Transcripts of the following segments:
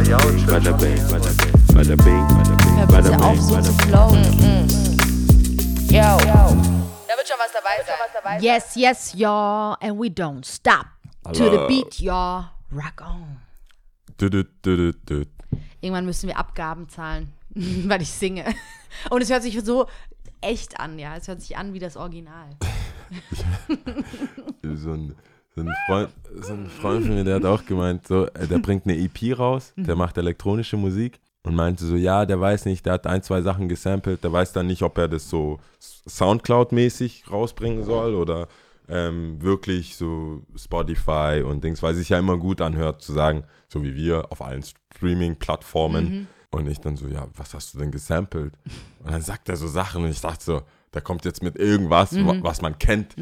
Bada bing, bada bing, bada bing, auf, so zu flowen. Yo. Da wird schon was dabei sein. Yes, yes, y'all, and we don't stop. To the beat, y'all. Rock on. Irgendwann müssen wir Abgaben zahlen, weil ich singe. Und es hört sich so echt an, ja. Es hört sich an wie das Original. So ein, so, ein Freund, so ein Freund von mir, der hat auch gemeint, so, äh, der bringt eine EP raus, der macht elektronische Musik und meinte so, ja, der weiß nicht, der hat ein, zwei Sachen gesampelt, der weiß dann nicht, ob er das so Soundcloud-mäßig rausbringen soll oder ähm, wirklich so Spotify und Dings, weil es sich ja immer gut anhört zu sagen, so wie wir auf allen Streaming-Plattformen. Und ich dann so, ja, was hast du denn gesampelt? Und dann sagt er so Sachen und ich dachte so, der kommt jetzt mit irgendwas, wa- was man kennt.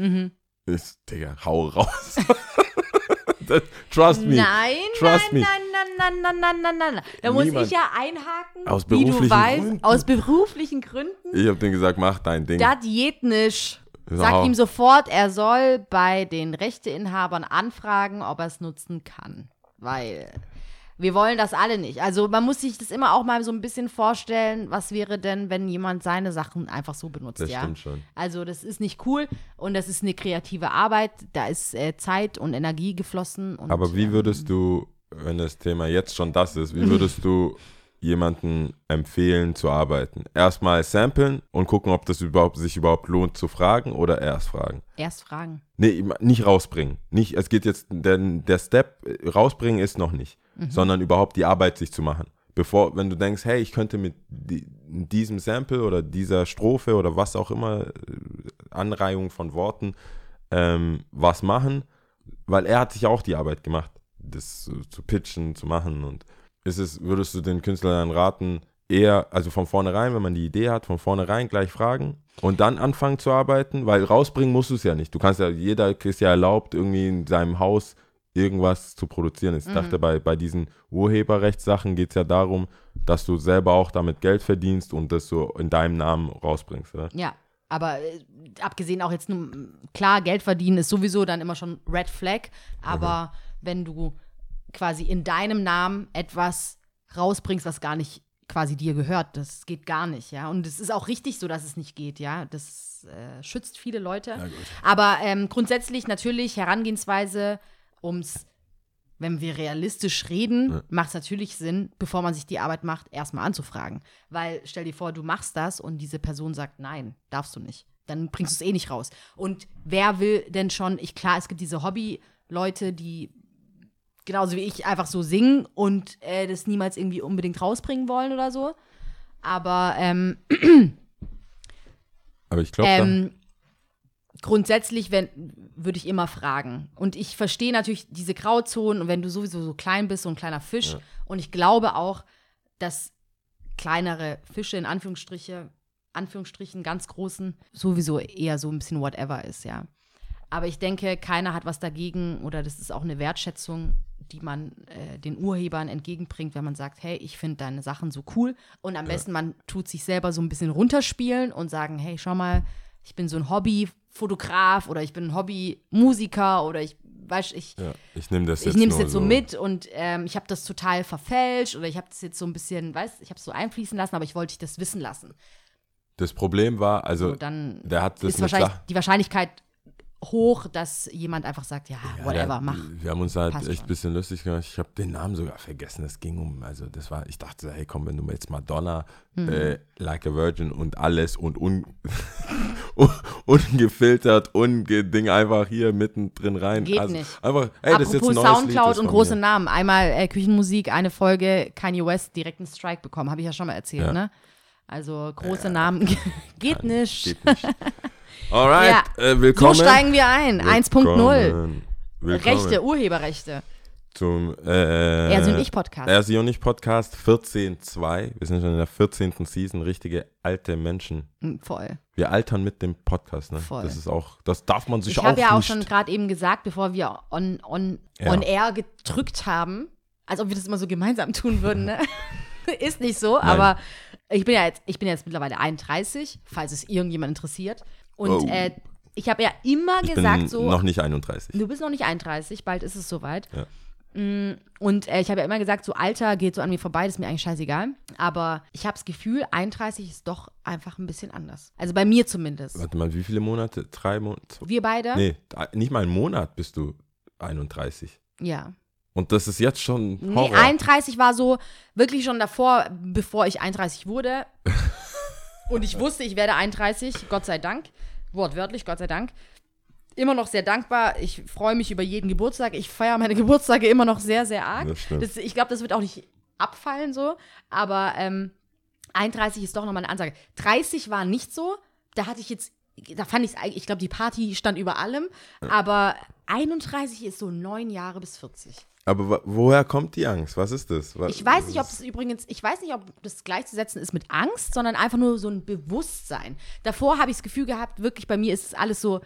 Ist, Digga, hau raus. Trust me. Nein, Trust nein, me. nein, nein, nein, nein, nein, nein, nein. Da muss Niemand. ich ja einhaken, Aus wie du beruflichen weißt, Gründen. aus beruflichen Gründen. Ich hab denen gesagt, mach dein Ding. Das geht nicht. Sag ihm sofort, er soll bei den Rechteinhabern anfragen, ob er es nutzen kann. Weil wir wollen das alle nicht. Also man muss sich das immer auch mal so ein bisschen vorstellen, was wäre denn, wenn jemand seine Sachen einfach so benutzt, Das ja? stimmt schon. Also das ist nicht cool und das ist eine kreative Arbeit, da ist äh, Zeit und Energie geflossen. Und, Aber wie ähm, würdest du, wenn das Thema jetzt schon das ist, wie würdest du jemanden empfehlen zu arbeiten? Erstmal samplen und gucken, ob das überhaupt sich überhaupt lohnt zu fragen oder erst fragen. Erst fragen. Nee, nicht rausbringen. Nicht, es geht jetzt, denn der Step äh, rausbringen ist noch nicht, sondern überhaupt die Arbeit sich zu machen. Bevor, wenn du denkst, hey, ich könnte mit die, diesem Sample oder dieser Strophe oder was auch immer, äh, Anreihung von Worten, ähm, was machen, weil er hat sich auch die Arbeit gemacht, das zu, zu pitchen, zu machen und ist es, würdest du den Künstlern raten, eher, also von vornherein, wenn man die Idee hat, von vornherein gleich fragen und dann anfangen zu arbeiten, weil rausbringen musst du es ja nicht. Du kannst ja, jeder ist ja erlaubt, irgendwie in seinem Haus irgendwas zu produzieren. Ich dachte, bei, bei diesen Urheberrechtssachen geht es ja darum, dass du selber auch damit Geld verdienst und das so in deinem Namen rausbringst, oder? Ja, aber äh, abgesehen auch jetzt nur, klar, Geld verdienen ist sowieso dann immer schon Red Flag, aber wenn du quasi in deinem Namen etwas rausbringst, was gar nicht quasi dir gehört, das geht gar nicht, ja. Und es ist auch richtig so, dass es nicht geht, ja. Das äh, schützt viele Leute. Aber ähm, grundsätzlich natürlich Herangehensweise, ums wenn wir realistisch reden, macht es natürlich Sinn, bevor man sich die Arbeit macht, erstmal anzufragen. Weil stell dir vor, du machst das und diese Person sagt, nein, darfst du nicht. Dann bringst du es eh nicht raus. Und wer will denn schon, ich klar, es gibt diese Hobby-Leute, die genauso wie ich einfach so singen und äh, das niemals irgendwie unbedingt rausbringen wollen oder so. Aber ähm, Aber ich glaube, ähm, grundsätzlich wenn, würde ich immer fragen. Und ich verstehe natürlich diese Grauzonen und wenn du sowieso so klein bist, so ein kleiner Fisch. Und ich glaube auch, dass kleinere Fische in Anführungsstriche, Anführungsstrichen ganz großen, sowieso eher so ein bisschen whatever ist, ja. Aber ich denke, keiner hat was dagegen oder das ist auch eine Wertschätzung, die man äh, den Urhebern entgegenbringt, wenn man sagt, hey, ich finde deine Sachen so cool. Und am besten, man tut sich selber so ein bisschen runterspielen und sagen, hey, schau mal, ich bin so ein Hobbyfotograf oder ich bin ein Hobbymusiker oder ich, weiß ich, ja, ich nehme das jetzt jetzt so mit und ähm, ich habe das total verfälscht oder ich habe das jetzt so ein bisschen, weißt ich habe es so einfließen lassen, aber ich wollte dich das wissen lassen. Das Problem war, also So, dann der hat das ist wahrscheinlich die Wahrscheinlichkeit hoch, dass jemand einfach sagt, ja, whatever, Ja, mach. Wir haben uns halt Passt echt ein bisschen lustig gemacht. Ich habe den Namen sogar vergessen. Es ging um, also das war, ich dachte, hey komm, wenn du jetzt Madonna, Mhm. äh, Like a Virgin und alles und un, un, ungefiltert, ungeding einfach hier mittendrin rein. Geht also nicht. Einfach, ey, das ist jetzt Apropos ein Soundcloud und große mir. Namen. Einmal äh, Küchenmusik, eine Folge Kanye West direkt einen Strike bekommen, habe ich ja schon mal erzählt, Ja. ne? Also große Namen geht nicht. Geht nicht. Alright, Ja. äh, willkommen. So steigen wir ein. 1.0. Willkommen. Willkommen Rechte, Urheberrechte. Zum äh, Er, sie und ich Podcast. Er, sie und ich Podcast 14.2. Wir sind schon in der 14. Season, richtige alte Menschen. Hm, Voll. Wir altern mit dem Podcast, ne? Voll. Das ist auch, das darf man sich Ich auch habe ja auch schon gerade eben gesagt, bevor wir on, on, Ja. on air gedrückt haben, als ob wir das immer so gemeinsam tun würden, ne? Ist nicht so, aber ich bin ja jetzt, ich bin jetzt mittlerweile 31, falls es irgendjemand interessiert. Und Oh. äh, ich habe ja immer ich gesagt, bin so, noch nicht 31. du bist noch nicht 31, bald ist es soweit. Ja. Und äh, ich habe ja immer gesagt, so Alter geht so an mir vorbei, das ist mir eigentlich scheißegal. Aber ich habe das Gefühl, 31 ist doch einfach ein bisschen anders. Also bei mir zumindest. Warte mal, wie viele Monate? Drei Monate? Wir beide? Nee, nicht mal einen Monat bist du 31. Ja. Und das ist jetzt schon Nee, Horror. 31 war so wirklich schon davor, bevor ich 31 wurde. Und ich wusste, ich werde 31, Gott sei Dank. Wortwörtlich, Gott sei Dank. Immer noch sehr dankbar. Ich freue mich über jeden Geburtstag. Ich feiere meine Geburtstage immer noch sehr, sehr arg. Das stimmt. Das, ich glaube, das wird auch nicht abfallen so. Aber ähm, 31 ist doch nochmal eine Ansage. 30 war nicht so. Da hatte ich jetzt, da fand ich es eigentlich, ich glaube, die Party stand über allem. Aber 31 ist so neun Jahre bis 40. Aber woher kommt die Angst? Was ist das? Wa- Ich weiß nicht, ob es übrigens, ich weiß nicht, ob das gleichzusetzen ist mit Angst, sondern einfach nur so ein Bewusstsein. Davor habe ich das Gefühl gehabt, wirklich bei mir ist es alles so,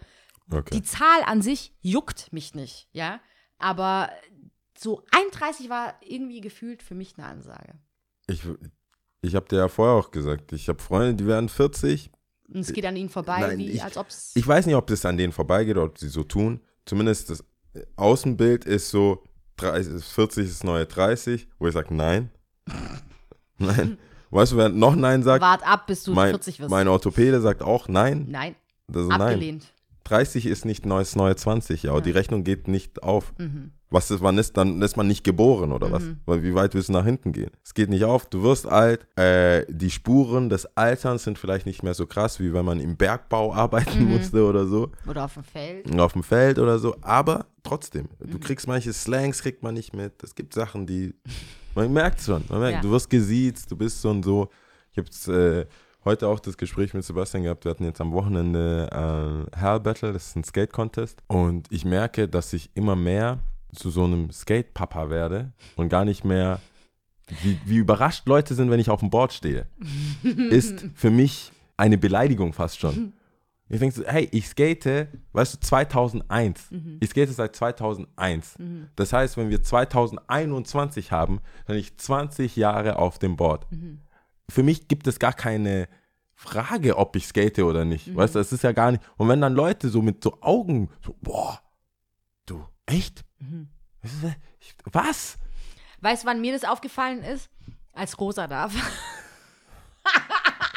Okay. die Zahl an sich juckt mich nicht, ja. Aber so 31 war irgendwie gefühlt für mich eine Ansage. Ich, ich habe dir ja vorher auch gesagt, ich habe Freunde, die werden 40. Und es geht an ihnen vorbei, Nein, wie ich- als ob es. Ich weiß nicht, ob das an denen vorbeigeht oder ob sie so tun. Zumindest das Außenbild ist so, 30, 40 ist das neue 30, wo ich sage, nein. nein. Weißt du, wer noch Nein sagt? Wart ab, bis du mein, 40 wirst. mein Orthopäde sagt auch Nein. Nein, Also nein. abgelehnt. 30 ist nicht neues neue 20, ja. Die Rechnung geht nicht auf. Mhm. Was ist, wann ist, dann ist man nicht geboren oder was? Weil wie weit willst du nach hinten gehen? Es geht nicht auf, du wirst alt, äh, die Spuren des Alterns sind vielleicht nicht mehr so krass, wie wenn man im Bergbau arbeiten Mhm. musste oder so, Oder auf dem Feld. auf dem Feld oder so, aber trotzdem, Mhm. du kriegst manche Slangs, kriegt man nicht mit. Es gibt Sachen, die, man merkt schon, man merkt, Ja. du wirst gesiezt, du bist so und so. Ich habe äh, heute auch das Gespräch mit Sebastian gehabt, wir hatten jetzt am Wochenende äh, Hell Battle, das ist ein Skate-Contest und ich merke, dass ich immer mehr zu so einem Skate-Papa werde und gar nicht mehr, wie, wie überrascht Leute sind, wenn ich auf dem Board stehe, ist für mich eine Beleidigung fast schon. Ich denke so, hey, ich skate, weißt du, 2001. Ich skate seit 2001. Das heißt, wenn wir 2021 haben, dann bin ich 20 Jahre auf dem Board. Für mich gibt es gar keine Frage, ob ich skate oder nicht. Weißt du, es ist ja gar nicht. Und wenn dann Leute so mit so Augen, so, boah, echt? Ich- Was? Weißt du, wann mir das aufgefallen ist? Als Rosa da war.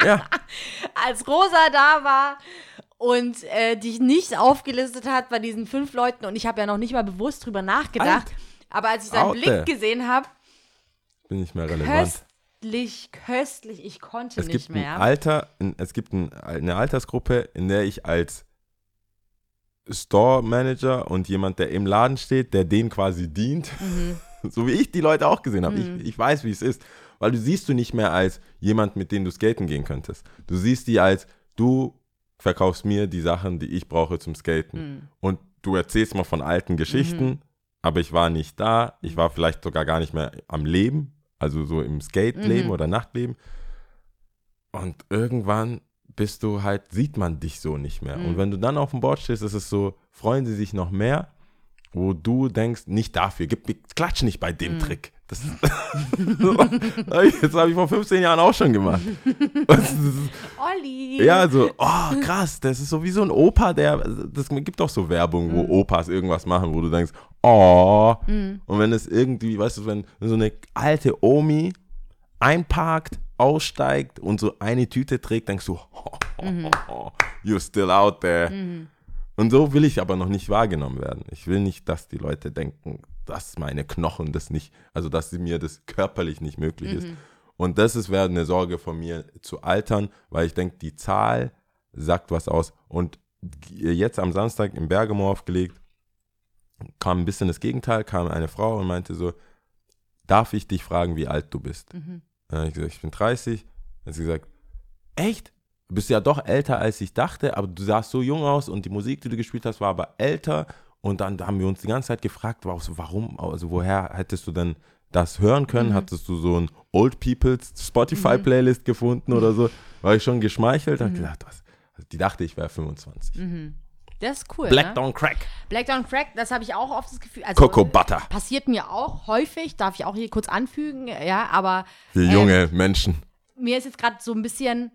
Ja, als Rosa da war und äh, dich nicht aufgelistet hat bei diesen fünf Leuten und ich habe ja noch nicht mal bewusst drüber nachgedacht. Alt. Aber als ich seinen Blick gesehen habe, bin nicht mehr relevant. köstlich, köstlich, ich konnte Es nicht gibt ein mehr. Alter, es gibt ein, eine Altersgruppe, in der ich als Store Manager und jemand, der im Laden steht, der denen quasi dient, Mhm. so wie ich die Leute auch gesehen habe. Ich, ich weiß, wie es ist, weil du siehst du nicht mehr als jemand, mit dem du skaten gehen könntest. Du siehst die als du verkaufst mir die Sachen, die ich brauche zum Skaten Mhm. und du erzählst mal von alten Geschichten, aber ich war nicht da, ich war vielleicht sogar gar nicht mehr am Leben, also so im Skate-Leben Mhm. oder Nachtleben. Und irgendwann bist du halt, sieht man dich so nicht mehr. Mhm. Und wenn du dann auf dem Board stehst, ist es so, freuen sie sich noch mehr, wo du denkst, nicht dafür, gib, klatsch nicht bei Mhm. dem Trick. Das, das habe ich vor 15 Jahren auch schon gemacht. Olli! ja, so, oh krass, das ist so wie so ein Opa, der, das gibt auch so Werbung, wo Opas irgendwas machen, wo du denkst, oh. Und wenn es irgendwie, weißt du, wenn so eine alte Omi einparkt, aussteigt und so eine Tüte trägt, denkst du, you're still out there. Und so will ich aber noch nicht wahrgenommen werden. Ich will nicht, dass die Leute denken, dass meine Knochen das nicht, also dass mir das körperlich nicht möglich ist. Und das ist wäre eine Sorge von mir zu altern, weil ich denke, die Zahl sagt was aus. Und jetzt am Samstag im Bergamo aufgelegt, kam ein bisschen das Gegenteil, kam eine Frau und meinte so, darf ich dich fragen, wie alt du bist? Dann habe ich gesagt, ich bin 30. Dann hat sie gesagt, echt? Du bist ja doch älter, als ich dachte, aber du sahst so jung aus und die Musik, die du gespielt hast, war aber älter. Und dann haben wir uns die ganze Zeit gefragt, warum, also woher hättest du denn das hören können? Hattest du so ein Old People's Spotify-Playlist gefunden oder so? War ich schon geschmeichelt? Hab gedacht, was? Also die dachte, ich wäre 25. Das ist cool. Black ne? Don't Crack. Black Down Crack, das habe ich auch oft das Gefühl. Also, Cocoa Butter. Passiert mir auch häufig, darf ich auch hier kurz anfügen, ja, aber Ähm, junge Menschen. mir ist jetzt gerade so ein bisschen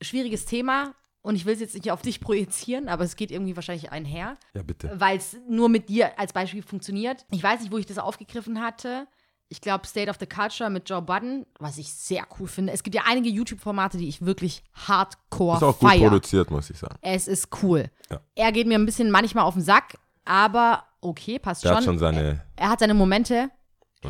schwieriges Thema. und ich will es jetzt nicht auf dich projizieren, aber es geht irgendwie wahrscheinlich einher, Ja, bitte. weil es nur mit dir als Beispiel funktioniert. Ich weiß nicht, wo ich das aufgegriffen hatte. Ich glaube, State of the Culture mit Joe Budden, was ich sehr cool finde. Es gibt ja einige YouTube-Formate, die ich wirklich hardcore Ist auch gut feier. produziert, muss ich sagen. Es ist cool. Ja. Er geht mir ein bisschen manchmal auf den Sack, aber okay, passt Der schon. hat schon seine. Er hat seine Momente,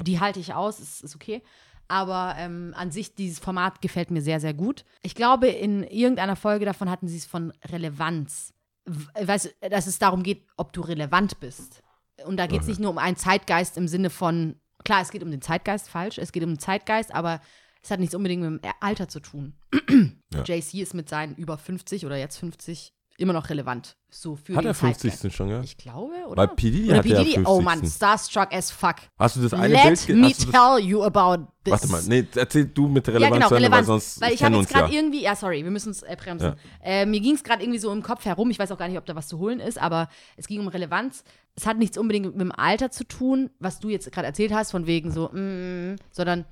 die halte ich aus, ist, ist okay. Aber ähm, an sich, dieses Format gefällt mir sehr, sehr gut. Ich glaube, in irgendeiner Folge davon hatten sie es von Relevanz. W- Weißt dass es darum geht, ob du relevant bist. Und da geht es nicht nur um einen Zeitgeist im Sinne von, klar, es geht um den Zeitgeist, falsch, es geht um den Zeitgeist, aber es hat nichts unbedingt mit dem Alter zu tun. Ja. JC ist mit seinen über 50 oder jetzt 50 immer noch relevant. So für Hat er 50. Zeitgeist. schon, ja? Ich glaube, oder? Weil P. Diddy oder hat P. ja Diddy, 50. oh Mann, starstruck as fuck. Hast du das eine Let Bild me tell you about this. Warte mal, nee, erzähl du mit ja, Relevanz, genau, zu Ende, Relevanz. weil sonst Weil ich habe jetzt gerade ja. irgendwie, ja, sorry, wir müssen uns äh, bremsen. Äh, mir ging es gerade irgendwie so im Kopf herum, ich weiß auch gar nicht, ob da was zu holen ist, aber es ging um Relevanz. Es hat nichts unbedingt mit dem Alter zu tun, was du jetzt gerade erzählt hast, von wegen so, mm, sondern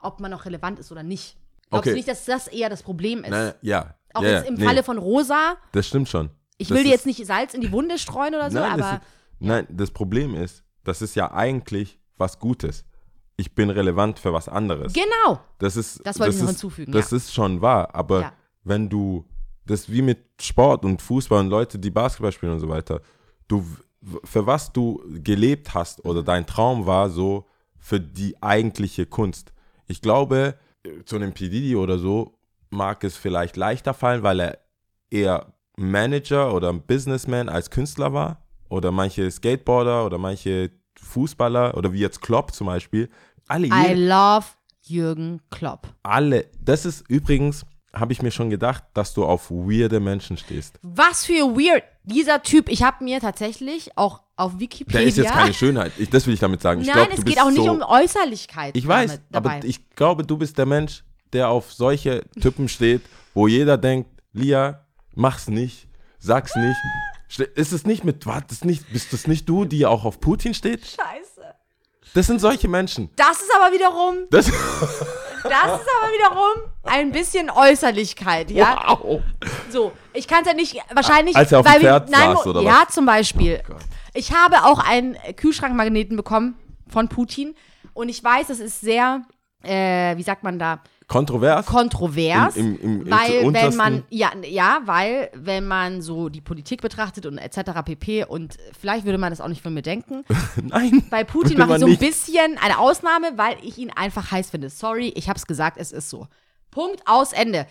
ob man noch relevant ist oder nicht. Glaubst Okay. du nicht, dass das eher das Problem ist? Nein, ja. Auch ja, jetzt im nee, Falle von Rosa, Das stimmt schon. ich Das will dir jetzt nicht Salz in die Wunde streuen oder so, nein, das aber ist, nein, das Problem ist, das ist ja eigentlich was Gutes. Ich bin relevant für was anderes. genau. Das ist, Das wollte ich noch ist, hinzufügen, Das ja. ist schon wahr, aber Ja. wenn du, das ist wie mit Sport und Fußball und Leute, die Basketball spielen und so weiter, du, für was du gelebt hast oder dein Traum war so für die eigentliche Kunst. Ich glaube, zu einem P. Diddy oder so mag es vielleicht leichter fallen, weil er eher Manager oder Businessman als Künstler war oder manche Skateboarder oder manche Fußballer oder wie jetzt Klopp zum Beispiel. Alle, I love Jürgen Klopp. alle. Das ist übrigens, habe ich mir schon gedacht, dass du auf weirde Menschen stehst. Was für weird. Dieser Typ, ich habe mir tatsächlich auch auf Wikipedia. Der ist jetzt keine Schönheit. Ich, das will ich damit sagen. Ich Nein, glaub, es geht auch nicht so, um Äußerlichkeit. Ich weiß, damit aber ich glaube, du bist der Mensch, der auf solche Typen steht, wo jeder denkt, Lia, mach's nicht, sag's nicht. Ist es nicht mit, warte, ist nicht, bist es nicht du, die auch auf Putin steht? Scheiße. Das sind solche Menschen. Das ist aber wiederum, Das, das ist aber wiederum ein bisschen Äußerlichkeit, ja. wow. So, ich kann es ja nicht, wahrscheinlich. Als er auf dem Pferd nein, saß, oder Ja, was? zum Beispiel. Oh ich habe auch einen Kühlschrankmagneten bekommen von Putin und ich weiß, das ist sehr, äh, wie sagt man da, Kontrovers? kontrovers, Im- im- im- weil wenn man ja ja weil wenn man so die Politik betrachtet und etc. pp und vielleicht würde man das auch nicht von mir denken. Nein. Bei Putin mache ich so ein nicht. bisschen eine Ausnahme, weil ich ihn einfach heiß finde. Sorry, ich habe es gesagt, es ist so. Punkt aus Ende.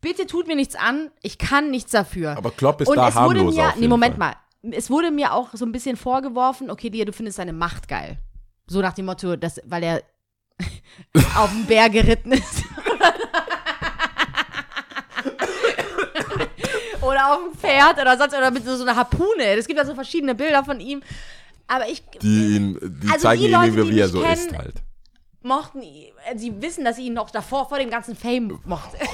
Bitte tut mir nichts an, ich kann nichts dafür. aber Klopp ist und da es wurde harmloser mir, auf nee, Moment Fall. mal, es wurde mir auch so ein bisschen vorgeworfen, okay, Lia, du findest seine Macht geil. So nach dem Motto, dass, weil er auf den Bär geritten ist. oder auf dem Pferd oder sonst oder mit so, einer Harpune. Es gibt ja so verschiedene Bilder von ihm. Aber ich Die, ihn, die Also zeigen die ihm, Leute, wie, die wie er so kennen, ist halt. mochten, ihn- sie wissen, dass ich ihn noch davor, vor dem ganzen Fame mochte.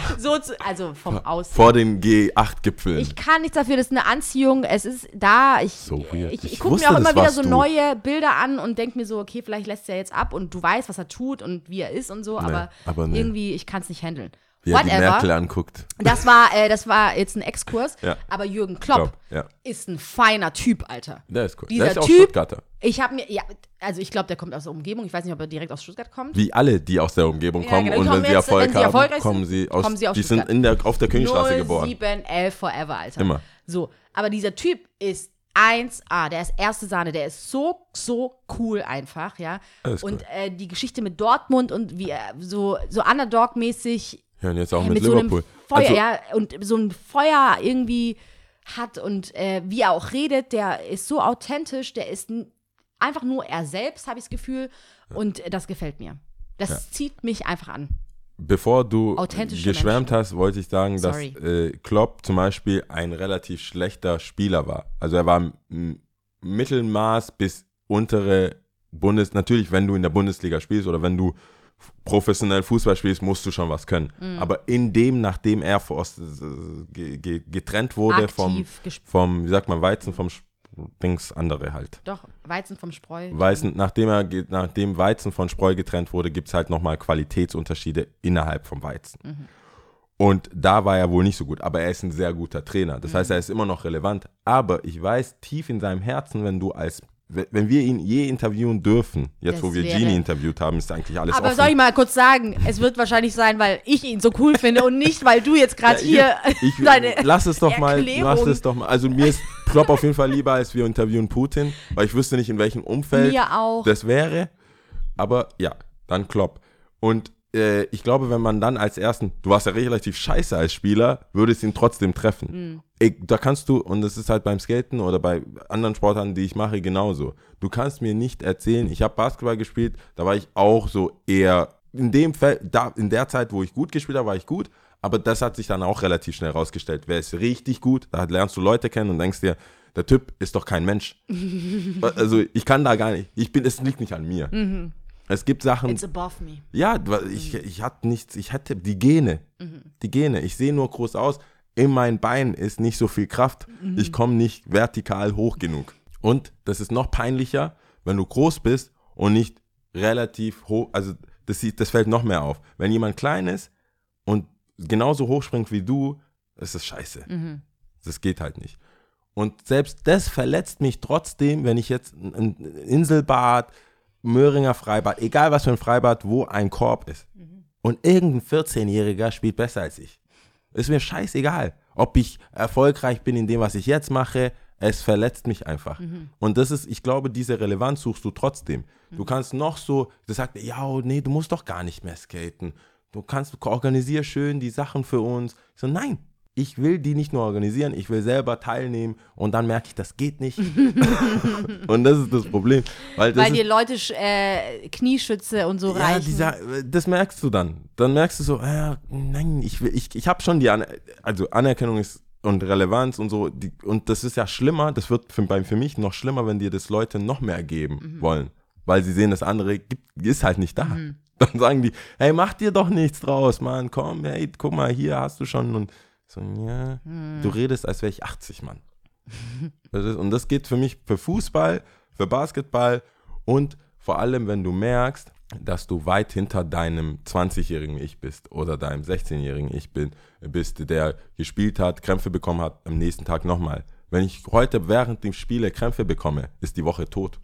so, zu, also vom Aussehen. Vor den G8-Gipfeln. Ich kann nichts dafür, das ist eine Anziehung, es ist da. Ich, So weird. ich, ich, Ich gucke mir auch immer wieder so du. neue Bilder an und denke mir so, okay, vielleicht lässt er jetzt ab und du weißt, was er tut und wie er ist und so, aber, aber nee. irgendwie, ich kann es nicht handeln. wie er die Merkel Whatever. anguckt. Das war, äh, das war jetzt ein Exkurs, Ja. aber Jürgen Klopp Klopp, ja. ist ein feiner Typ, Alter. Der ist cool. Dieser der ist auch Typ- Stuttgarter. Ich habe mir, ja, also ich glaube, der kommt aus der Umgebung. Ich weiß nicht, ob er direkt aus Stuttgart kommt. Wie alle, die aus der Umgebung Ja, kommen genau, und wenn sie jetzt, Erfolg wenn sie haben, erfolgreich kommen sind, sie aus, kommen sie aus die sind Stuttgart. in der, auf der Königstraße geboren. 0711 Forever, Alter. Immer. So, aber dieser Typ ist 1A, der ist erste Sahne, der ist so, so cool einfach, ja. Alles und cool. äh, die Geschichte mit Dortmund und wie er so, so Underdog-mäßig Ja, und jetzt auch äh, mit, so Liverpool. einem Feuer, also, ja, und so ein Feuer irgendwie hat und äh, wie er auch redet, der ist so authentisch, der ist einfach nur er selbst, habe ich das Gefühl. Und das gefällt mir. Das zieht mich einfach an. Bevor du geschwärmt hast, wollte ich sagen, Sorry. dass äh, Klopp zum Beispiel ein relativ schlechter Spieler war. Also er war Mittelmaß bis untere Bundes. Natürlich, wenn du in der Bundesliga spielst oder wenn du professionell Fußball spielst, musst du schon was können. Mhm. Aber in dem, nachdem er äh, ge- ge- getrennt wurde vom, Aktiv vom, wie sagt man, Weizen vom Dings andere halt. Doch, Weizen vom Spreu. Weizen, nachdem, er, nachdem Weizen von Spreu getrennt wurde, gibt es halt nochmal Qualitätsunterschiede innerhalb vom Weizen. Mhm. Und da war er wohl nicht so gut, aber er ist ein sehr guter Trainer. Das Mhm. heißt, er ist immer noch relevant. Aber ich weiß tief in seinem Herzen, wenn du als, wenn wir ihn je interviewen dürfen, jetzt Das wo wir Genie interviewt haben, ist eigentlich alles Aber offen. soll ich mal kurz sagen, es wird wahrscheinlich sein, weil ich ihn so cool finde und nicht, weil du jetzt gerade Ja, hier ich, deine lass es doch mal, Erklärung lass es doch mal. Also mir ist Klopp auf jeden Fall lieber, als wir interviewen Putin, weil ich wüsste nicht, in welchem Umfeld das wäre. Aber ja, dann Klopp. Und äh, ich glaube, wenn man dann als ersten, du warst ja relativ scheiße als Spieler, würde es ihn trotzdem treffen. Mhm. Ich, da kannst du, und das ist halt beim Skaten oder bei anderen Sportarten, die ich mache, genauso. Du kannst mir nicht erzählen, ich habe Basketball gespielt, da war ich auch so eher, in dem Fall, da, in der Zeit, wo ich gut gespielt habe, war ich gut, aber das hat sich dann auch relativ schnell rausgestellt. Wer ist richtig gut? Da lernst du Leute kennen und denkst dir, der Typ ist doch kein Mensch. also ich kann da gar nicht, ich bin, es liegt nicht an mir. Es gibt Sachen, It's above me. ja, ich, ich hatte nichts, ich hatte die Gene. Die Gene. Ich sehe nur groß aus. In meinen Beinen ist nicht so viel Kraft. Ich komme nicht vertikal hoch genug. Und das ist noch peinlicher, wenn du groß bist und nicht relativ hoch, also das, sieht, das fällt noch mehr auf. Wenn jemand klein ist und genauso hoch springt wie du, ist das scheiße. Das geht halt nicht. Und selbst das verletzt mich trotzdem, wenn ich jetzt ein Inselbad, Möhringer Freibad, egal was für ein Freibad, wo ein Korb ist. Und irgendein 14-Jähriger spielt besser als ich. Ist mir scheißegal, ob ich erfolgreich bin in dem, was ich jetzt mache. Es verletzt mich einfach. Und das ist, ich glaube, diese Relevanz suchst du trotzdem. Du kannst noch so, das sagt, ja, oh, nee, du musst doch gar nicht mehr skaten. Du kannst, organisier schön die Sachen für uns. Ich so, nein, ich will die nicht nur organisieren, ich will selber teilnehmen und dann merke ich, das geht nicht. und das ist das Problem. Weil, das Weil dir Leute äh, Knieschütze und so ja, reichen. dieser, das merkst du dann. Dann merkst du so, ja, nein, ich, will- ich, ich habe schon die, Aner also Anerkennung ist und Relevanz und so, die, und das ist ja schlimmer, das wird für, für mich noch schlimmer, wenn dir das Leute noch mehr geben wollen, weil sie sehen, das andere gibt, ist halt nicht da. Dann sagen die, hey, mach dir doch nichts draus, Mann, komm, hey, guck mal, hier hast du schon und so, ja, du redest, als wäre ich 80, Mann. Das ist, und das geht für mich für Fußball, für Basketball und vor allem, wenn du merkst, dass du weit hinter deinem 20-jährigen Ich bist oder deinem 16-jährigen Ich bin, bist, der gespielt hat, Krämpfe bekommen hat, am nächsten Tag nochmal. Wenn ich heute während dem Spiele Krämpfe bekomme, ist die Woche tot.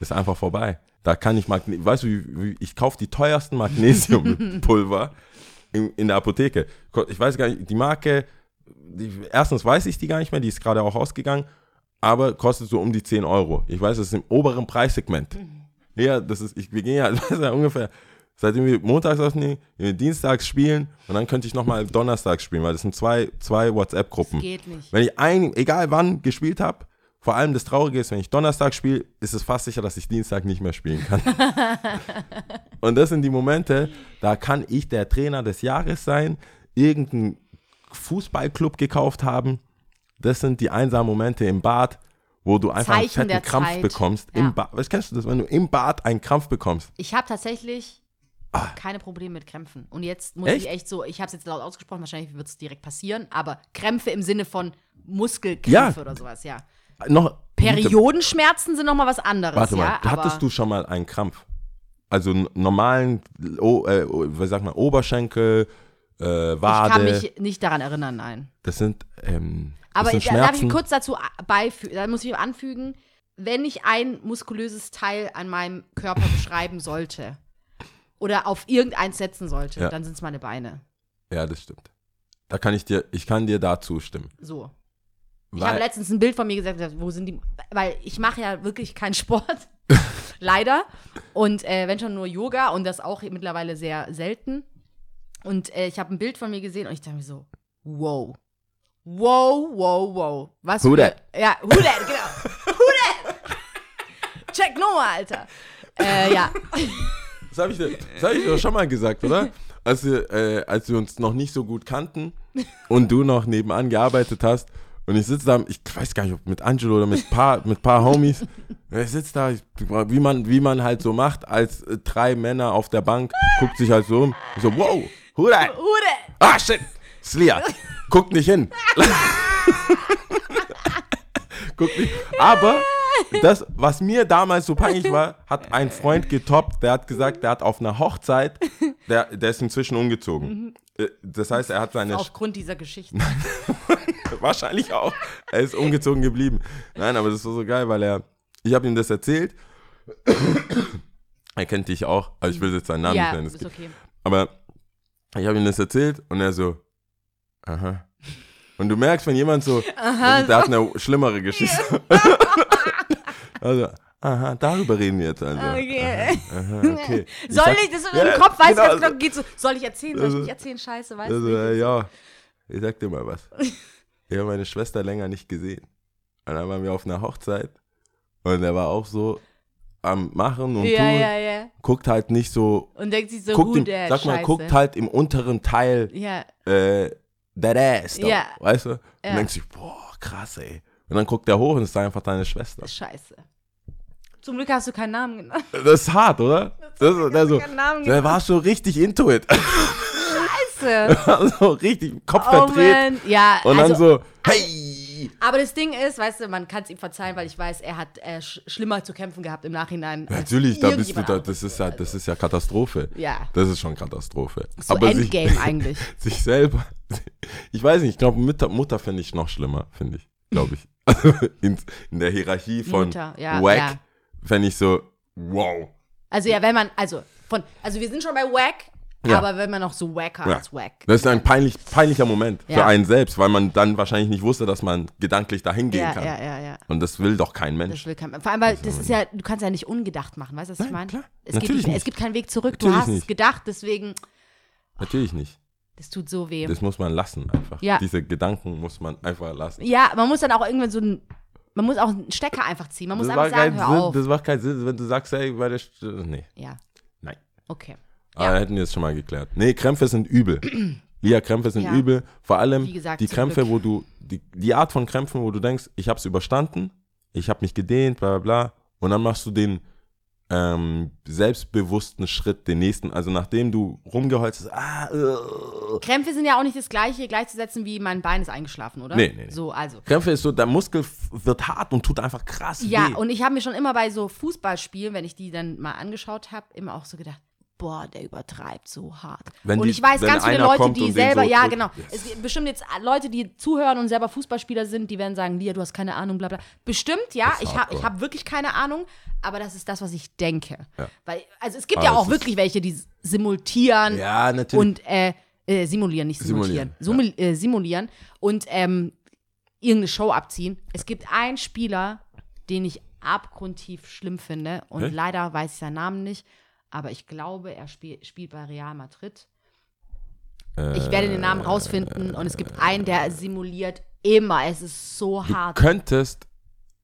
Ist einfach vorbei. Da kann ich, Magne weißt du, ich kaufe die teuersten Magnesiumpulver in, in der Apotheke. Ich weiß gar nicht, die Marke, die, erstens weiß ich die gar nicht mehr, die ist gerade auch ausgegangen, aber kostet so um die 10 Euro. Ich weiß, das ist im oberen Preissegment. Ja, das ist, ich, wir gehen ja, das ist ja ungefähr, seitdem wir montags aufnehmen, wir dienstags spielen und dann könnte ich nochmal donnerstags spielen, weil das sind zwei, zwei WhatsApp-Gruppen. Geht nicht. Wenn ich ein, egal wann gespielt habe, vor allem das Traurige ist, wenn ich Donnerstag spiele, ist es fast sicher, dass ich Dienstag nicht mehr spielen kann. und das sind die Momente, da kann ich der Trainer des Jahres sein, irgendeinen Fußballclub gekauft haben. Das sind die einsamen Momente im Bad, wo du einfach Zeichen einen fetten Krampf Zeit. bekommst. Ja. Im Bad. Was kennst du das, wenn du im Bad einen Krampf bekommst? Ich habe tatsächlich keine Probleme mit Krämpfen. Und jetzt muss Ah. Echt? ich echt so, ich habe es jetzt laut ausgesprochen, wahrscheinlich wird es direkt passieren, aber Krämpfe im Sinne von Muskelkrämpfe Ja. oder sowas, ja. Noch, Periodenschmerzen sind nochmal was anderes, Warte mal, ja. hattest aber du schon mal einen Krampf? Also normalen, o, äh, was sag mal, Oberschenkel, äh, Wade. Ich kann mich nicht daran erinnern, nein. das sind, ähm, Aber das sind da, darf ich Schmerzen. kurz dazu beifügen, da muss ich anfügen, wenn ich ein muskulöses Teil an meinem Körper beschreiben sollte oder auf irgendeins setzen sollte, Ja. dann sind es meine Beine. Ja, das stimmt. Da kann ich dir, ich kann dir da zustimmen. So. Ich habe letztens ein Bild von mir gesagt, wo sind die, weil ich mache ja wirklich keinen Sport, leider. Und äh, wenn schon nur Yoga und das auch mittlerweile sehr selten. Und äh, ich habe ein Bild von mir gesehen und ich dachte mir so, wow. Wow, wow, wow. Was Who that? Ja, who that, genau. Who that? Check Noah, Alter. Äh, ja. Das habe ich, dir- das hab ich doch schon mal gesagt, oder? Als wir, äh, als wir uns noch nicht so gut kannten und du noch nebenan gearbeitet hast und ich sitze da, ich weiß gar nicht, ob mit Angelo oder mit paar, mit paar Homies. Ich sitze da, ich, wie, man, wie man halt so macht, als äh, drei Männer auf der Bank, guckt sich halt so um. Ich so, wow, who that? Who that? Ah, shit, Slia, guck nicht hin. guck nicht. Aber das, was mir damals so peinlich war, hat ein Freund getoppt, der hat gesagt, der hat auf einer Hochzeit, der, der ist inzwischen umgezogen. Äh, Das heißt, er hat seine. Aufgrund dieser Geschichte. Wahrscheinlich auch. Er ist umgezogen geblieben. Nein, aber das war so geil, weil er. Ich habe ihm das erzählt. er kennt dich auch. Also ich will jetzt seinen Namen ja, nicht nennen. ist okay. Aber ich habe ihm das erzählt und er so, aha. Und du merkst, wenn jemand so, Aha, der hat eine schlimmere Geschichte. also, aha, darüber reden wir jetzt also. Okay. Aha, okay. Soll sag- ich, das ist Ja, im Kopf, weißt genau du, das geht so, soll ich erzählen, soll ich Also- nicht erzählen, scheiße, weißt Also, du? äh, ja, ich sag dir mal was. Ich habe meine Schwester länger nicht gesehen. Und dann waren wir auf einer Hochzeit und er war auch so am Machen und Ja, tun, ja, ja. guckt halt nicht so, Und denkt sich so, guckt who im, der sag mal, Scheiße. guckt halt im unteren Teil Ja, äh, that ass, doch, Ja. weißt du? Und Ja. denkst sich, boah, krass, ey. Und dann guckt er hoch und ist einfach deine Schwester. scheiße. Zum Glück hast du keinen Namen genannt. Das ist hart, oder? Das, ist- der, so, keinen Namen der war so richtig into it. Scheiße. so richtig Kopf Oh verdreht. Ja, und also, dann so, hey. aber das Ding ist, weißt du, man kann es ihm verzeihen, weil ich weiß, er hat äh, sch schlimmer zu kämpfen gehabt im Nachhinein. Natürlich, da bist du da, das ist ja, das ist ja Katastrophe. Ja. Das ist schon Katastrophe. So Aber Endgame sich, eigentlich. sich selber, ich weiß nicht, ich glaube, Mutter, Mutter finde ich noch schlimmer, finde ich, glaube ich. Also in, in der Hierarchie von Mutter, ja, Wack ja. Fände ich so, wow. Also ja, wenn man, also von, also wir sind schon bei Wack, Ja. aber wenn man noch so Wacker Ja. als Wack. Das ist ein peinlich, peinlicher Moment für Ja. einen selbst, weil man dann wahrscheinlich nicht wusste, dass man gedanklich dahin gehen Ja, kann. ja, ja, ja. Und das will doch kein Das Mensch. will kein, vor allem, weil das ist ja, du kannst ja nicht ungedacht machen, weißt du, was ich Nein, meine? klar. Es, Natürlich nicht, mehr. nicht. es gibt keinen Weg zurück. Natürlich du hast es nicht. gedacht, deswegen, Natürlich nicht. das tut so weh. Das muss man lassen einfach. Ja. Diese Gedanken muss man einfach lassen. ja, man muss dann auch irgendwann so ein, man muss auch einen Stecker einfach ziehen. Man muss das, einfach macht sagen, keinen hör Sinn, auf. das macht keinen Sinn, wenn du sagst, hey, bei der St Nee, ja, nein. okay. Aber Ja. hätten wir es schon mal geklärt. Nee, Krämpfe sind übel. Lia, Krämpfe sind Ja. übel. Vor allem gesagt, die Krämpfe, Glück. wo du, die, die Art von Krämpfen, wo du denkst, ich habe es überstanden, ich habe mich gedehnt, bla bla bla. Und dann machst du den ähm, selbstbewussten Schritt, den nächsten. Also nachdem du rumgeholzt hast, ah, äh. Krämpfe sind ja auch nicht das gleiche gleichzusetzen wie mein Bein ist eingeschlafen, oder? Nee, nee, nee. So, also. Krämpfe ist so, der Muskel wird hart und tut einfach krass Ja, weh. und ich habe mir schon immer bei so Fußballspielen, wenn ich die dann mal angeschaut habe, immer auch so gedacht, boah, der übertreibt so hart. Wenn und die- ich weiß ganz viele Leute, die selber, so ja drückt, genau, yes. es bestimmt jetzt Leute, die zuhören und selber Fußballspieler sind, die werden sagen, Lia, du hast keine Ahnung, bla bla. Bestimmt, ja, ich habe ich hab wirklich keine Ahnung, aber das ist das, was ich denke. Ja. Weil, also es gibt Aber ja auch wirklich welche, die simultieren ja, natürlich. und äh, äh, simulieren, nicht simultieren. Simulieren, Sumul- äh, simulieren und ähm, irgendeine Show abziehen. Es gibt einen Spieler, den ich abgrundtief schlimm finde und Hä? leider weiß ich seinen Namen nicht, aber ich glaube, er spiel, spielt bei Real Madrid. Ich werde den Namen rausfinden und es gibt einen, der simuliert immer. Es ist so du hart. könntest.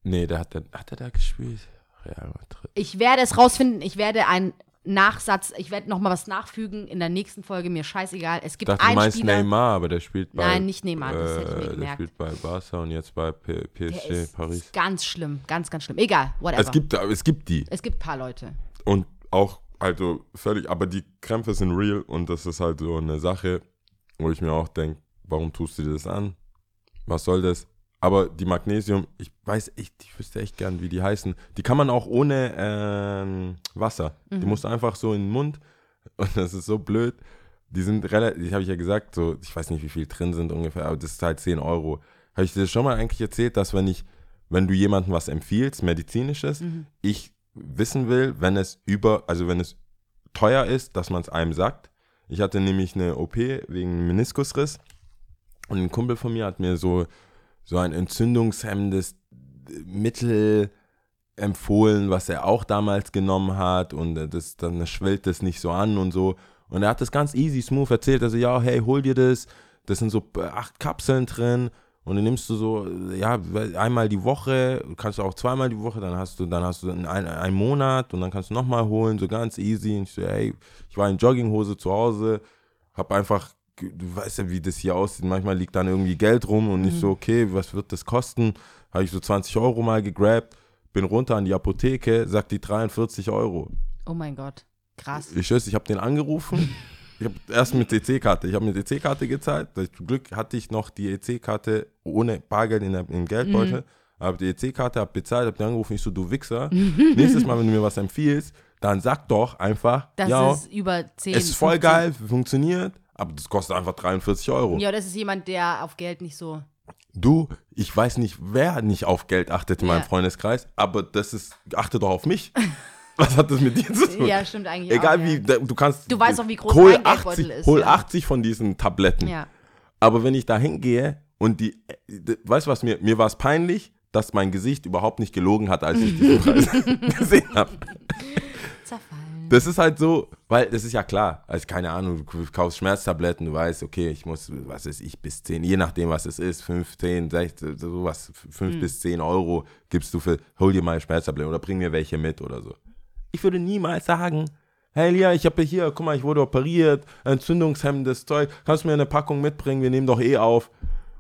Nee, der hat, der, hat er da gespielt? Real Madrid. Ich werde es rausfinden. Ich werde einen Nachsatz, ich werde noch mal was nachfügen in der nächsten Folge. Mir scheißegal. Es Ich gibt dachte, du einen meinst Spieler. Neymar, aber der spielt bei. Nein, nicht Neymar, das hätte ich mir äh, Der spielt bei Barca und jetzt bei P PSG ist Paris. ganz schlimm, ganz, ganz schlimm. Egal, whatever. Es gibt, aber es gibt die. es gibt ein paar Leute. Und auch, also völlig, aber die Krämpfe sind real und das ist halt so eine Sache, wo ich mir auch denke, warum tust du dir das an? Was soll das? Aber die Magnesium, ich weiß echt, ich wüsste echt gern, wie die heißen. Die kann man auch ohne ähm, Wasser. Mhm. Die musst du einfach so in den Mund und das ist so blöd. Die sind relativ, habe ich ja gesagt, so, ich weiß nicht, wie viel drin sind ungefähr, aber das ist halt 10 Euro. Habe ich dir schon mal eigentlich erzählt, dass wenn ich, wenn du jemandem was empfiehlst, medizinisches, Mhm. ich wissen will, wenn es über, also wenn es teuer ist, dass man es einem sagt. Ich hatte nämlich eine OP wegen Meniskusriss und ein Kumpel von mir hat mir so, so ein entzündungshemmendes Mittel empfohlen, was er auch damals genommen hat und äh, das, dann schwellt das nicht so an und so. Und er hat das ganz easy, smooth erzählt. Also, ja, hey, hol dir das. Das sind so acht Kapseln drin. Und dann nimmst du so, ja, einmal die Woche, kannst du auch zweimal die Woche, dann hast du, dann hast du einen, einen Monat und dann kannst du nochmal holen, so ganz easy. Und ich so, hey, ich war in Jogginghose zu Hause, hab einfach, du weißt ja, wie das hier aussieht, manchmal liegt dann irgendwie Geld rum und ich so, okay, was wird das kosten? Habe ich so 20 Euro mal gegrabt, bin runter an die Apotheke, sagt die 43 Euro. Oh mein Gott. Krass. Ich schwör's, ich habe den angerufen. Ich habe erst mit EC-Karte. Ich habe mit EC-Karte gezahlt. Zum Glück hatte ich noch die EC-Karte ohne Bargeld in der, im Geldbeutel. Mhm. Habe die EC-Karte, habe bezahlt, habe den angerufen. Ich so, du Wichser. Nächstes Mal, wenn du mir was empfiehlst, dann sag doch einfach, Das ja, ist über 10. es ist voll 15. geil, funktioniert, Aber das kostet einfach 43 Euro. Ja, das ist jemand, der auf Geld nicht so. Du, ich weiß nicht, wer nicht auf Geld achtet in meinem Ja. Freundeskreis, aber das ist, achte doch auf mich. Was hat das mit dir zu tun? Ja, stimmt eigentlich. Egal auch, wie, ja. du kannst. Du weißt auch, wie groß hol mein Geldbeutel 80, ist, Hol ja. 80 von diesen Tabletten. Ja. Aber wenn ich da hingehe und die, äh, weißt du was, mir, mir war es peinlich, dass mein Gesicht überhaupt nicht gelogen hat, als ich diesen Preis gesehen habe. Zerfallen. Das ist halt so, weil das ist ja klar, also keine Ahnung, du kaufst Schmerztabletten, du weißt, okay, ich muss, was weiß ich, bis 10, je nachdem, was es ist, 5, 10, 16, sowas, 5 bis 10 Euro gibst du für, hol dir mal Schmerztabletten oder bring mir welche mit oder so. Ich würde niemals sagen, hey Lia, ich habe hier, guck mal, ich wurde operiert, entzündungshemmendes Zeug, kannst du mir eine Packung mitbringen, wir nehmen doch eh auf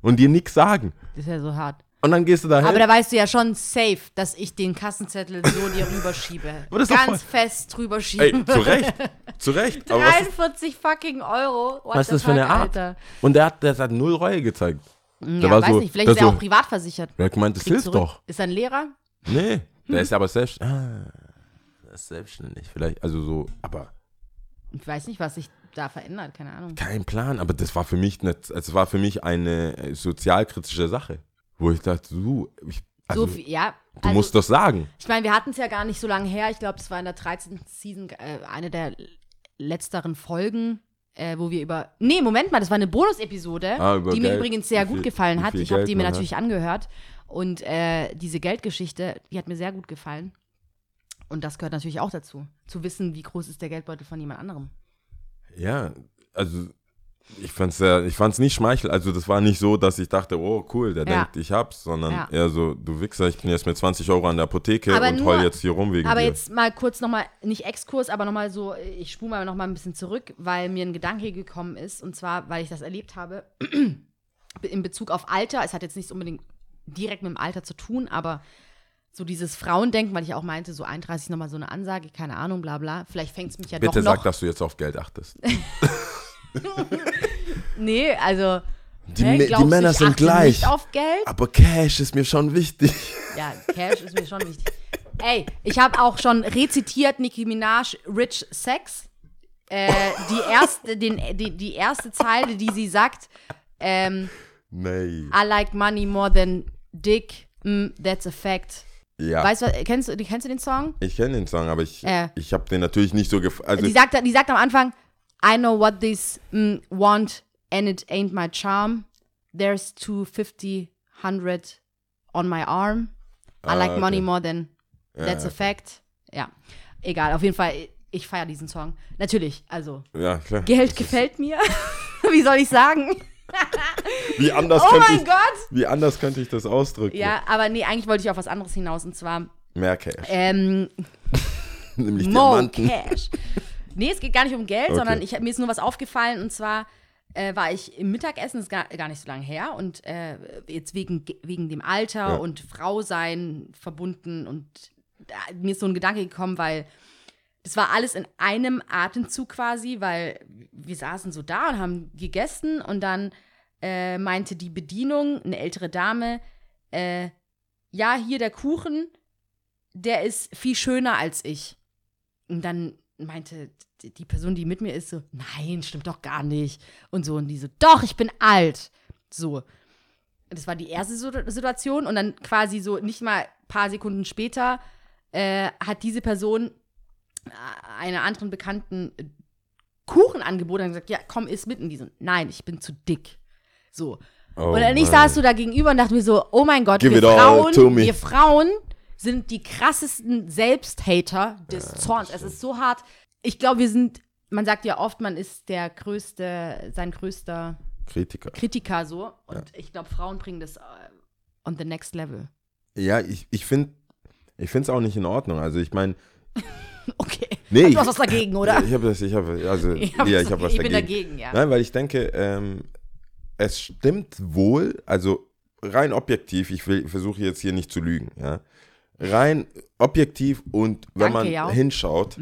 und dir nichts sagen. Das ist ja so hart. Und dann gehst du da Aber hin. da weißt du ja schon safe, dass ich den Kassenzettel so dir rüberschiebe. Aber das Ganz fest rüberschiebe. Ey, zu Recht, zu Recht. Aber was ist, 43 fucking Euro. What was ist das für eine Art? Alter. Und der hat, der hat null Reue gezeigt. Ja, war weiß so- nicht, vielleicht ist er so- auch privat versichert. Er hat gemeint, das hilft zurück. doch. Ist er ein Lehrer? Nee, der ist aber selbst. Ah, ist selbstständig. Vielleicht, also so, aber Ich weiß nicht, was sich da verändert, keine Ahnung. kein Plan. Aber das war für mich nicht, also es war für mich eine äh, sozialkritische Sache, wo ich dachte, du, ich, also, so viel, ja. du also, musst doch sagen. Ich meine, wir hatten es ja gar nicht so lange her. Ich glaube, es war in der 13. Season äh, eine der letzteren Folgen, äh, wo wir über. Nee, Moment mal, das war eine Bonus-Episode, Ah, die mir Geld, übrigens sehr wie gut viel- gefallen hat. viel Ich habe die mir natürlich angehört. Und äh, diese Geldgeschichte, die hat mir sehr gut gefallen. Und das gehört natürlich auch dazu. Zu wissen, wie groß ist der Geldbeutel von jemand anderem. Ja, also ich fand's sehr, ich fand's nicht schmeichel. Also das war nicht so, dass ich dachte, oh cool, der Ja. denkt, ich hab's, sondern Ja. eher so, du Wichser, ich bin jetzt mit 20 Euro an der Apotheke Aber und nur- heul jetzt hier rum wegen Aber dir. jetzt mal kurz nochmal, nicht Exkurs, aber nochmal so, ich spule mal nochmal ein bisschen zurück, weil mir ein Gedanke gekommen ist. Und zwar, weil ich das erlebt habe, in Bezug auf Alter. Es hat jetzt nicht unbedingt direkt mit dem Alter zu tun, aber so dieses Frauendenken, weil ich auch meinte, so 31 nochmal so eine Ansage, keine Ahnung, bla bla. Vielleicht fängt es mich ja Bitte doch noch. sag, dass du jetzt auf Geld achtest. nee, also. Die, hä, die Männer ich sind gleich. Nicht auf Geld? Aber Cash ist mir schon wichtig. Ja, Cash ist mir schon wichtig. Ey, ich habe auch schon rezitiert Nicki Minaj Rich Sex. Äh, die, erste, den, die, die erste Zeile, die sie sagt, ähm, Nee. I like money more than dick, mm, that's a fact. Ja. Weißt du, kennst du, kennst du den Song? Ich kenne den Song, aber ich, Äh. ich habe den natürlich nicht so gefallen. Also, Die sagt, die sagt am Anfang, I know what these mm, want and it ain't my charm. There's 250, 100 on my arm. I Ah, like okay. money more than that's ja, a fact. Ja, egal, auf jeden Fall, ich feiere diesen Song. Natürlich, also, ja, klar. Geld gefällt mir. Wie soll ich sagen? Wie anders, Oh könnte mein ich, Gott! wie anders könnte ich das ausdrücken? Ja, aber nee, eigentlich wollte ich auf was anderes hinaus und zwar Mehr Cash. ähm, nämlich Mo Diamanten. Cash. Nee, es geht gar nicht um Geld, Okay. sondern ich, mir ist nur was aufgefallen und zwar äh, war ich im Mittagessen, das ist gar, gar nicht so lange her und äh, jetzt wegen, wegen dem Alter Ja. und Frau sein verbunden und da, mir ist so ein Gedanke gekommen, weil das war alles in einem Atemzug quasi, weil wir saßen so da und haben gegessen und dann äh, meinte die Bedienung, eine ältere Dame, äh, ja, hier der Kuchen, der ist viel schöner als ich. Und dann meinte die- Person, die mit mir ist, so, nein, stimmt doch gar nicht. Und so, und die so, doch, ich bin alt. So. Das war die erste Situ- Situation. Und dann quasi so, nicht mal ein paar Sekunden später, äh, hat diese Person einer anderen Bekannten äh, Kuchen angeboten und gesagt, ja, komm, iss mit. Und die so, nein, ich bin zu dick. So. Oh und dann ich saß so da gegenüber und dachte mir so, oh mein Gott, Give wir Frauen, wir Frauen sind die krassesten Selbsthater des Zorns. Es ist so hart. Ich glaube, wir sind, man sagt ja oft, man ist der größte, sein größter Kritiker. Kritiker so. Und ich glaube, Frauen bringen das äh, on the next level. Ja, ich, ich finde ich es auch nicht in Ordnung. Also ich meine, Okay. Nee, du hast was dagegen, oder? ich habe das, ich habe, also, Ich hab ja, ich habe was ich bin dagegen. dagegen, ja. Nein, weil ich denke, ähm, es stimmt wohl, also rein objektiv, ich will, versuche jetzt hier nicht zu lügen, ja. Rein objektiv und wenn Danke, man ja. Mhm. hinschaut,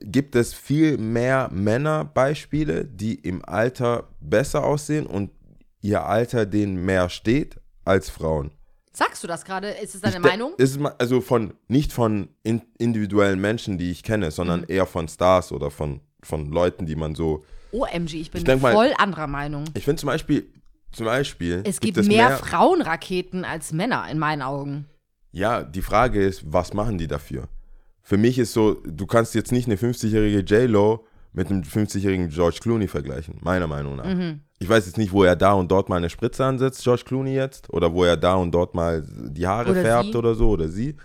gibt es viel mehr Männerbeispiele, die im Alter besser aussehen und ihr Alter denen mehr steht als Frauen. Sagst du das gerade? Ist es deine Ich Meinung? Ist also von nicht von in, individuellen Menschen, die ich kenne, sondern Mhm. eher von Stars oder von von Leuten, die man so. OMG, ich bin Ich denk mal- voll anderer Meinung. Ich finde zum Beispiel, zum Beispiel. Es gibt, es mehr, Frauenraketen als Männer in meinen Augen. Ja, die Frage ist, was machen die dafür? Für mich ist so, du kannst jetzt nicht eine 50-jährige J-Lo mit einem 50-jährigen George Clooney vergleichen, meiner Meinung nach. Mhm. Ich weiß jetzt nicht, wo er da und dort mal eine Spritze ansetzt, George Clooney jetzt, oder wo er da und dort mal die Haare Oder färbt sie. oder so, oder sie.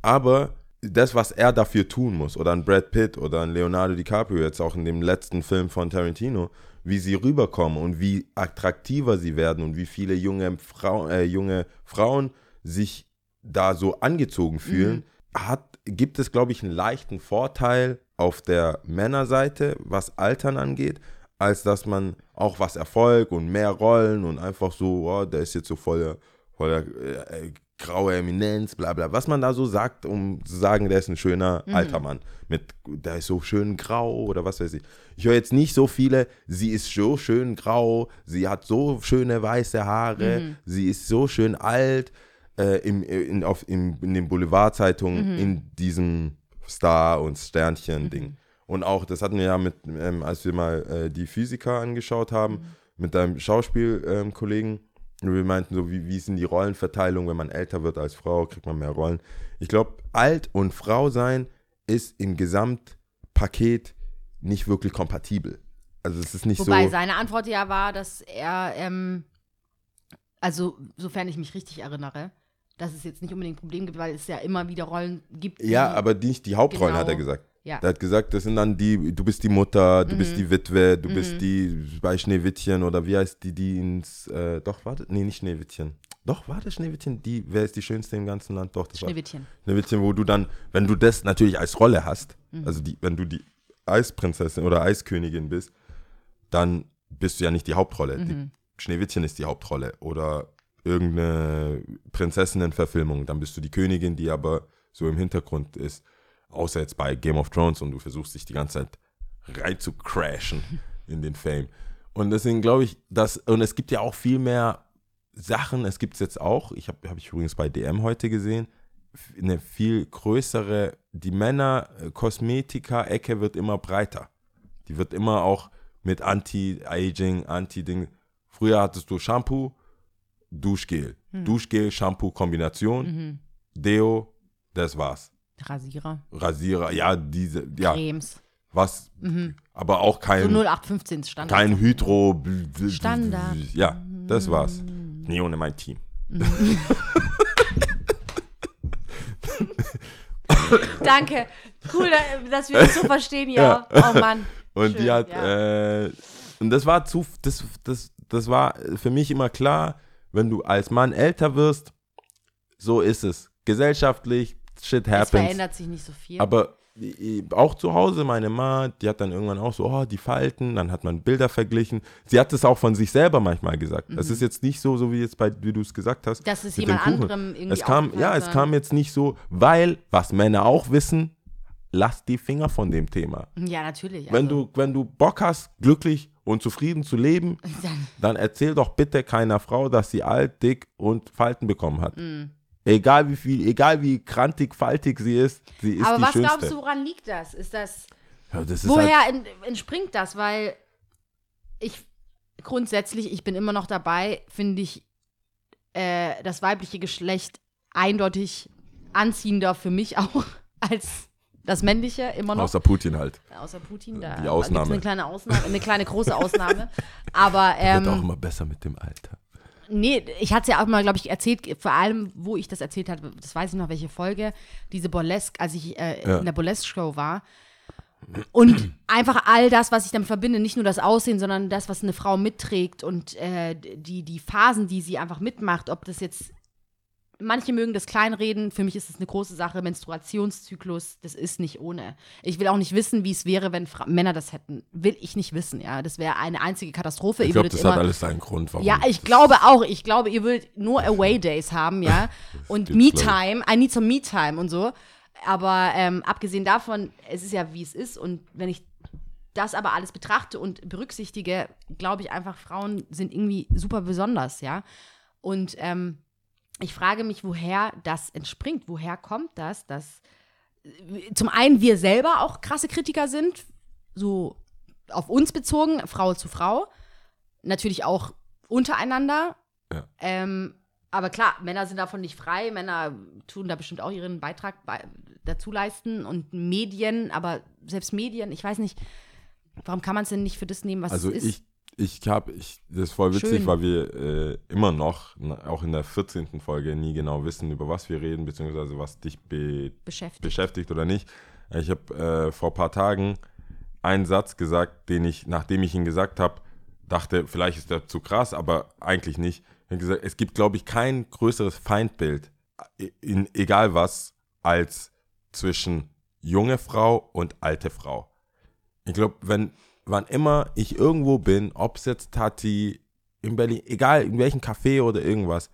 Aber das, was er dafür tun muss, oder ein Brad Pitt oder ein Leonardo DiCaprio jetzt auch in dem letzten Film von Tarantino, wie sie rüberkommen und wie attraktiver sie werden und wie viele junge, Frau, äh, junge Frauen sich da so angezogen fühlen, hat, gibt es, glaube ich, einen leichten Vorteil auf der Männerseite, was Altern angeht, als dass man auch was Erfolg und mehr Rollen und einfach so, oh, der ist jetzt so voller, voller äh, äh, graue Eminenz, bla bla, was man da so sagt, um zu sagen, der ist ein schöner alter Mann. Mit, der ist so schön grau oder was weiß ich. Ich höre jetzt nicht so viele, sie ist so schön grau, sie hat so schöne weiße Haare, sie ist so schön alt, äh, im, in, auf, im, in den Boulevardzeitungen, in diesem Star- und Sternchen-Ding. Und auch, das hatten wir ja mit, ähm, als wir mal äh, die Physiker angeschaut haben, mit deinem Schauspielkollegen, und wir meinten so, wie, wie ist denn die Rollenverteilung, wenn man älter wird als Frau, kriegt man mehr Rollen. Ich glaube, alt und Frau sein ist im Gesamtpaket nicht wirklich kompatibel. Also es ist nicht Wobei so. seine Antwort ja war, dass er, ähm, also sofern ich mich richtig erinnere, dass es jetzt nicht unbedingt ein Problem gibt, weil es ja immer wieder Rollen gibt. Ja, aber nicht die Hauptrollen, Genau. hat er gesagt. Ja. Der hat gesagt, das sind dann die, du bist die Mutter, du Mhm. bist die Witwe, du bist die bei Schneewittchen oder wie heißt die, die ins, äh, doch, warte, nee, nicht Schneewittchen. Doch, war das Schneewittchen? Die, wer ist die schönste im ganzen Land? Doch, das war Schneewittchen. Schneewittchen, wo du dann, wenn du das natürlich als Rolle hast, Mhm. also die, wenn du die Eisprinzessin oder Eiskönigin bist, dann bist du ja nicht die Hauptrolle. Mhm. Die Schneewittchen ist die Hauptrolle oder irgendeine Prinzessinnenverfilmung, dann bist du die Königin, die aber so im Hintergrund ist. Außer jetzt bei Game of Thrones und du versuchst dich die ganze Zeit rein zu crashen in den Fame. Und deswegen glaube ich, dass, und es gibt ja auch viel mehr Sachen, es gibt es jetzt auch, ich habe hab ich übrigens bei DM heute gesehen, eine viel größere, die Männer-Kosmetika-Ecke wird immer breiter. Die wird immer auch mit Anti-Aging, Anti-Ding. Früher hattest du Shampoo, Duschgel. Duschgel, Shampoo-Kombination, Deo, das war's. Rasierer, Rasierer, ja, diese, ja, Cremes. was, aber auch So kein, 0815 Standard. kein Hydro. Standard. Ja, das war's. Nie ohne mein Team. Danke. Cool, da- dass wir das so verstehen hier. Oh Mann. Und Schön, die hat, ja. äh, und das war zu, das, das, das war für mich immer klar, wenn du als Mann älter wirst, so ist es. Gesellschaftlich, shit Es happens. verändert sich nicht so viel. Aber auch zu Hause, meine Ma, die hat dann irgendwann auch so, oh, die Falten, dann hat man Bilder verglichen. Sie hat es auch von sich selber manchmal gesagt. Es ist jetzt nicht so, so wie jetzt bei, wie du es gesagt hast. Mhm. Es mit jemand anderem irgendwie Es kam, ja, es kam jetzt nicht so, weil, was Männer auch wissen, lass die Finger von dem Thema. ja, natürlich. Wenn also, du, wenn du Bock hast, glücklich und zufrieden zu leben, Dann, dann erzähl doch bitte keiner Frau, dass sie alt, dick und Falten bekommen hat. Mm. Egal wie viel, egal wie krantig, faltig sie ist, sie ist aber die was schönste. glaubst du, woran liegt das? Ist das. Ja, das ist halt, Woher en- entspringt das? Weil ich grundsätzlich, ich bin immer noch dabei, finde ich äh, das weibliche Geschlecht eindeutig anziehender für mich auch als das männliche immer noch. außer Putin halt. Außer Putin, da Die Ausnahme. eine kleine Ausnahme, eine kleine große Ausnahme. Aber Wird auch ähm, immer besser mit dem Alter. Nee, ich hatte es ja auch mal, glaube ich, erzählt, vor allem, wo ich das erzählt habe, das weiß ich noch, welche Folge, diese Burlesque, als ich äh, Ja. in der Burlesque-Show war. Und einfach all das, was ich damit verbinde, nicht nur das Aussehen, sondern das, was eine Frau mitträgt und äh, die, die Phasen, die sie einfach mitmacht, ob das jetzt Manche mögen das kleinreden, für mich ist es eine große Sache. Menstruationszyklus, das ist nicht ohne. Ich will auch nicht wissen, wie es wäre, wenn Fra Männer das hätten. Will ich nicht wissen, ja. Das wäre eine einzige Katastrophe. Ich glaube, das immer, hat alles seinen Grund, warum. ja, ich glaube auch. Ich glaube, ihr würdet nur Away Days haben, ja. Und Me-Time, I need some Me-Time und so. Aber ähm, abgesehen davon, es ist ja, wie es ist. Und wenn ich das aber alles betrachte und berücksichtige, glaube ich einfach, Frauen sind irgendwie super besonders, ja. Und ähm, ich frage mich, woher das entspringt. Woher kommt das, dass äh, zum einen wir selber auch krasse Kritiker sind so auf uns bezogen, Frau zu Frau. Natürlich auch untereinander. Ja. Ähm, aber klar, Männer sind davon nicht frei. Männer tun da bestimmt auch ihren Beitrag bei, dazu leisten und Medien, aber selbst Medien, ich weiß nicht, warum kann man es denn nicht für das nehmen, was Also es ist? ich, ich habe, ich, das ist voll witzig, Schön. weil wir äh, immer noch, auch in der 14. Folge, nie genau wissen, über was wir reden, beziehungsweise was dich be beschäftigt. beschäftigt oder nicht. Ich habe äh, vor ein paar Tagen einen Satz gesagt, den ich, nachdem ich ihn gesagt habe, dachte, vielleicht ist der zu krass, aber eigentlich nicht. Ich habe gesagt, es gibt, glaube ich, kein größeres Feindbild, äh, in, egal was, als zwischen junge Frau und alte Frau. Ich glaube, wenn, wann immer ich irgendwo bin, ob es jetzt Tati, in Berlin, egal in welchem Café oder irgendwas,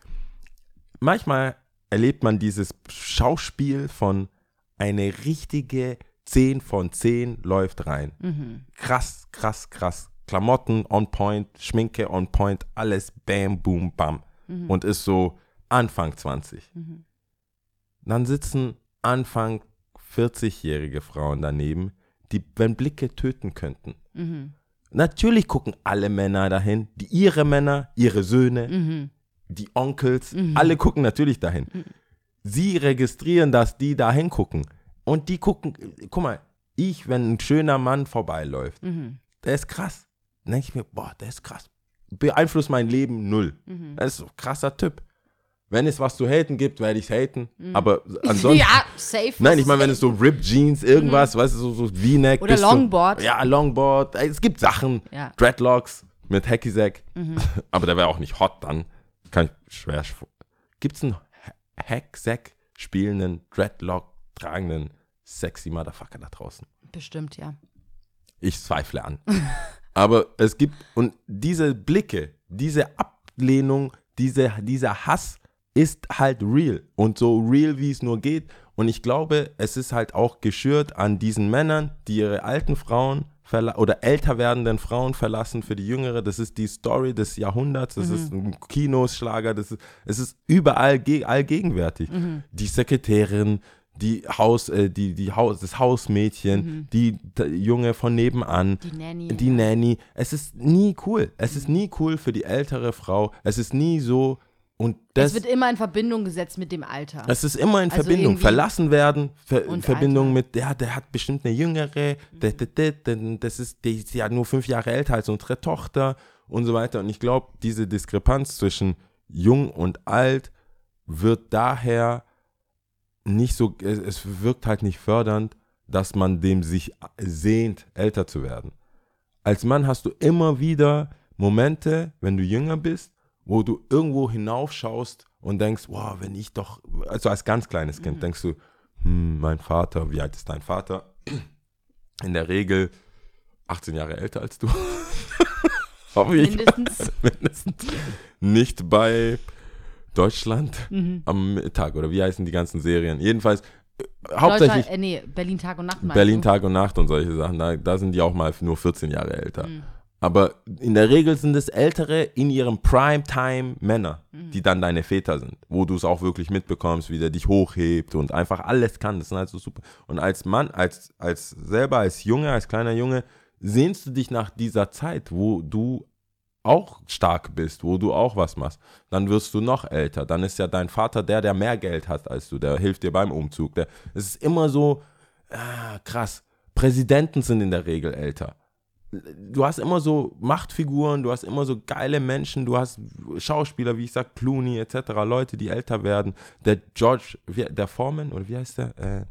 manchmal erlebt man dieses Schauspiel von eine richtige 10 von 10 läuft rein. Mhm. Krass, krass, krass. Klamotten on point, Schminke on point, alles bam, boom, bam. Mhm. Und ist so Anfang 20. Dann sitzen Anfang 40-jährige Frauen daneben, die, wenn Blicke töten könnten. Mhm. Natürlich gucken alle Männer dahin, die ihre Männer, ihre Söhne, Mhm. die Onkels, alle gucken natürlich dahin. Sie registrieren, dass die dahin gucken. Und die gucken, guck mal, ich, wenn ein schöner Mann vorbeiläuft, Mhm. der ist krass. Dann denke ich mir, boah, der ist krass. Beeinflusst mein Leben null. Mhm. Das ist ein krasser Typ. Wenn es was zu haten gibt, werde ich es haten. Aber ansonsten. Ja, safe. Nein, ich meine, wenn es so Rip Jeans, irgendwas, weißt du, so, so V-Neck. Mhm. Oder Longboard. Zum, ja, Longboard. Es gibt Sachen. Ja. Mhm. Dreadlocks mit Hacky Sack. Aber der wäre auch nicht hot dann. Kann ich schwer. Gibt es einen Ha- Hack-Sack spielenden, Dreadlock tragenden, sexy Motherfucker da draußen? Bestimmt, ja. Ich zweifle an. Aber es gibt, und diese Blicke, diese Ablehnung, diese, dieser Hass ist halt real. Und so real, wie es nur geht. Und ich glaube, es ist halt auch geschürt an diesen Männern, die ihre alten Frauen oder älter werdenden Frauen verlassen für die Jüngere. Das ist die Story des Jahrhunderts. Das ist ein Kinosschlager. Das ist, es ist überall ge allgegenwärtig. Die Sekretärin, die Haus, äh, die, die Haus, das Hausmädchen, die, d- Junge von nebenan, Die Nanny. die Nanny. Es ist nie cool. Es ist nie cool für die ältere Frau. Es ist nie so. Und das, es wird immer in Verbindung gesetzt mit dem Alter. es ist immer in Also Verbindung. Verlassen werden, Ver Und Verbindung Alter. mit, ja, der hat bestimmt eine jüngere, der, das ist, die ist ja nur fünf Jahre älter als unsere Tochter und so weiter. Und ich glaube, diese Diskrepanz zwischen jung und alt wird daher nicht so, es, es wirkt halt nicht fördernd, dass man dem sich sehnt, älter zu werden. Als Mann hast du immer wieder Momente, wenn du jünger bist, wo du irgendwo hinaufschaust und denkst, wow, wenn ich doch, also als ganz kleines Kind denkst du, hm, mein Vater, wie alt ist dein Vater? In der Regel 18 Jahre älter als du. Mindestens. Mindestens. Nicht bei Deutschland Mhm. am Mittag oder wie heißen die ganzen Serien? Jedenfalls äh, hauptsächlich äh, nee, Berlin Tag und Nacht. Berlin du? Tag und Nacht und solche Sachen. Da, da sind die auch mal nur 14 Jahre älter. Mhm. Aber in der Regel sind es ältere in ihrem Primetime Männer, Mhm. die dann deine Väter sind, wo du es auch wirklich mitbekommst, wie der dich hochhebt und einfach alles kann. Das sind halt so super. Und als Mann, als, als selber, als Junge, als kleiner Junge, sehnst du dich nach dieser Zeit, wo du auch stark bist, wo du auch was machst. Dann wirst du noch älter. Dann ist ja dein Vater der, der mehr Geld hat als du. Der hilft dir beim Umzug. Der, es ist immer so, ah, krass. Präsidenten sind in der Regel älter du hast immer so Machtfiguren, du hast immer so geile Menschen, du hast Schauspieler, wie ich sag, Clooney etc., Leute, die älter werden. Der George, der Foreman, oder wie heißt der? Äh,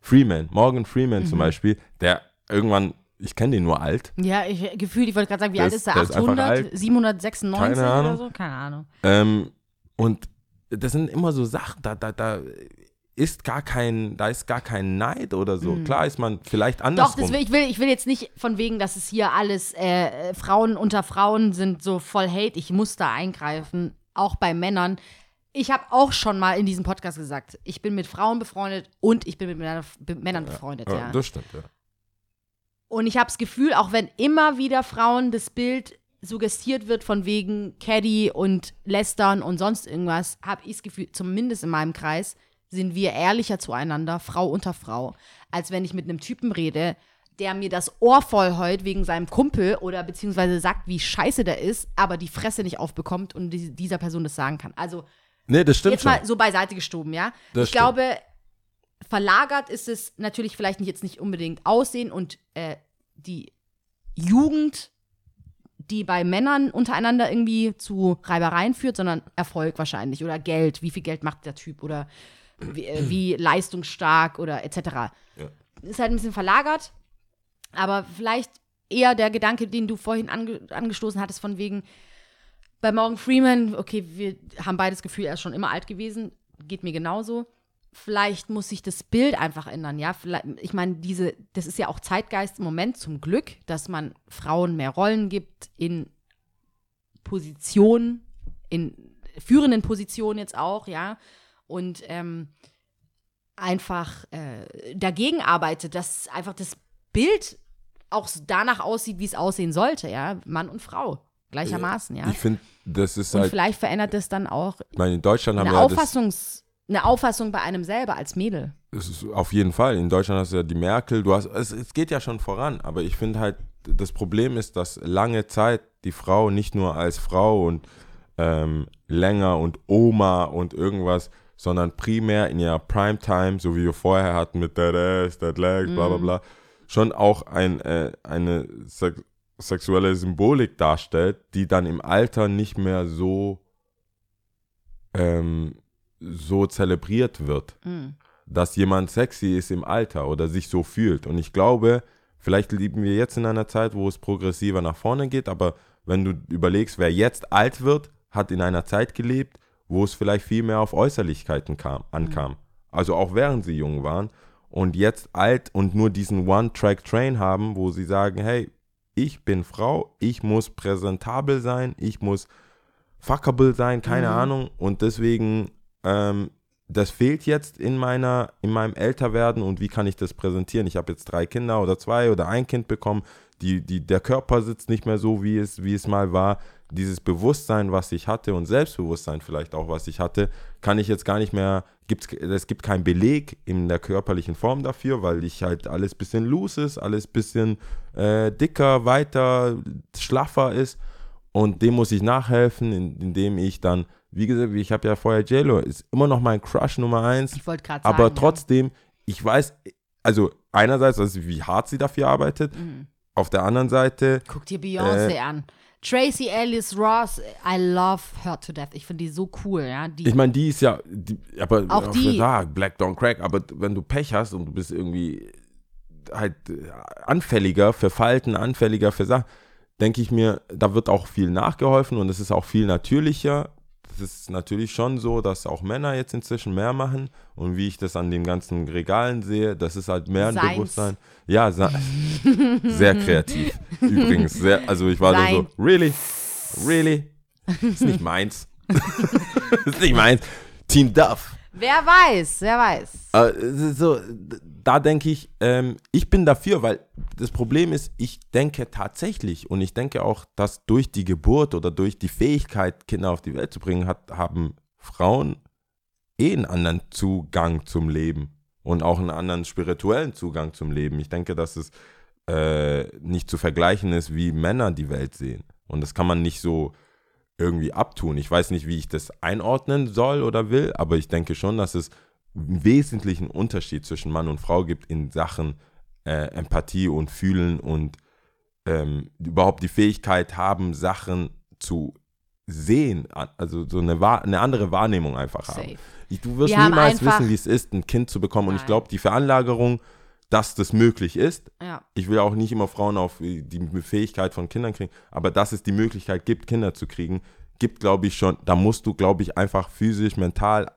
Freeman, Morgan Freeman Mhm. zum Beispiel, der irgendwann, ich kenne den nur alt, Ja, ich gefühlt, ich wollte gerade sagen, wie Der alt ist- ist er? der ist einfach 800? alt. 796 Keine Ahnung. oder so? Keine Ahnung. Ähm, und das sind immer so Sachen, da, da, da ist gar kein, da ist gar kein Neid oder so. Klar ist man vielleicht Mhm. Doch, will, ich, will, ich will jetzt nicht von wegen, dass es hier alles äh, Frauen unter Frauen sind, so voll Hate. Ich muss da eingreifen, auch bei Männern. Ich habe auch schon mal in diesem Podcast gesagt, ich bin mit Frauen befreundet und ich bin mit Männern befreundet. ja, Ja. Das stimmt, ja. Und ich habe das Gefühl, auch wenn immer wieder Frauen das Bild suggestiert wird von wegen Caddy und Lästern und sonst irgendwas, habe ich das Gefühl, zumindest in meinem Kreis, sind wir ehrlicher zueinander, Frau unter Frau, als wenn ich mit einem Typen rede, der mir das Ohr voll heult wegen seinem Kumpel oder beziehungsweise sagt, wie scheiße der ist, aber die Fresse nicht aufbekommt und die, dieser Person das sagen kann. Also Nee, das stimmt jetzt schon. mal so beiseite gestoben, ja. Das ich stimmt. glaube, verlagert ist es natürlich vielleicht jetzt nicht unbedingt Aussehen und äh, die Jugend, die bei Männern untereinander irgendwie zu Reibereien führt, sondern Erfolg wahrscheinlich oder Geld. Wie viel Geld macht der Typ oder wie, äh, wie leistungsstark oder etc. Ja. Ist halt ein bisschen verlagert, aber vielleicht eher der Gedanke, den du vorhin ange angestoßen hattest, von wegen, bei Morgan Freeman, okay, wir haben beides Gefühl, er ist schon immer alt gewesen, geht mir genauso. Vielleicht muss sich das Bild einfach ändern, ja. Vielleicht, ich meine, diese, das ist ja auch Zeitgeist im Moment zum Glück, dass man Frauen mehr Rollen gibt in Positionen, in führenden Positionen jetzt auch, ja. Und ähm, einfach äh, dagegen arbeitet, dass einfach das Bild auch danach aussieht, wie es aussehen sollte, ja. Mann und Frau gleichermaßen, ja. Ich finde, das ist Und halt, vielleicht verändert das dann auch ich meine, in Deutschland haben eine wir Auffassungs, eine Auffassung bei einem selber als Mädel. das ist auf jeden Fall. In Deutschland hast du ja die Merkel, du hast, es, es geht ja schon voran, aber ich finde halt, das Problem ist, dass lange Zeit die Frau nicht nur als Frau und ähm, länger und Oma und irgendwas, sondern primär in ihrer Primetime, so wie wir vorher hatten mit That Ass, That Legs, bla bla bla, schon auch ein, äh, eine sex sexuelle Symbolik darstellt, die dann im Alter nicht mehr so, ähm, so zelebriert wird. Dass jemand sexy ist im Alter oder sich so fühlt. Und ich glaube, vielleicht leben wir jetzt in einer Zeit, wo es progressiver nach vorne geht, aber wenn du überlegst, wer jetzt alt wird, hat in einer Zeit gelebt, wo es vielleicht viel mehr auf Äußerlichkeiten kam, ankam. Also auch während sie jung waren und jetzt alt und nur diesen One-Track-Train haben, wo sie sagen, hey, ich bin Frau, ich muss präsentabel sein, ich muss fuckable sein, keine Ahnung. Und deswegen, ähm, das fehlt jetzt in meiner, in meinem Älterwerden und wie kann ich das präsentieren? Ich habe jetzt drei Kinder oder zwei oder ein Kind bekommen. Die, die, der Körper sitzt nicht mehr so, wie es, wie es mal war. Dieses Bewusstsein, was ich hatte und Selbstbewusstsein vielleicht auch, was ich hatte, kann ich jetzt gar nicht mehr, gibt's, es gibt keinen Beleg in der körperlichen Form dafür, weil ich halt alles bisschen loose ist, alles bisschen äh, dicker, weiter, schlaffer ist. Und dem muss ich nachhelfen, in- indem ich dann, wie gesagt, ich habe ja vorher JLo, ist immer noch mein Crush Nummer eins. Ich wollte gerade sagen. Aber ja. trotzdem, ich weiß, also einerseits, also wie hart sie dafür arbeitet, Mhm. auf der anderen Seite, Guck dir Beyoncé Äh, an. Tracy Ellis Ross, I love her to death. Ich finde die so cool, ja. Die, ich meine, die ist ja, die, aber Auch die- Ja, Black Don't Crack, aber wenn du Pech hast und du bist irgendwie halt äh, anfälliger für Falten, anfälliger für Sachen, denke ich mir, da wird auch viel nachgeholfen und es ist auch viel natürlicher. Es ist natürlich schon so, dass auch Männer jetzt inzwischen mehr machen und wie ich das an den ganzen Regalen sehe, das ist halt mehr ein Seins. Bewusstsein. Ja, sehr kreativ. Übrigens, sehr, also ich war da so, Sein. really? Really? Ist nicht meins. ist nicht meins. Team Duff. wer weiß, wer weiß. So, da denke ich, ähm, ich bin dafür, weil das Problem ist, ich denke tatsächlich und ich denke auch, dass durch die Geburt oder durch die Fähigkeit, Kinder auf die Welt zu bringen, hat, haben Frauen eh einen anderen Zugang zum Leben und auch einen anderen spirituellen Zugang zum Leben. Ich denke, dass es äh, nicht zu vergleichen ist, wie Männer die Welt sehen. Und das kann man nicht so irgendwie abtun. Ich weiß nicht, wie ich das einordnen soll oder will, aber ich denke schon, dass es wesentlichen Unterschied zwischen Mann und Frau gibt in Sachen äh, Empathie und Fühlen und ähm, überhaupt die Fähigkeit haben, Sachen zu sehen, also so eine, eine andere Wahrnehmung einfach haben. Safe. Du wirst Wir niemals wissen, wie es ist, ein Kind zu bekommen. Und ich Nein. glaube, die Veranlagerung, dass das möglich ist, Ja. ich will auch nicht immer Frauen auf die Fähigkeit von Kindern kriegen, aber dass es die Möglichkeit gibt, Kinder zu kriegen, gibt, glaube ich, schon, da musst du, glaube ich, einfach physisch, mental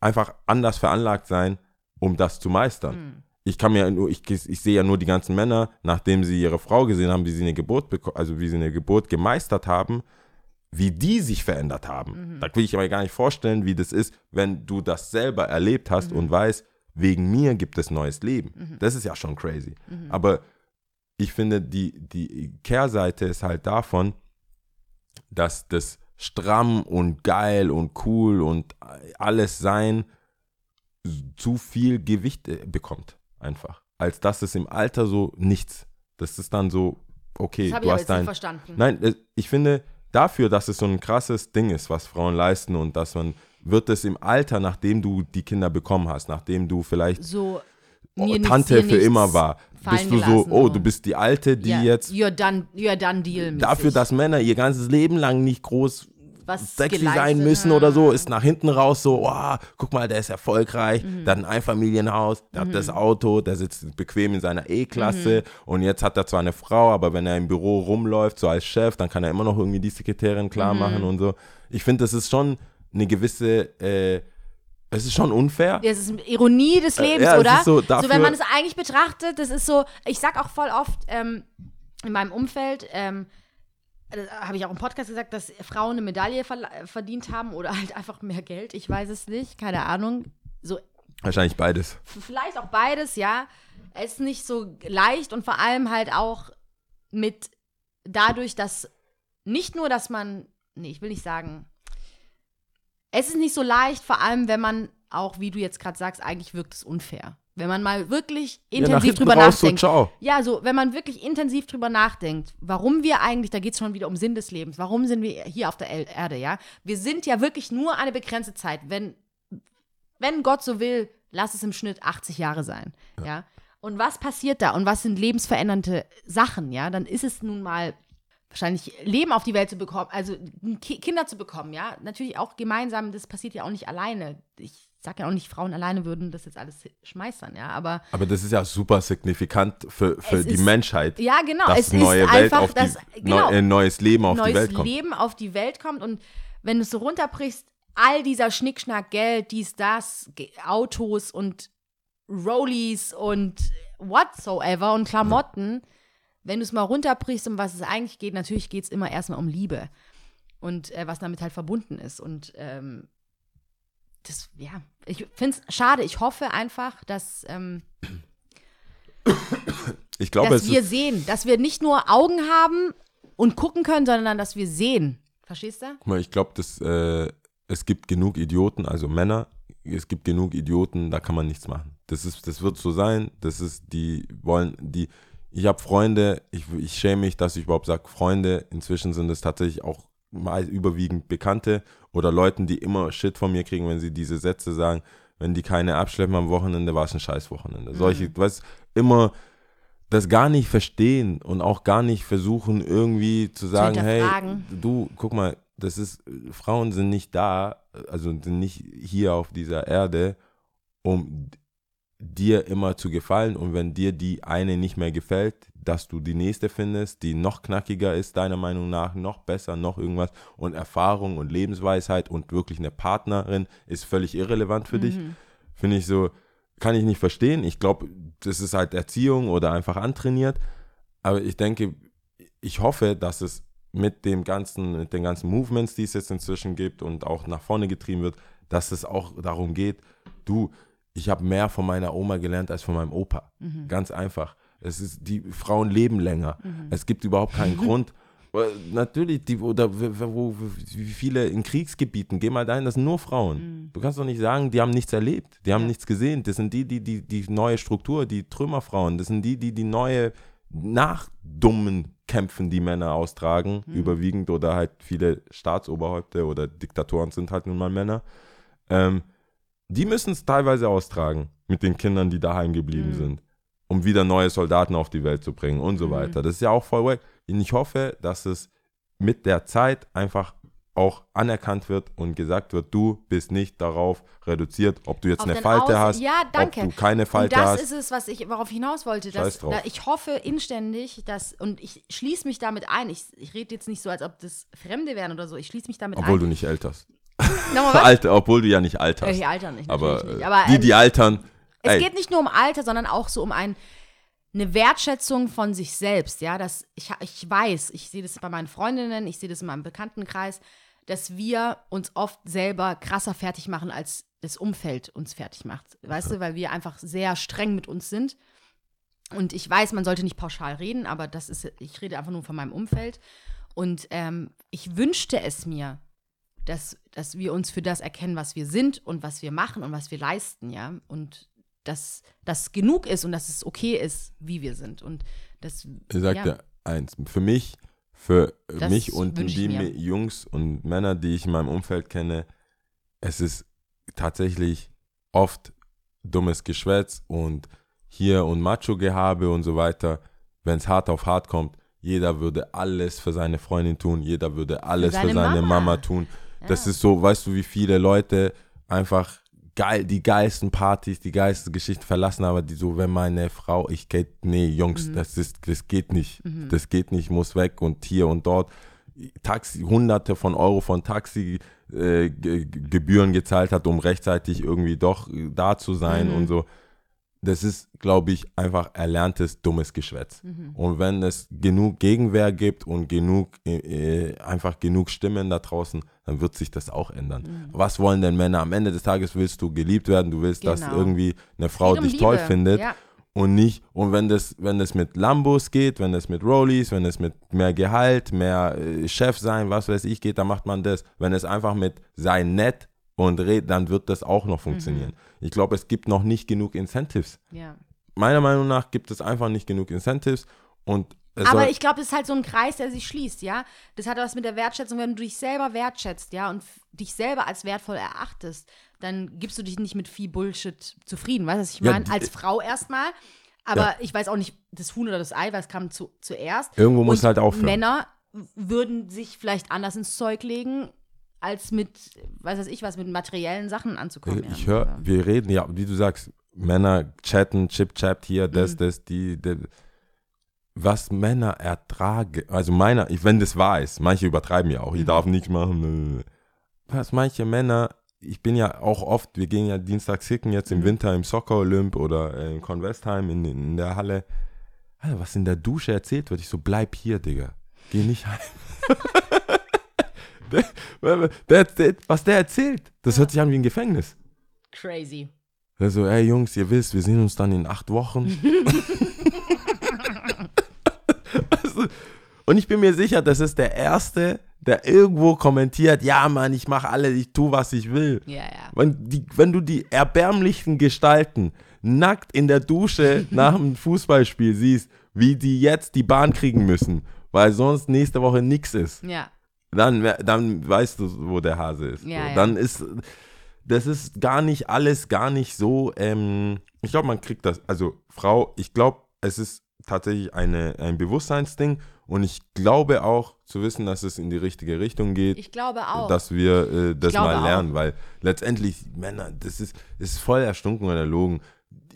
einfach anders veranlagt sein, um das zu meistern. Ich kann mir nur, ich, ich sehe ja nur die ganzen Männer, nachdem sie ihre Frau gesehen haben, wie sie eine Geburt also wie sie eine Geburt gemeistert haben, wie die sich verändert haben. Da will ich aber gar nicht vorstellen, wie das ist, wenn du das selber erlebt hast und weißt, wegen mir gibt es neues Leben. Das ist ja schon crazy. Aber ich finde, die, die Kehrseite ist halt davon, dass das stramm und geil und cool und alles sein zu viel Gewicht äh, bekommt. Einfach. als dass es im Alter so nichts. Das ist dann so, okay, Das du ich hast jetzt nicht dein. verstanden. Nein, äh, ich finde, dafür, dass es so ein krasses Ding ist, was Frauen leisten und dass man, wird es im Alter, nachdem du die Kinder bekommen hast, nachdem du vielleicht So oh, Tante für immer war, bist du so, oh, du bist die Alte, die ja, jetzt You're done, you're done deal. dafür, dass Männer ihr ganzes Leben lang nicht groß Was sexy sein müssen oder so, ist nach hinten raus so, oh, guck mal, der ist erfolgreich, Mhm. der hat ein Einfamilienhaus, der hat das Auto, der sitzt bequem in seiner E-Klasse Mhm. und jetzt hat er zwar eine Frau, aber wenn er im Büro rumläuft, so als Chef, dann kann er immer noch irgendwie die Sekretärin klar Mhm. machen und so. Ich finde, das ist schon eine gewisse, äh, es ist schon unfair. Das ist Ironie des Lebens, Äh, ja, es oder? so, dafür- wenn man es eigentlich betrachtet, das ist so, ich sag auch voll oft ähm, in meinem Umfeld, ähm, das habe ich auch im Podcast gesagt, dass Frauen eine Medaille verdient haben oder halt einfach mehr Geld, ich weiß es nicht, keine Ahnung. So, Wahrscheinlich beides. vielleicht auch beides, ja. Es ist nicht so leicht und vor allem halt auch mit dadurch, dass nicht nur, dass man, nee, ich will nicht sagen, es ist nicht so leicht, vor allem wenn man auch, wie du jetzt gerade sagst, eigentlich wirkt es unfair. Wenn man mal wirklich Ja, intensiv hinten drüber raus so, nachdenkt. ciao. Ja, so, wenn man wirklich intensiv drüber nachdenkt, warum wir eigentlich, da geht es schon wieder um Sinn des Lebens, warum sind wir hier auf der El Erde, ja? Wir sind ja wirklich nur eine begrenzte Zeit. Wenn, wenn Gott so will, lass es im Schnitt 80 Jahre sein, ja? Und was passiert da und was sind lebensverändernde Sachen, ja? Dann ist es nun mal wahrscheinlich Leben auf die Welt zu bekommen, also Ki Kinder zu bekommen, ja? Natürlich auch gemeinsam, das passiert ja auch nicht alleine. Ich sage ja auch nicht, Frauen alleine würden das jetzt alles schmeißern, ja? Aber Aber das ist ja super signifikant für, für die ist- Menschheit, ja, genau, dass es neue ist Welt einfach, auf die, dass, neu, genau, ein neues Leben auf neues die Welt kommt. Leben auf die Welt kommt und wenn du es so runterbrichst, all dieser Schnickschnack, Geld, dies, das, Autos und Rollies und whatsoever und Klamotten, wenn du es mal runterbrichst, um was es eigentlich geht, natürlich geht es immer erstmal um Liebe und äh, was damit halt verbunden ist und ähm, das, ja, ich finde es schade. Ich hoffe einfach, dass, ähm, Ich glaube, dass wir sehen, dass wir nicht nur Augen haben und gucken können, sondern dass wir sehen. Verstehst du? guck mal, ich glaube, dass äh, es gibt genug Idioten, also Männer, es gibt genug Idioten, da kann man nichts machen. Das ist, das wird so sein. Das ist, die wollen, die. Ich habe Freunde, ich, ich schäme mich, dass ich überhaupt sage Freunde. Inzwischen sind es tatsächlich auch mal überwiegend Bekannte oder Leuten, die immer Shit von mir kriegen, wenn sie diese Sätze sagen, wenn die keine abschleppen am Wochenende, war es ein scheiß Wochenende. Solche, du weißt, immer das gar nicht verstehen und auch gar nicht versuchen, irgendwie zu sagen, hey, du, guck mal, das ist, Frauen sind nicht da, also sind nicht hier auf dieser Erde, um dir immer zu gefallen und wenn dir die eine nicht mehr gefällt, dass du die nächste findest, die noch knackiger ist, deiner Meinung nach, noch besser, noch irgendwas und Erfahrung und Lebensweisheit und wirklich eine Partnerin ist völlig irrelevant für dich, finde ich so, kann ich nicht verstehen. Ich glaube, das ist halt Erziehung oder einfach antrainiert, aber ich denke, ich hoffe, dass es mit dem ganzen, mit den ganzen Movements, die es jetzt inzwischen gibt und auch nach vorne getrieben wird, dass es auch darum geht, du, ich habe mehr von meiner Oma gelernt als von meinem Opa. Ganz einfach. Es ist, die Frauen leben länger. Es gibt überhaupt keinen Grund. Natürlich, die, oder wo, wie viele in Kriegsgebieten, geh mal dahin, das sind nur Frauen. Du kannst doch nicht sagen, die haben nichts erlebt, die haben nichts gesehen. Das sind die, die, die, die neue Struktur, die Trümmerfrauen, das sind die, die die neue nach dummen Kämpfen, die Männer austragen, überwiegend oder halt viele Staatsoberhäupter oder Diktatoren sind halt nun mal Männer. Ähm, die müssen es teilweise austragen mit den Kindern, die daheim geblieben sind, um wieder neue Soldaten auf die Welt zu bringen und so weiter. Das ist ja auch voll wack. Und ich hoffe, dass es mit der Zeit einfach auch anerkannt wird und gesagt wird, du bist nicht darauf reduziert, ob du jetzt Auf eine Falte Außen- hast, Ja, danke. ob du keine Falte das hast. ist es, was ich, worauf hinaus wollte. Dass, da, ich hoffe inständig, dass, und ich schließe mich damit ein, ich, ich rede jetzt nicht so, als ob das Fremde wären oder so, ich schließe mich damit obwohl ein. du nicht alterst. Alter, obwohl du ja nicht alterst. Äh, die altern nicht, aber nicht. äh, Aber, die, ähm, die altern, Es ey, geht nicht nur um Alter, sondern auch so um ein, eine Wertschätzung von sich selbst, ja, dass ich, ich weiß, ich sehe das bei meinen Freundinnen, ich sehe das in meinem Bekanntenkreis, dass wir uns oft selber krasser fertig machen, als das Umfeld uns fertig macht. Weißt du, weil wir einfach sehr streng mit uns sind. Und ich weiß, man sollte nicht pauschal reden, aber das ist, ich rede einfach nur von meinem Umfeld. Und ähm, ich wünschte es mir, dass, dass wir uns für das erkennen, was wir sind und was wir machen und was wir leisten, ja. Und dass das genug ist und dass es okay ist, wie wir sind. Und das, Ich sag ja. dir eins, für mich, für Das mich und die Jungs und Männer, die ich in meinem Umfeld kenne, es ist tatsächlich oft dummes Geschwätz und hier und Macho-Gehabe und so weiter. Wenn es hart auf hart kommt, jeder würde alles für seine Freundin tun, jeder würde alles für seine seine, Mama. Mama. tun. Das ist so, weißt du, wie viele Leute einfach geil, die geilsten Partys, die geilsten Geschichten verlassen, aber die so, wenn meine Frau, ich geht, nee, Jungs, das ist, das geht nicht, das geht nicht, muss weg und hier und dort. Taxi, hunderte von Euro von Taxi äh, Ge- gezahlt hat, um rechtzeitig irgendwie doch äh, da zu sein und so. Das ist, glaube ich, einfach erlerntes dummes Geschwätz. Und wenn es genug Gegenwehr gibt und genug, äh, äh, einfach genug Stimmen da draußen, dann wird sich das auch ändern. Was wollen denn Männer? Am Ende des Tages willst du geliebt werden, du willst, dass Genau. irgendwie eine Frau dich toll Liebe. findet Ja. und nicht, und wenn das, wenn das mit Lambos geht, wenn das mit Rollies, wenn es mit mehr Gehalt, mehr äh, Chef sein, was weiß ich geht, dann macht man das. Wenn es einfach mit sei nett und red, dann wird das auch noch funktionieren. Ich glaube, es gibt noch nicht genug Incentives. ja. Meiner Meinung nach gibt es einfach nicht genug Incentives und Aber ich glaube, es ist halt so ein Kreis, der sich schließt, ja. Das hat was mit der Wertschätzung, wenn du dich selber wertschätzt, ja, und dich selber als wertvoll erachtest, dann gibst du dich nicht mit viel Bullshit zufrieden, weißt du, was ich Ja, meine? die- als Frau erstmal. Aber Ja. ich weiß auch nicht, das Huhn oder das Ei, was kam zu, zuerst. Irgendwo muss Und halt aufhören. Männer würden sich vielleicht anders ins Zeug legen, als mit, weiß ich was, mit materiellen Sachen anzukommen. ich ja. höre, wir reden ja, wie du sagst, Männer chatten, chip chat hier, das, Mhm. das, die, die, was Männer ertragen, also meiner, wenn das wahr ist, manche übertreiben ja auch, ich Mhm. darf nichts machen, was manche Männer, ich bin ja auch oft, wir gehen ja dienstags hicken jetzt Mhm. im Winter im Soccer Olymp oder äh, in Convestheim in, in der Halle, Alter, was in der Dusche erzählt wird, ich so, bleib hier, Digga, geh nicht heim. der, der, der, was der erzählt, das hört sich an wie ein Gefängnis. Crazy. Er so, ey Jungs, ihr wisst, wir sehen uns dann in acht Wochen. also, und ich bin mir sicher, das ist der Erste, der irgendwo kommentiert, ja Mann, ich mache alles, ich tue, was ich will. Ja, ja. Wenn, die, wenn du die erbärmlichen Gestalten nackt in der Dusche nach einem Fußballspiel siehst, wie die jetzt die Bahn kriegen müssen, weil sonst nächste Woche nichts ist, Ja. Dann, dann weißt du, wo der Hase ist. Ja, so. ja. Dann ist, das ist gar nicht alles, gar nicht so, ähm, ich glaube, man kriegt das, also Frau, ich glaube, es ist tatsächlich eine, ein Bewusstseinsding und ich glaube auch zu wissen, dass es in die richtige Richtung geht, Ich glaube auch. dass wir äh, das mal auch. lernen, weil letztendlich, Männer, das ist, ist voll erstunken und erlogen.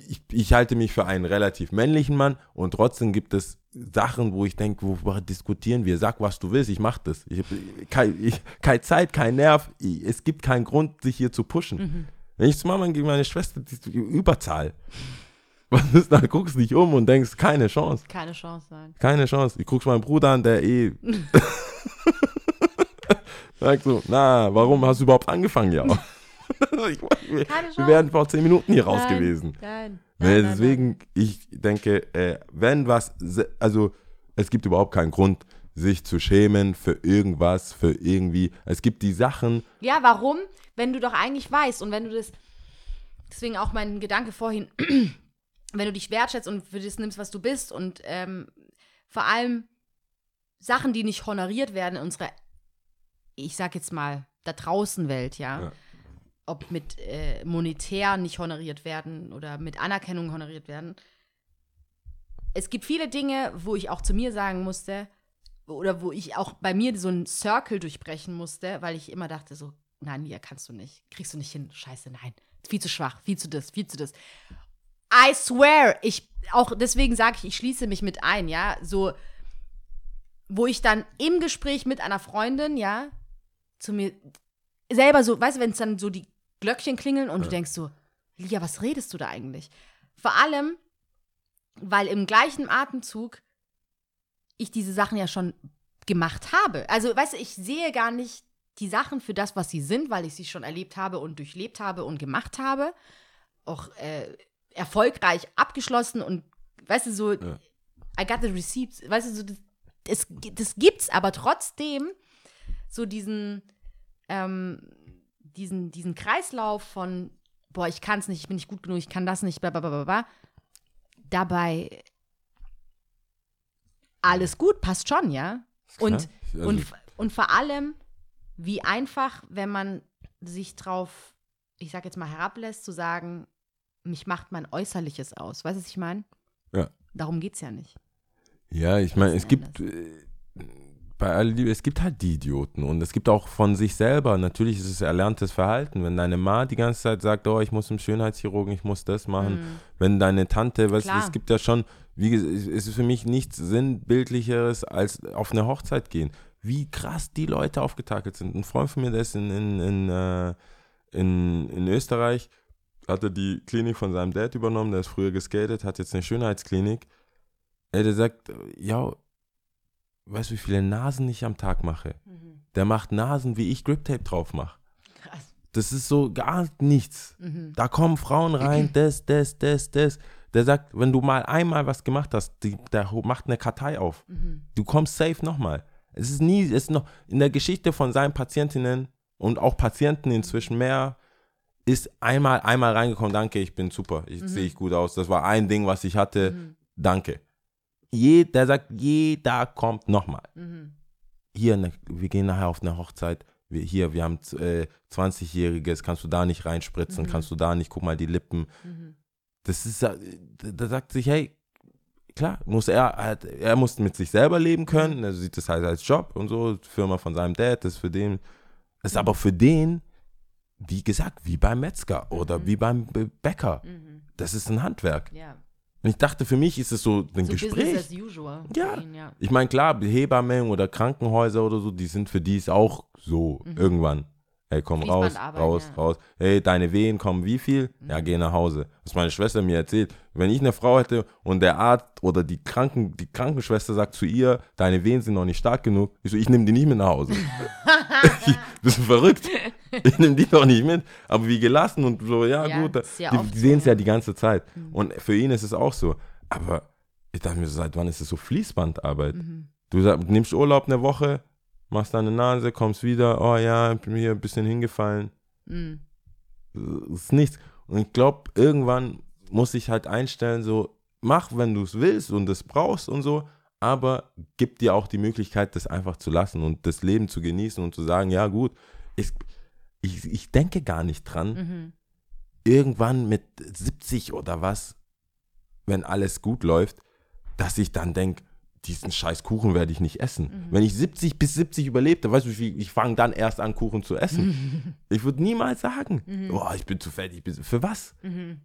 Ich, ich halte mich für einen relativ männlichen Mann und trotzdem gibt es Sachen, wo ich denke, worüber diskutieren wir? Sag, was du willst, ich mach das. Ich, kein, ich, keine Zeit, kein Nerv, ich, es gibt keinen Grund, sich hier zu pushen. Mhm. Wenn ich zu Mama gehe, meine Schwester, die ist Überzahl. Was ist, dann guckst du dich um und denkst, keine Chance. Keine Chance sein. Keine Chance. Ich guck's meinen Bruder an, der eh. Sagt so, na, warum hast du überhaupt angefangen, ja? wir, wären vor zehn Minuten hier raus Nein, gewesen. Nein. Nein, deswegen, ich denke, äh, wenn was, also es gibt überhaupt keinen Grund, sich zu schämen für irgendwas, für irgendwie. Es gibt die Sachen, Ja, warum? Wenn du doch eigentlich weißt und wenn du das, deswegen auch mein Gedanke vorhin, wenn du dich wertschätzt und für das nimmst, was du bist und ähm, vor allem Sachen, die nicht honoriert werden in unserer, ich sag jetzt mal, da draußen Welt, ja. Ja. Ob mit äh, monetär nicht honoriert werden oder mit Anerkennung honoriert werden. Es gibt viele Dinge, wo ich auch zu mir sagen musste, oder wo ich auch bei mir so einen Circle durchbrechen musste, weil ich immer dachte so, nein, Nia, kannst du nicht, kriegst du nicht hin, scheiße, nein, viel zu schwach, viel zu das, viel zu das. I swear, ich, auch deswegen sage ich, ich schließe mich mit ein, ja, so, wo ich dann im Gespräch mit einer Freundin, ja, zu mir selber so, weißt du, wenn es dann so die Glöckchen klingeln und du denkst so, Lia, was redest du da eigentlich? Vor allem, weil im gleichen Atemzug ich diese Sachen ja schon gemacht habe. Also, weißt du, ich sehe gar nicht die Sachen für das, was sie sind, weil ich sie schon erlebt habe und durchlebt habe und gemacht habe. Auch äh, erfolgreich abgeschlossen und, weißt du, so, Ja. I got the receipts, weißt du, so, das, das, das gibt's, aber trotzdem so diesen, ähm, diesen, diesen Kreislauf von boah, ich kann es nicht, ich bin nicht gut genug, ich kann das nicht, bla bla bla bla, bla. Dabei alles gut, passt schon, ja. Und, Also- und, und vor allem, wie einfach, wenn man sich drauf, ich sag jetzt mal, herablässt, zu sagen, mich macht mein Äußerliches aus. Weißt du, was ich meine? Ja. Darum geht es ja nicht. Ja, ich meine, es gibt äh, bei aller Liebe, es gibt halt die Idioten und es gibt auch von sich selber, natürlich ist es erlerntes Verhalten, wenn deine Ma die ganze Zeit sagt, oh, ich muss zum Schönheitschirurgen, ich muss das machen, wenn deine Tante, weißt du, es gibt ja schon, wie gesagt, es ist für mich nichts sinnbildlicheres als auf eine Hochzeit gehen. Wie krass die Leute aufgetakelt sind. Ein Freund von mir, der ist in, in, in, äh, in, in Österreich, hatte die Klinik von seinem Dad übernommen, der ist früher geskatet, hat jetzt eine Schönheitsklinik. Ey, der sagt, ja, weißt du, wie viele Nasen ich am Tag mache? Der macht Nasen, wie ich Grip Tape drauf mache. Das ist so gar nichts. Mhm. Da kommen Frauen rein, das, das, das, das. Der sagt, wenn du mal einmal was gemacht hast, die, der macht eine Kartei auf. Mhm. Du kommst safe nochmal. Es ist nie, es ist noch in der Geschichte von seinen Patientinnen und auch Patienten inzwischen mehr, ist einmal, einmal reingekommen, danke, ich bin super, ich sehe ich gut aus. Das war ein Ding, was ich hatte, danke. Je, der sagt, jeder kommt nochmal. Mhm. Hier, ne, wir gehen nachher auf eine Hochzeit. Wir, hier, wir haben äh, 20-Jähriges, kannst du da nicht reinspritzen, kannst du da nicht, guck mal die Lippen. Mhm. Das ist, ja- da sagt sich, hey, klar, muss er, er, muss mit sich selber leben können, er sieht das halt als Job und so, Firma von seinem Dad, das ist für den, das ist aber für den, wie gesagt, wie beim Metzger oder wie beim Bä- Bäcker. Mhm. Das ist ein Handwerk. Ja. Und ich dachte, für mich ist es so ein So Gespräch. Business as usual. Ja. ihn, ja. Ich meine, klar, Hebammen oder Krankenhäuser oder so, die sind für die es auch so irgendwann. Hey, komm raus, raus, ja. raus. Hey, deine Wehen kommen wie viel? Ja, geh nach Hause. Was meine Schwester mir erzählt. Wenn ich eine Frau hätte und der Arzt oder die, Kranken, die Krankenschwester sagt zu ihr, deine Wehen sind noch nicht stark genug, ich so, ich nehme die nicht mit nach Hause. Bist du verrückt? Ich nehme die doch nicht mit. Aber wie gelassen und so, ja, Ja, gut. ja die die sehen es ja die ganze Zeit. Und für ihn ist es auch so. Aber ich dachte mir so, seit wann ist es so Fließbandarbeit? Mhm. Du nimmst Urlaub eine Woche, machst deine Nase, kommst wieder, oh ja, ich bin hier ein bisschen hingefallen. Mhm. Das ist nichts. Und ich glaube, irgendwann muss ich halt einstellen, so, mach, wenn du es willst und es brauchst und so, aber gib dir auch die Möglichkeit, das einfach zu lassen und das Leben zu genießen und zu sagen, ja gut, ich, ich, ich denke gar nicht dran, Mhm. irgendwann mit 70 oder was, wenn alles gut läuft, dass ich dann denke, diesen scheiß Kuchen werde ich nicht essen. Wenn ich 70 bis 70 überlebte, weißt du, wie viel- ich fange dann erst an, Kuchen zu essen. ich würde niemals sagen, boah, ich bin zu fett, ich bin für was?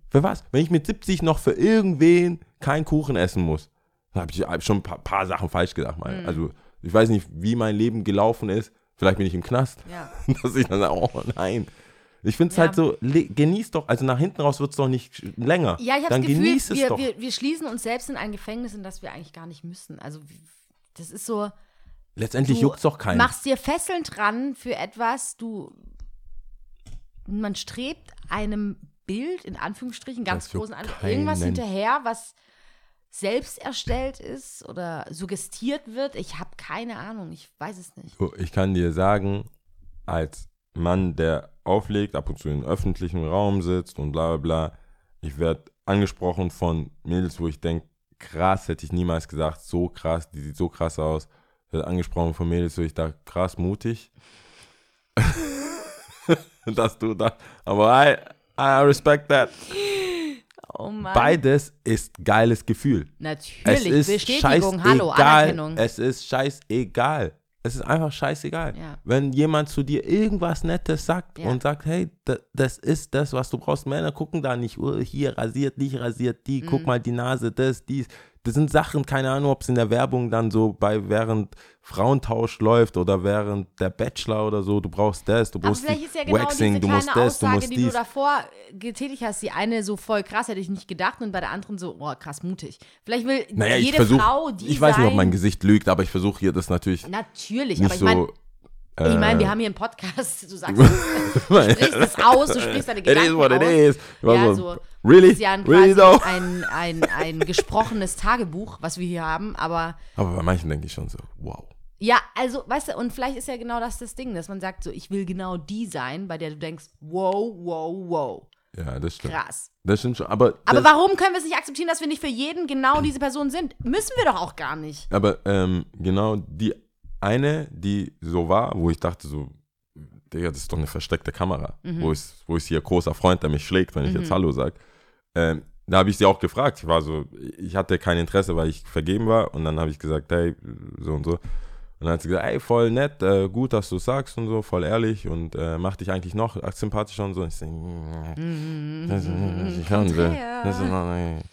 Für was? Wenn ich mit 70 noch für irgendwen keinen Kuchen essen muss, dann habe ich schon ein paar, paar Sachen falsch gedacht. Mal. Also ich weiß nicht, wie mein Leben gelaufen ist. Vielleicht bin ich im Knast. Ja. Dass ich dann sage, oh nein. Ich finde es Ja. halt so, genieß doch, also nach hinten raus wird es doch nicht länger. Ja, ich habe das Gefühl, genieß es wir, doch. wir, wir schließen uns selbst in ein Gefängnis, in das wir eigentlich gar nicht müssen. Also das ist so, Letztendlich juckt es doch keinen. machst dir Fesseln dran für etwas, du, man strebt einem Bild, in Anführungsstrichen, ganz großen Anführungsstrichen, irgendwas hinterher, was selbst erstellt ist oder suggestiert wird. Ich habe keine Ahnung, ich weiß es nicht. So, Ich kann dir sagen, als Mann, der auflegt, ab und zu im öffentlichen Raum sitzt und bla bla bla, ich werde angesprochen von Mädels, wo ich denke, krass, hätte ich niemals gesagt, so krass, die sieht so krass aus. Ich werde angesprochen von Mädels, wo ich dachte, krass mutig. Dass du da, aber I, I respect that. Oh. Beides ist geiles Gefühl. Natürlich, Es ist Bestätigung, hallo. Anerkennung. Es ist scheißegal. Es ist einfach scheißegal. Ja. Wenn jemand zu dir irgendwas Nettes sagt Ja. und sagt, hey, da, das ist das, was du brauchst. Männer gucken da nicht, oh, hier rasiert, nicht rasiert, die, Mhm. guck mal die Nase, das, dies. Das sind Sachen, keine Ahnung, ob es in der Werbung dann so bei während Frauentausch läuft oder während der Bachelor oder so, du brauchst das, du brauchst vielleicht die ist ja genau Waxing, du musst das, du Aussage, musst die du dies. davor äh, getätigt hast, die eine so voll krass, hätte ich nicht gedacht und bei der anderen so, oh krass, mutig. Vielleicht will Naja, ich jede versuche, Frau die ich weiß nicht, ob mein Gesicht lügt, aber ich versuche hier das natürlich Natürlich, aber ich meine, äh, ich mein, wir haben hier einen Podcast, du sagst, du sprichst es aus, du sprichst deine It is Gedanken what it aus. is. Ja, so. Really? Das ist ja ein, really though? ein, ein, ein gesprochenes Tagebuch, was wir hier haben, aber Aber bei manchen denke ich schon so, wow. ja, also, weißt du, und vielleicht ist ja genau das das Ding, dass man sagt so, ich will genau die sein, bei der du denkst, wow, wow, wow. Ja, das stimmt. Krass. Das stimmt schon. Aber, Aber warum können wir es nicht akzeptieren, dass wir nicht für jeden genau diese Person sind? Müssen wir doch auch gar nicht. aber ähm, genau die eine, die so war, wo ich dachte so, Digga, das ist doch eine versteckte Kamera. Mhm. Wo, ist, wo ist hier großer Freund, der mich schlägt, wenn ich jetzt Hallo sage. Ähm, da habe ich sie auch gefragt. Ich war so, ich hatte kein Interesse, weil ich vergeben war. Und dann habe ich gesagt, hey, so und so. Und dann hat sie gesagt, ey, voll nett, äh, gut, dass du sagst und so, voll ehrlich und äh, macht dich eigentlich noch sympathischer und so. Und ich so, das ist schon so, das ist noch-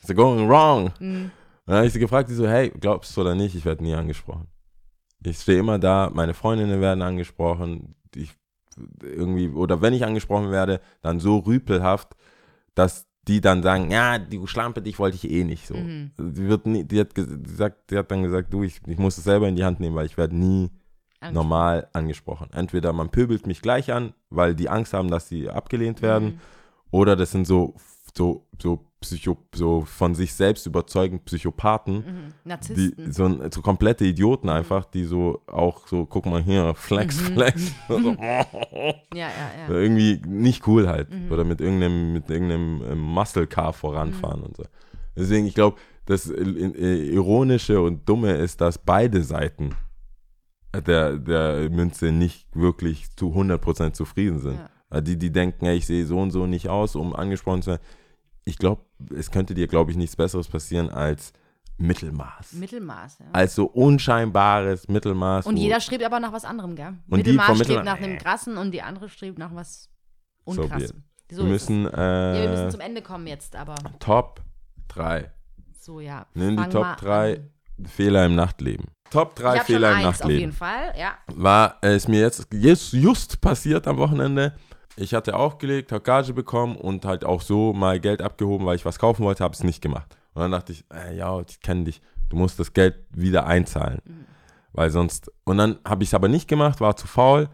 it's going wrong. Und dann habe ich sie gefragt, die so, hey, glaubst du oder nicht, ich werde nie angesprochen. Ich stehe immer da, meine Freundinnen werden angesprochen, ich irgendwie, oder wenn ich angesprochen werde, dann so rüpelhaft, dass die dann sagen, ja, die Schlampe, dich wollte ich eh nicht so. Mhm. Die, wird nie, die, hat gesagt, die hat dann gesagt, du, ich, ich muss es selber in die Hand nehmen, weil ich werde nie Angst. normal angesprochen. Entweder man pöbelt mich gleich an, weil die Angst haben, dass sie abgelehnt werden, Mhm. oder das sind so, so, so, Psycho, so von sich selbst überzeugend Psychopathen, Mhm. die, Narzissten. so, ein- so komplette Idioten einfach, die so auch so, guck mal hier, Flex, Mhm. Flex. so, ja, ja, ja. irgendwie nicht cool halt. Mhm. Oder mit irgendeinem, mit irgendeinem ähm, Muscle Car voranfahren und so. Deswegen, ich glaube, das äh, äh, Ironische und Dumme ist, dass beide Seiten der, der Münze nicht wirklich zu 100% zufrieden sind. Ja. Weil Die, die denken, ey, ich sehe so und so nicht aus, um angesprochen zu werden. Ich glaube, es könnte dir, glaube ich, nichts Besseres passieren als Mittelmaß. Mittelmaß, ja. als so unscheinbares Mittelmaß. Und jeder strebt aber nach was anderem, gell? Und die Mittelmaß strebt Mittelmaß- nach einem krassen und die andere strebt nach was So unkrassem. So wir müssen, Ja, wir müssen äh, zum Ende kommen jetzt, aber Top 3. so, ja. Nimm die Top mal 3 an. Fehler im Nachtleben. Top 3 Ich hab Fehler schon im eins auf jeden Nachtleben. Fall, ja. War es mir jetzt just, just passiert am Wochenende. Ich hatte aufgelegt, habe Gage bekommen und halt auch so mal Geld abgehoben, weil ich was kaufen wollte, habe es nicht gemacht. Und dann dachte ich, äh, ja, ich kenne dich, du musst das Geld wieder einzahlen. Weil sonst, und dann habe ich es aber nicht gemacht, war zu faul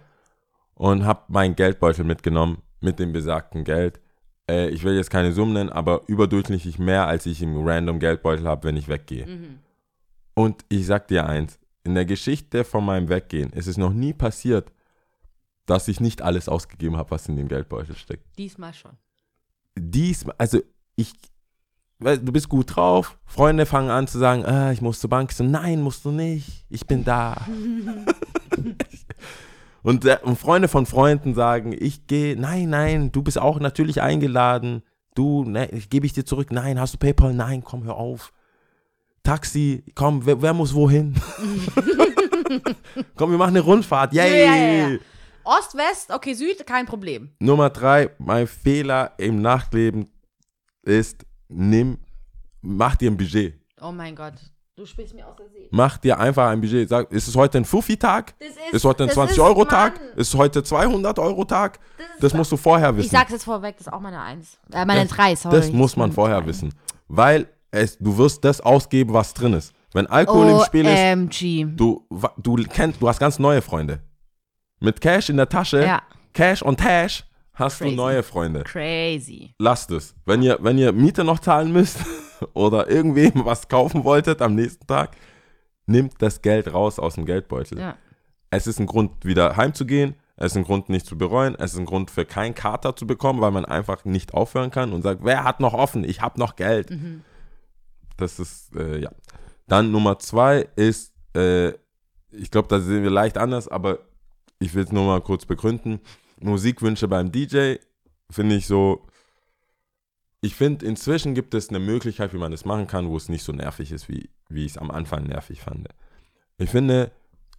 und habe meinen Geldbeutel mitgenommen mit dem besagten Geld. Äh, ich will jetzt keine Summen nennen, aber überdurchschnittlich mehr, als ich im random Geldbeutel habe, wenn ich weggehe. Und ich sag dir eins, in der Geschichte von meinem Weggehen ist es noch nie passiert, dass ich nicht alles ausgegeben habe, was in dem Geldbeutel steckt. Diesmal schon. Dies, also ich, du bist gut drauf, Freunde fangen an zu sagen, ah, ich muss zur Bank. Ich so, nein, musst du nicht, ich bin da. und, äh, und Freunde von Freunden sagen, ich gehe, nein, nein, du bist auch natürlich eingeladen. Du, ne, gebe ich dir zurück. Nein, hast du PayPal? Nein, komm, hör auf. Taxi, komm, wer, wer muss wohin? komm, wir machen eine Rundfahrt. Yay! Ja, ja, ja. Ost, West, okay, Süd, kein Problem. Nummer drei, mein Fehler im Nachtleben ist, nimm, mach dir ein Budget. Oh mein Gott, du sprichst mir aus der Seele. Mach dir einfach ein Budget. Sag, ist es heute ein Fuffi-Tag? Das Ist heute ein das 20-Euro-Tag? Mann, Ist heute 200-Euro-Tag? Das, ist Das musst du vorher wissen. Ich sag's jetzt vorweg, das ist auch meine Eins. Äh, meine Das- Drei, sorry. Das muss man vorher wissen. Weil es, du wirst das ausgeben, was drin ist. Wenn Alkohol im Spiel ist, du, du kennst, du hast ganz neue Freunde. Mit Cash in der Tasche, Ja, Cash und Tash, hast Crazy. du neue Freunde. crazy. lasst es. Wenn ihr, wenn ihr Miete noch zahlen müsst oder irgendwem was kaufen wolltet am nächsten Tag, nimmt das Geld raus aus dem Geldbeutel. Ja. Es ist ein Grund, wieder heimzugehen. Es ist ein Grund, nicht zu bereuen. Es ist ein Grund, für keinen Kater zu bekommen, weil man einfach nicht aufhören kann und sagt, wer hat noch offen? Ich habe noch Geld. Das ist, äh, ja. Dann Nummer zwei ist, äh, ich glaube, da sehen wir leicht anders, aber ich will es nur mal kurz begründen. Musikwünsche beim DJ finde ich so, ich finde, inzwischen gibt es eine Möglichkeit, wie man das machen kann, wo es nicht so nervig ist, wie, wie ich es am Anfang nervig fand. Ich finde,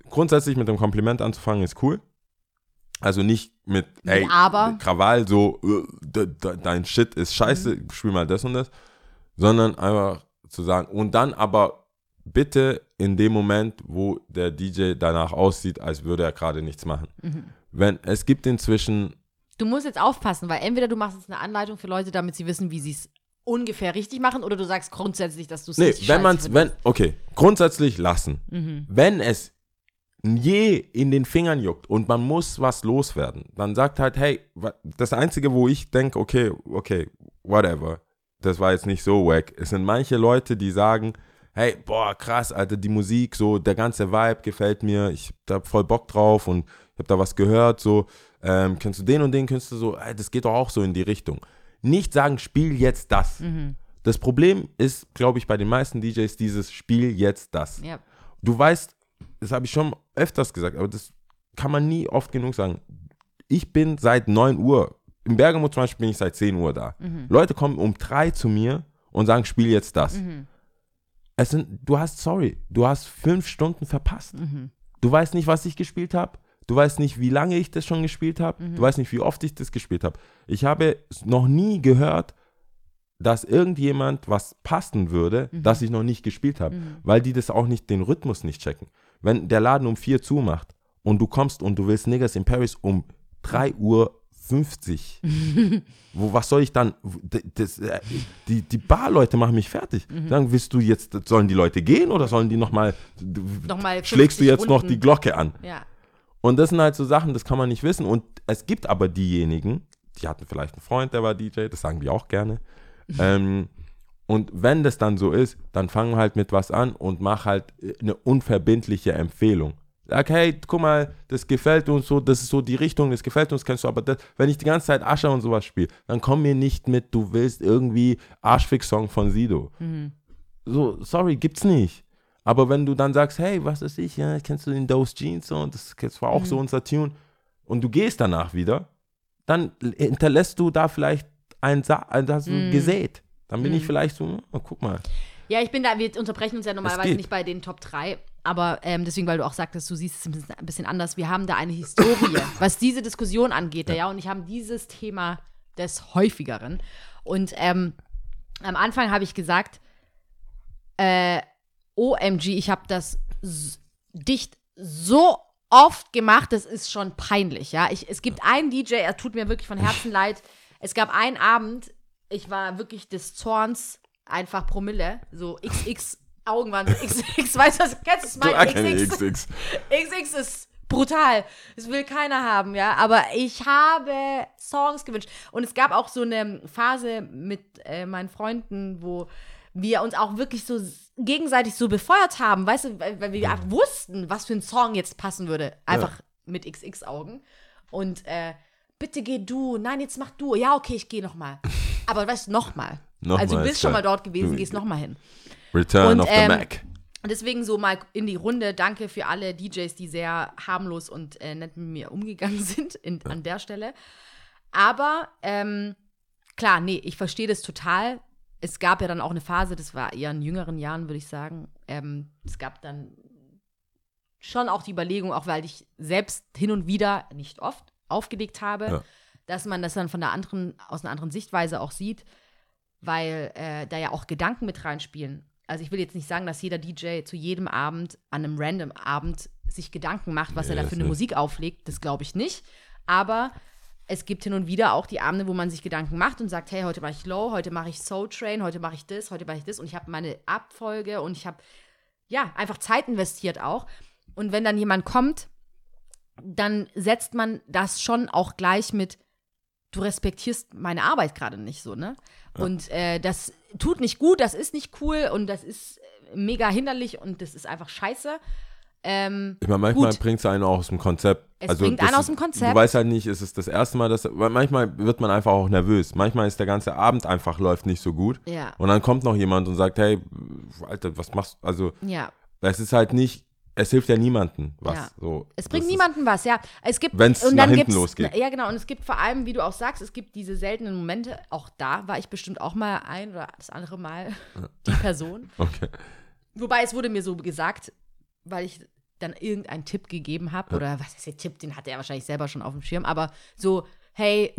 grundsätzlich mit dem Kompliment anzufangen ist cool. Also nicht mit, ey, aber. Krawall, so, äh, de- de- dein Shit ist scheiße, spiel mal das und das, sondern einfach zu sagen, und dann aber bitte in dem Moment, wo der DJ danach aussieht, als würde er gerade nichts machen. Mhm. Wenn, es gibt inzwischen Du musst jetzt aufpassen, weil entweder du machst jetzt eine Anleitung für Leute, damit sie wissen, wie sie es ungefähr richtig machen, oder du sagst grundsätzlich, dass du es Nee, richtig wenn scheiße man es, findest. wenn, okay, grundsätzlich lassen. Mhm. Wenn es je in den Fingern juckt und man muss was loswerden, dann sagt halt, hey, das Einzige, wo ich denke, okay, okay, whatever, das war jetzt nicht so wack. Es sind manche Leute, die sagen, hey, boah, krass, Alter, die Musik, so, der ganze Vibe gefällt mir, ich hab da voll Bock drauf und ich hab da was gehört, so, ähm, kennst du den und den Künstler, so, ey, das geht doch auch so in die Richtung. nicht sagen, spiel jetzt das. Mhm. Das Problem ist, glaube ich, bei den meisten DJs dieses Spiel jetzt das. Ja. Du weißt, das habe ich schon öfters gesagt, aber das kann man nie oft genug sagen. Ich bin seit 9 Uhr, im Bergamo zum Beispiel bin ich seit 10 Uhr da. Mhm. Leute kommen um 3 zu mir und sagen, spiel jetzt das. Mhm. Es sind, du hast, sorry, du hast fünf Stunden verpasst. Mhm. Du weißt nicht, was ich gespielt habe. Du weißt nicht, wie lange ich das schon gespielt habe. Mhm. Du weißt nicht, wie oft ich das gespielt habe. Ich habe noch nie gehört, dass irgendjemand was passen würde, Mhm. das ich noch nicht gespielt habe, weil die das auch nicht, den Rhythmus nicht checken. Wenn der Laden um 4 zumacht und du kommst und du willst Niggas in Paris um 3 Uhr 50, wo, was soll ich dann, das, äh, die, die Barleute machen mich fertig. Mhm. Sagen, willst du jetzt, sollen die Leute gehen oder sollen die nochmal, Nochmal schlägst du 50 jetzt noch Runden. die Glocke an? Ja. Und das sind halt so Sachen, das kann man nicht wissen. Und es gibt aber diejenigen, die hatten vielleicht einen Freund, der war DJ, das sagen die auch gerne. ähm, und wenn das dann so ist, dann fang halt mit was an und mach halt eine unverbindliche Empfehlung. Sag, hey, guck mal, das gefällt uns so, das ist so die Richtung, das gefällt uns, kennst du, aber das, wenn ich die ganze Zeit Ascher und sowas spiele, dann komm mir nicht mit, du willst irgendwie Arschfix-Song von Sido. Mhm. So, sorry, gibt's nicht. Aber wenn du dann sagst, hey, was ist ich, ja, kennst du den Those Jeans so, und das, das war auch so unser Tune, und du gehst danach wieder, dann hinterlässt du da vielleicht ein Sa hast du gesät. Dann bin ich vielleicht so, oh, guck mal. Ja, ich bin da, wir unterbrechen uns ja normalerweise nicht bei den Top 3, aber ähm, deswegen, weil du auch sagtest, du siehst es ein bisschen, ein bisschen anders. Wir haben da eine Historie, was diese Diskussion angeht, ja, und ich habe dieses Thema des häufigeren. Und ähm, am Anfang habe ich gesagt, äh, OMG, ich habe das dicht so oft gemacht, das ist schon peinlich, ja. Ich, es gibt einen DJ, er tut mir wirklich von Herzen leid. Es gab einen Abend, ich war wirklich des Zorns einfach Promille, so XX Augen waren so XX, weißt du, kennst du es Du XX? XX. XX ist brutal. Das will keiner haben, ja. Aber ich habe Songs gewünscht. Und es gab auch so eine Phase mit äh, meinen Freunden, wo wir uns auch wirklich so gegenseitig so befeuert haben, weißt du, weil, weil wir einfach wussten, was für ein Song jetzt passen würde. Einfach mit XX-Augen. Und äh, bitte geh du, nein, jetzt mach du. Ja, okay, ich gehe nochmal. Aber weißt du, nochmal. Nochmal Also du ist bist schon mal dort gewesen, Du- gehst nochmal hin. Return Und, of the ähm, Mac. Deswegen so mal in die Runde. Danke für alle DJs, die sehr harmlos und äh, nett mit mir umgegangen sind in, an der Stelle. Aber ähm, klar, nee, ich verstehe das total. Es gab ja dann auch eine Phase, das war eher in jüngeren Jahren, würde ich sagen. Ähm, es gab dann schon auch die Überlegung, auch weil ich selbst hin und wieder, nicht oft, aufgelegt habe, Ja. dass man das dann von der anderen, aus einer anderen Sichtweise auch sieht, weil äh, da ja auch Gedanken mit reinspielen. Also ich will jetzt nicht sagen, dass jeder DJ zu jedem Abend, an einem random Abend, sich Gedanken macht, was Nee, er da für eine. Musik auflegt. Das glaube ich nicht. Aber es gibt hin und wieder auch die Abende, wo man sich Gedanken macht und sagt, hey, heute mache ich Low, heute mache ich Soul Train, heute mache ich das, heute mache ich das und ich habe meine Abfolge und ich habe ja einfach Zeit investiert auch. Und wenn dann jemand kommt, dann setzt man das schon auch gleich mit, du respektierst meine Arbeit gerade nicht so, ne? Und äh, das tut nicht gut, das ist nicht cool und das ist äh, mega hinderlich und das ist einfach scheiße. Ähm, Ich meine, manchmal bringt es einen auch aus dem Konzept. Es also bringt einen aus dem Konzept. Du weißt halt nicht, ist es das erste Mal, dass. Manchmal wird man einfach auch nervös. Manchmal ist der ganze Abend einfach läuft nicht so gut. Ja. Und dann kommt noch jemand und sagt, hey, Alter, was machst du? Also, ja. es ist halt nicht, es hilft ja niemandem was. Ja. So, Es bringt niemanden was, ja. Es gibt Wenn's und nach dann hinten losgeht. Ja, genau. Und es gibt vor allem, wie du auch sagst, es gibt diese seltenen Momente. Auch da war ich bestimmt auch mal ein oder das andere Mal die Person. Okay. Wobei es wurde mir so gesagt, weil ich dann irgendeinen Tipp gegeben habe oder was ist der Tipp, den hatte er wahrscheinlich selber schon auf dem Schirm, aber so, hey,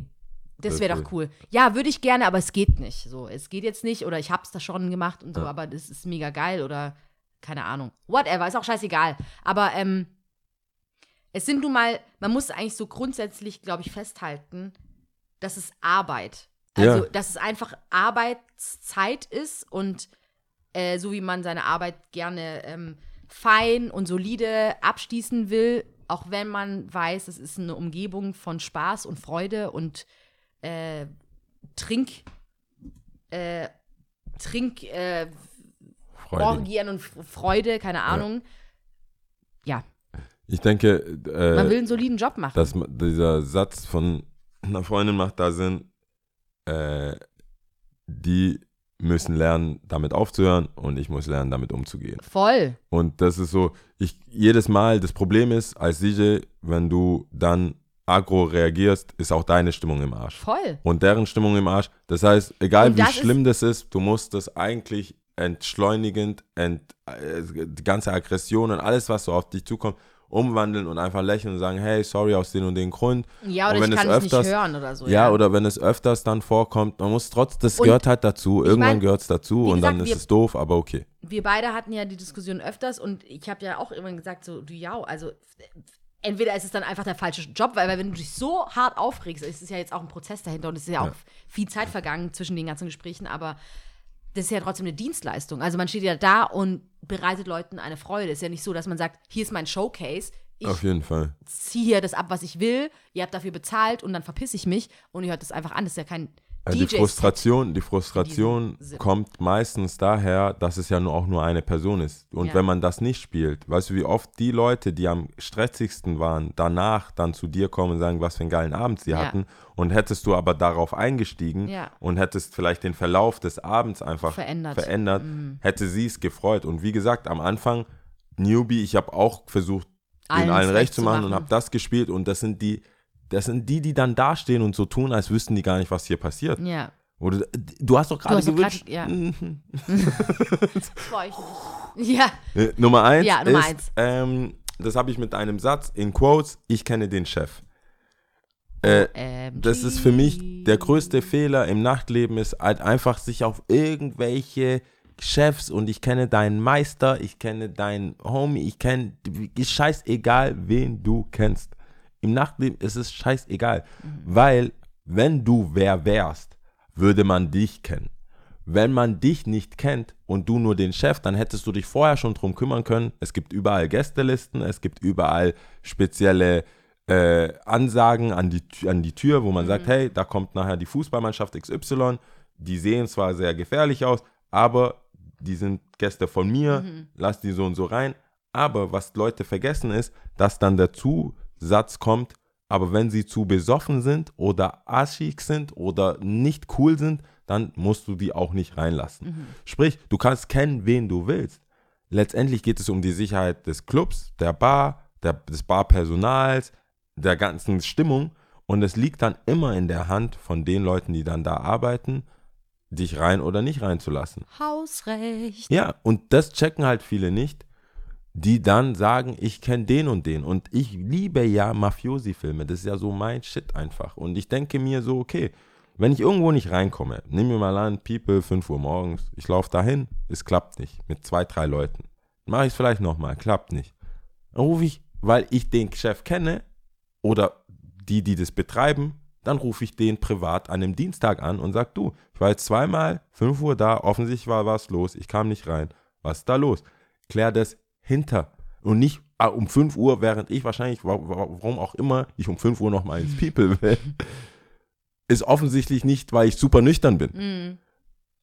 das wäre doch cool. Ja, würde ich gerne, aber es geht nicht. So, es geht jetzt nicht oder ich hab's da schon gemacht und so, aber das ist mega geil oder keine Ahnung. Whatever, ist auch scheißegal. Aber ähm, es sind nun mal, man muss eigentlich so grundsätzlich, glaube ich, festhalten, dass es Arbeit. Also, Ja. dass es einfach Arbeitszeit ist und äh, so wie man seine Arbeit gerne ähm, fein und solide abschließen will, auch wenn man weiß, es ist eine Umgebung von Spaß und Freude und äh, Trink, äh, Trink, äh, Freudig. Orgien und Freude, keine Ahnung. Ja, Ich denke, äh, man will einen soliden Job machen. dass dieser Satz von einer Freundin macht da Sinn, äh, die müssen lernen, damit aufzuhören und ich muss lernen, damit umzugehen. Voll. Und das ist so, ich jedes Mal, das Problem ist, als DJ, wenn du dann aggro reagierst, ist auch deine Stimmung im Arsch. Voll. Und deren Stimmung im Arsch. Das heißt, egal wie das ist- schlimm das ist, du musst das eigentlich entschleunigend, ent, äh, die ganze Aggression und alles, was so auf dich zukommt, umwandeln und einfach lächeln und sagen, hey, sorry aus den und den Grund. Ja, Und oder wenn ich es kann es nicht öfters- hören oder so. Ja, oder wenn es öfters dann vorkommt, man muss trotz, das Und gehört halt dazu, irgendwann gehört es dazu und dann gesagt, ist wir- es doof, aber okay. wir beide hatten ja die Diskussion öfters und ich habe ja auch irgendwann gesagt, so, du ja, also entweder ist es dann einfach der falsche Job, weil, weil wenn du dich so hart aufregst, es ist ja jetzt auch ein Prozess dahinter und es ist ja auch Ja. viel Zeit vergangen zwischen den ganzen Gesprächen, aber das ist ja trotzdem eine Dienstleistung. Also man steht ja da und bereitet Leuten eine Freude. Es ist ja nicht so, dass man sagt, hier ist mein Showcase, ich Auf jeden Fall. ziehe hier das ab, was ich will, ihr habt dafür bezahlt und dann verpiss ich mich und ihr hört das einfach an. Das ist ja kein Die DJ-Set. Frustration, die Frustration kommt meistens daher, dass es ja nur auch nur eine Person ist. Und Ja. wenn man das nicht spielt, weißt du, wie oft die Leute, die am stressigsten waren, danach dann zu dir kommen und sagen, was für einen geilen Abend sie Ja. hatten. Und hättest du aber darauf eingestiegen Ja. und hättest vielleicht den Verlauf des Abends einfach Verändert. Mhm. verändert hätte sie es gefreut. Und wie gesagt, am Anfang, Newbie, ich habe auch versucht, Allen den allen recht recht zu zu machen, und machen. habe das gespielt. Und das sind die, das sind die, die dann dastehen und so tun, als wüssten die gar nicht, was hier passiert. Ja. Oder du hast doch gerade gewünscht. grad- ja. Das freue ich mich. Ja. Äh, Nummer eins Ja, Nummer ist, eins. Ähm, das habe ich mit einem Satz in Quotes, ich kenne den Chef. Äh, Ähm, das ist für mich der größte Fehler im Nachtleben, ist halt einfach sich auf irgendwelche Chefs und ich kenne deinen Meister, ich kenne deinen Homie, ich kenne, ist scheißegal, wen du kennst. Im Nachtleben ist es scheißegal, weil wenn du wer wärst, würde man dich kennen. Wenn man dich nicht kennt und du nur den Chef, dann hättest du dich vorher schon drum kümmern können. Es gibt überall Gästelisten, es gibt überall spezielle äh, Ansagen an die, an die Tür, wo man sagt, hey, da kommt nachher die Fußballmannschaft XY. Die sehen zwar sehr gefährlich aus, aber die sind Gäste von mir, lass die so und so rein. Aber was Leute vergessen ist, dass dann der Zusatz kommt, aber wenn sie zu besoffen sind oder aschig sind oder nicht cool sind, dann musst du die auch nicht reinlassen. Sprich, du kannst kennen, wen du willst. Letztendlich geht es um die Sicherheit des Clubs, der Bar, der, des Barpersonals, der ganzen Stimmung. Und es liegt dann immer in der Hand von den Leuten, die dann da arbeiten, dich rein oder nicht reinzulassen. Hausrecht. Ja, und das checken halt viele nicht, die dann sagen, ich kenne den und den. Und ich liebe ja Mafiosi-Filme. Das ist ja so mein Shit einfach. Und ich denke mir so, okay, wenn ich irgendwo nicht reinkomme, nehmen wir mal an, People, 5 Uhr morgens, ich laufe dahin, es klappt nicht, mit zwei, drei Leuten. Mache ich es vielleicht nochmal, klappt nicht. Dann rufe ich, weil ich den Chef kenne oder die, die das betreiben, dann rufe ich den privat an einem Dienstag an und sage, du, ich war jetzt zweimal 5 Uhr da, offensichtlich war was los, ich kam nicht rein. Was ist da los? Klär das hinter und nicht ah, um 5 Uhr, während ich wahrscheinlich, wa- wa- warum auch immer, ich um 5 Uhr nochmal ins People will. Ist offensichtlich nicht, weil ich super nüchtern bin. Mhm.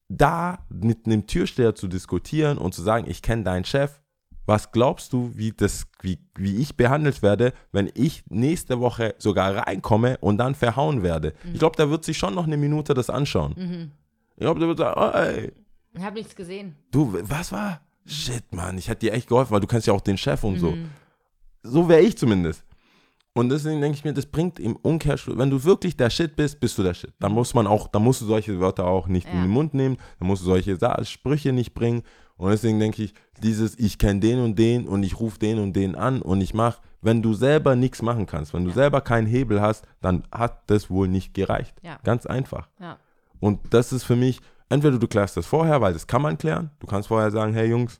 Da mit einem Türsteher zu diskutieren und zu sagen, ich kenne deinen Chef, was glaubst du, wie, das, wie, wie ich behandelt werde, wenn ich nächste Woche sogar reinkomme und dann verhauen werde? Ich glaube, der wird sich schon noch eine Minute das anschauen. Ich glaube, der wird sagen, oh, ey, Ich habe nichts gesehen. du, was war? Shit, Mann, ich hätte dir echt geholfen, weil du kennst ja auch den Chef und so. So wäre ich zumindest. Und deswegen denke ich mir, das bringt im Umkehrschluss, wenn du wirklich der Shit bist, bist du der Shit. Dann muss man auch, dann musst du solche Wörter auch nicht in Ja. den Mund nehmen, dann musst du solche Sprüche nicht bringen. Und deswegen denke ich, dieses, ich kenne den und den und ich rufe den und den an und ich mache, wenn du selber nichts machen kannst, wenn du selber keinen Hebel hast, dann hat das wohl nicht gereicht. Ja. Ganz einfach. Ja. Und das ist für mich, entweder du klärst das vorher, weil das kann man klären. Du kannst vorher sagen, hey Jungs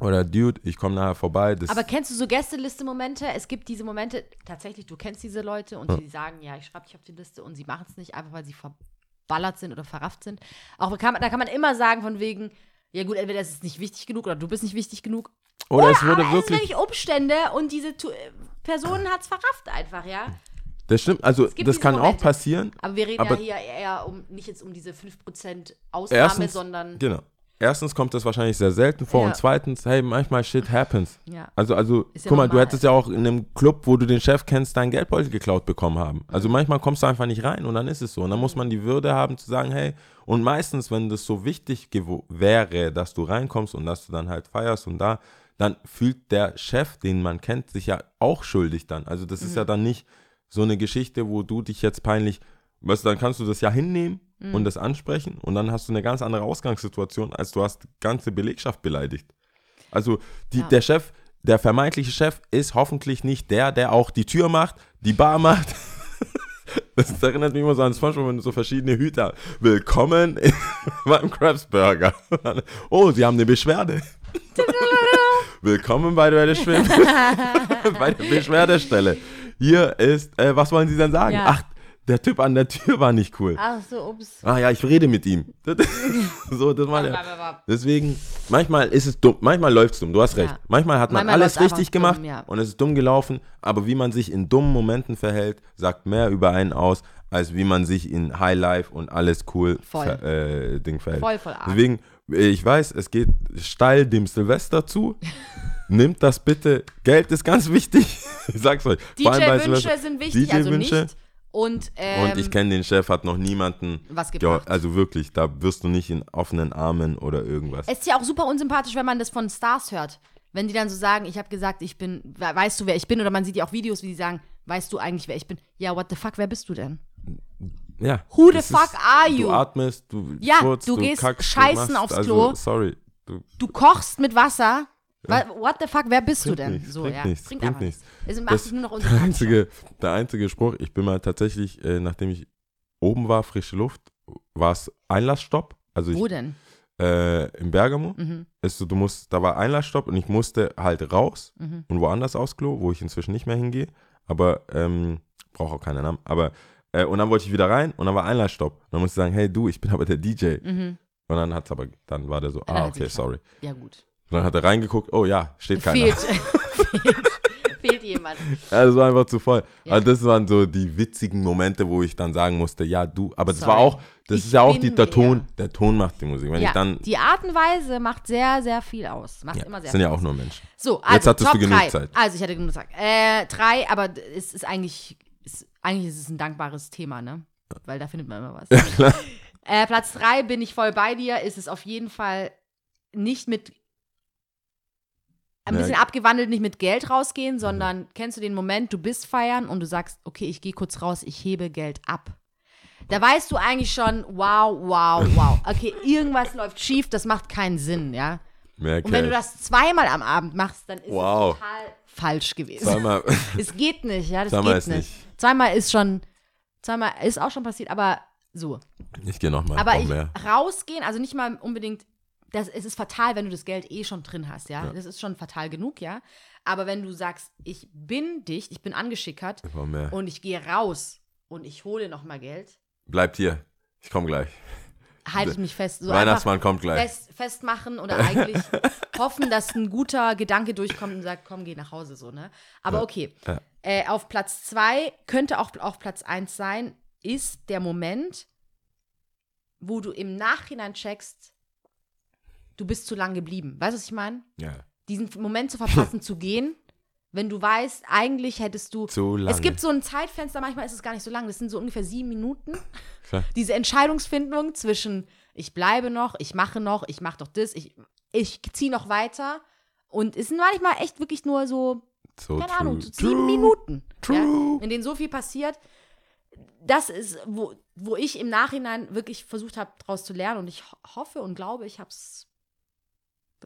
oder Dude, ich komme nachher vorbei. Das Aber kennst du so Gästeliste-Momente? Es gibt diese Momente, tatsächlich, du kennst diese Leute und die sagen, ja, ich schreibe dich auf die Liste und sie machen es nicht, einfach weil sie verballert sind oder verrafft sind. Auch kann, da kann man immer sagen, von wegen, ja gut, entweder es ist nicht wichtig genug oder du bist nicht wichtig genug. oder es aber wurde es sind wirklich. wirklich Umstände und diese tu Person hat es verrafft einfach, ja. Das stimmt, also das kann auch Momente. passieren. Aber wir reden Aber- ja hier eher um, nicht jetzt um diese 5% Ausnahme, Erstens, sondern genau. erstens kommt das wahrscheinlich sehr selten vor Ja. und zweitens, hey, manchmal shit happens. Ja. Also, also, ja guck mal, du hättest ja auch in einem Club, wo du den Chef kennst, deinen Geldbeutel geklaut bekommen haben. Also Mhm. manchmal kommst du einfach nicht rein und dann ist es so. Und dann muss man die Würde haben zu sagen, hey, und meistens, wenn das so wichtig wäre, dass du reinkommst und dass du dann halt feierst und da, dann fühlt der Chef, den man kennt, sich ja auch schuldig dann. Also das Mhm. ist ja dann nicht so eine Geschichte, wo du dich jetzt peinlich, weißt du, dann kannst du das ja hinnehmen Mhm. und das ansprechen und dann hast du eine ganz andere Ausgangssituation, als du hast die ganze Belegschaft beleidigt. Also die, Ja. der Chef, der vermeintliche Chef ist hoffentlich nicht der, der auch die Tür macht, die Bar macht. Das erinnert mich immer so an SpongeBob, wenn du so verschiedene Hüter. Willkommen beim Krabs Burger. Oh, Sie haben eine Beschwerde. Willkommen bei der, bei der Beschwerdestelle. Hier ist, äh, was wollen Sie denn sagen? Ja. Ach, der Typ an der Tür war nicht cool. Ach so, ups. Ah ja, ich rede mit ihm. so, das war der. Deswegen, manchmal ist es dumm, manchmal läuft es dumm, du hast recht. Ja. Manchmal hat man Manchmal alles richtig gemacht dumm, ja. und es ist dumm gelaufen, aber wie man sich in dummen Momenten verhält, sagt mehr über einen aus, als wie man sich in High Life und alles cool Voll. ver, äh, Ding verhält. Voll, voll arg. Deswegen, ich weiß, es geht steil dem Silvester zu. Nimmt das bitte. Geld ist ganz wichtig. Ich sag's euch. DJ-Wünsche sind wichtig, also DJ-Wünsche. nicht. Und, ähm, Und ich kenne den Chef, hat noch niemanden. was Ja, gebracht. also wirklich, da wirst du nicht in offenen Armen oder irgendwas. Es ist ja auch super unsympathisch, wenn man das von Stars hört. Wenn die dann so sagen, ich habe gesagt, ich bin, we- weißt du, wer ich bin? Oder man sieht ja auch Videos, wie die sagen, weißt du eigentlich, wer ich bin? Ja, what the fuck, wer bist du denn? Ja. Who the fuck are you? Du atmest, du Ja, furzt, du gehst kackst, scheißen du aufs also, Klo. Sorry. Du, Du kochst mit Wasser. Wa- What the fuck, wer bist du Bringt denn? nichts, so, bringt ja. nichts, bringt bringt einfach nichts. Macht Das- nur noch der, einzige, der einzige Spruch, ich bin mal tatsächlich, äh, nachdem ich oben war, frische Luft, war es Einlassstopp. Also ich, Wo denn? äh, in Bergamo. Mhm. Ist so, du musst, da war Einlassstopp und ich musste halt raus Mhm. und woanders aufs Klo, wo ich inzwischen nicht mehr hingehe. Aber ähm, brauche auch keinen Namen. Aber äh, und dann wollte ich wieder rein und dann war Einlassstopp. Und dann musste ich sagen, hey du, ich bin aber der DJ. Mhm. Und dann hat's aber, dann war der so, ah, okay, sorry. Ja, gut. Und dann hat er reingeguckt, oh ja, steht keiner. Fehlt, fehlt, fehlt jemand. Ja, das war einfach zu voll. Ja. Also das waren so die witzigen Momente, wo ich dann sagen musste, ja, du, aber das war Sorry. auch, das Ich ist ja auch die, der Ton, der Ton macht die Musik. Wenn ja, ich dann, die Art und Weise macht sehr, sehr viel aus. Macht ja, immer sehr sind viel ja auch nur Menschen. So, also Jetzt hattest Top du genug drei. Zeit. Also ich hatte genug Zeit. Äh, drei, aber es ist eigentlich, eigentlich ist es ein dankbares Thema, ne? Weil da findet man immer was. klar. Äh, Platz drei bin ich voll bei dir, ist es auf jeden Fall nicht mit ein Ja. bisschen abgewandelt, nicht mit Geld rausgehen, sondern kennst du den Moment, du bist feiern und du sagst, okay, ich gehe kurz raus, ich hebe Geld ab. Da weißt du eigentlich schon, wow, wow, wow. Okay, irgendwas läuft schief, das macht keinen Sinn, ja. Mehr Und wenn du Cash. das zweimal am Abend machst, dann ist Wow. es total falsch gewesen. Zweimal, Es geht nicht, ja, das Zweimal geht nicht. nicht. Zweimal ist schon, zweimal ist auch schon passiert, aber so. ich gehe nochmal, Aber ich, mehr. rausgehen, also nicht mal unbedingt, das, es ist fatal, wenn du das Geld eh schon drin hast, ja? Ja. Das ist schon fatal genug, ja. Aber wenn du sagst, ich bin dicht, ich bin angeschickert Komm mehr. und ich gehe raus und ich hole nochmal Geld, Bleibt hier, ich komme gleich. Haltet mich fest. So Weihnachtsmann kommt gleich. fest, festmachen oder eigentlich hoffen, dass ein guter Gedanke durchkommt und sagt, komm, geh nach Hause, so, ne? Aber Ja. okay. Ja. Äh, auf Platz zwei könnte auch auf Platz eins sein, ist der Moment, wo du im Nachhinein checkst, du bist zu lang geblieben. Weißt du, was ich meine? Ja, Diesen Moment zu verpassen, zu gehen, wenn du weißt, eigentlich hättest du. zu lange. Es gibt so ein Zeitfenster, manchmal ist es gar nicht so lang, das sind so ungefähr sieben Minuten. Klar. Diese Entscheidungsfindung zwischen ich bleibe noch, ich mache noch, ich mache doch das, ich, ich ziehe noch weiter. Und es sind manchmal echt wirklich nur so, so keine true. Ahnung, so sieben True. Minuten. True. Ja, in denen so viel passiert. Das ist, wo, wo ich im Nachhinein wirklich versucht habe, daraus zu lernen. Und ich ho hoffe und glaube, ich habe es.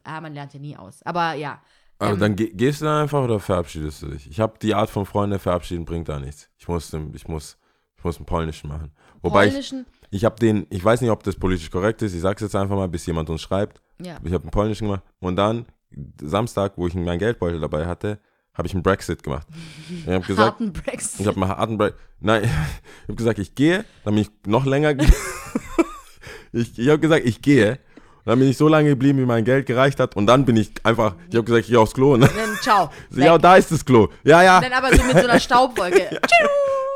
Ah, man lernt ja nie aus. Aber ja. Aber dann ge gehst du dann einfach oder verabschiedest du dich? Ich habe die Art von Freunde verabschieden bringt da nichts. Ich muss, ich muss, ich muss einen polnischen machen. Wobei ich, polnischen, ich habe den, ich weiß nicht, ob das politisch korrekt ist. Ich sag's jetzt einfach mal, bis jemand uns schreibt. ja. Ich habe einen polnischen gemacht und dann Samstag, wo ich meinen Geldbeutel dabei hatte, habe ich einen Brexit gemacht. Ich habe gesagt, harten Brexit. ich habe einen harten Break. Nein, ich habe gesagt, ich gehe, dann bin ich noch länger. ge- ich ich habe gesagt, ich gehe. Dann bin ich so lange geblieben, wie mein Geld gereicht hat. Und dann bin ich einfach, ich habe gesagt, ich gehe aufs Klo. Und dann, ciao. so, ja, da ist das Klo. Ja, ja. Dann aber so mit so einer Staubwolke.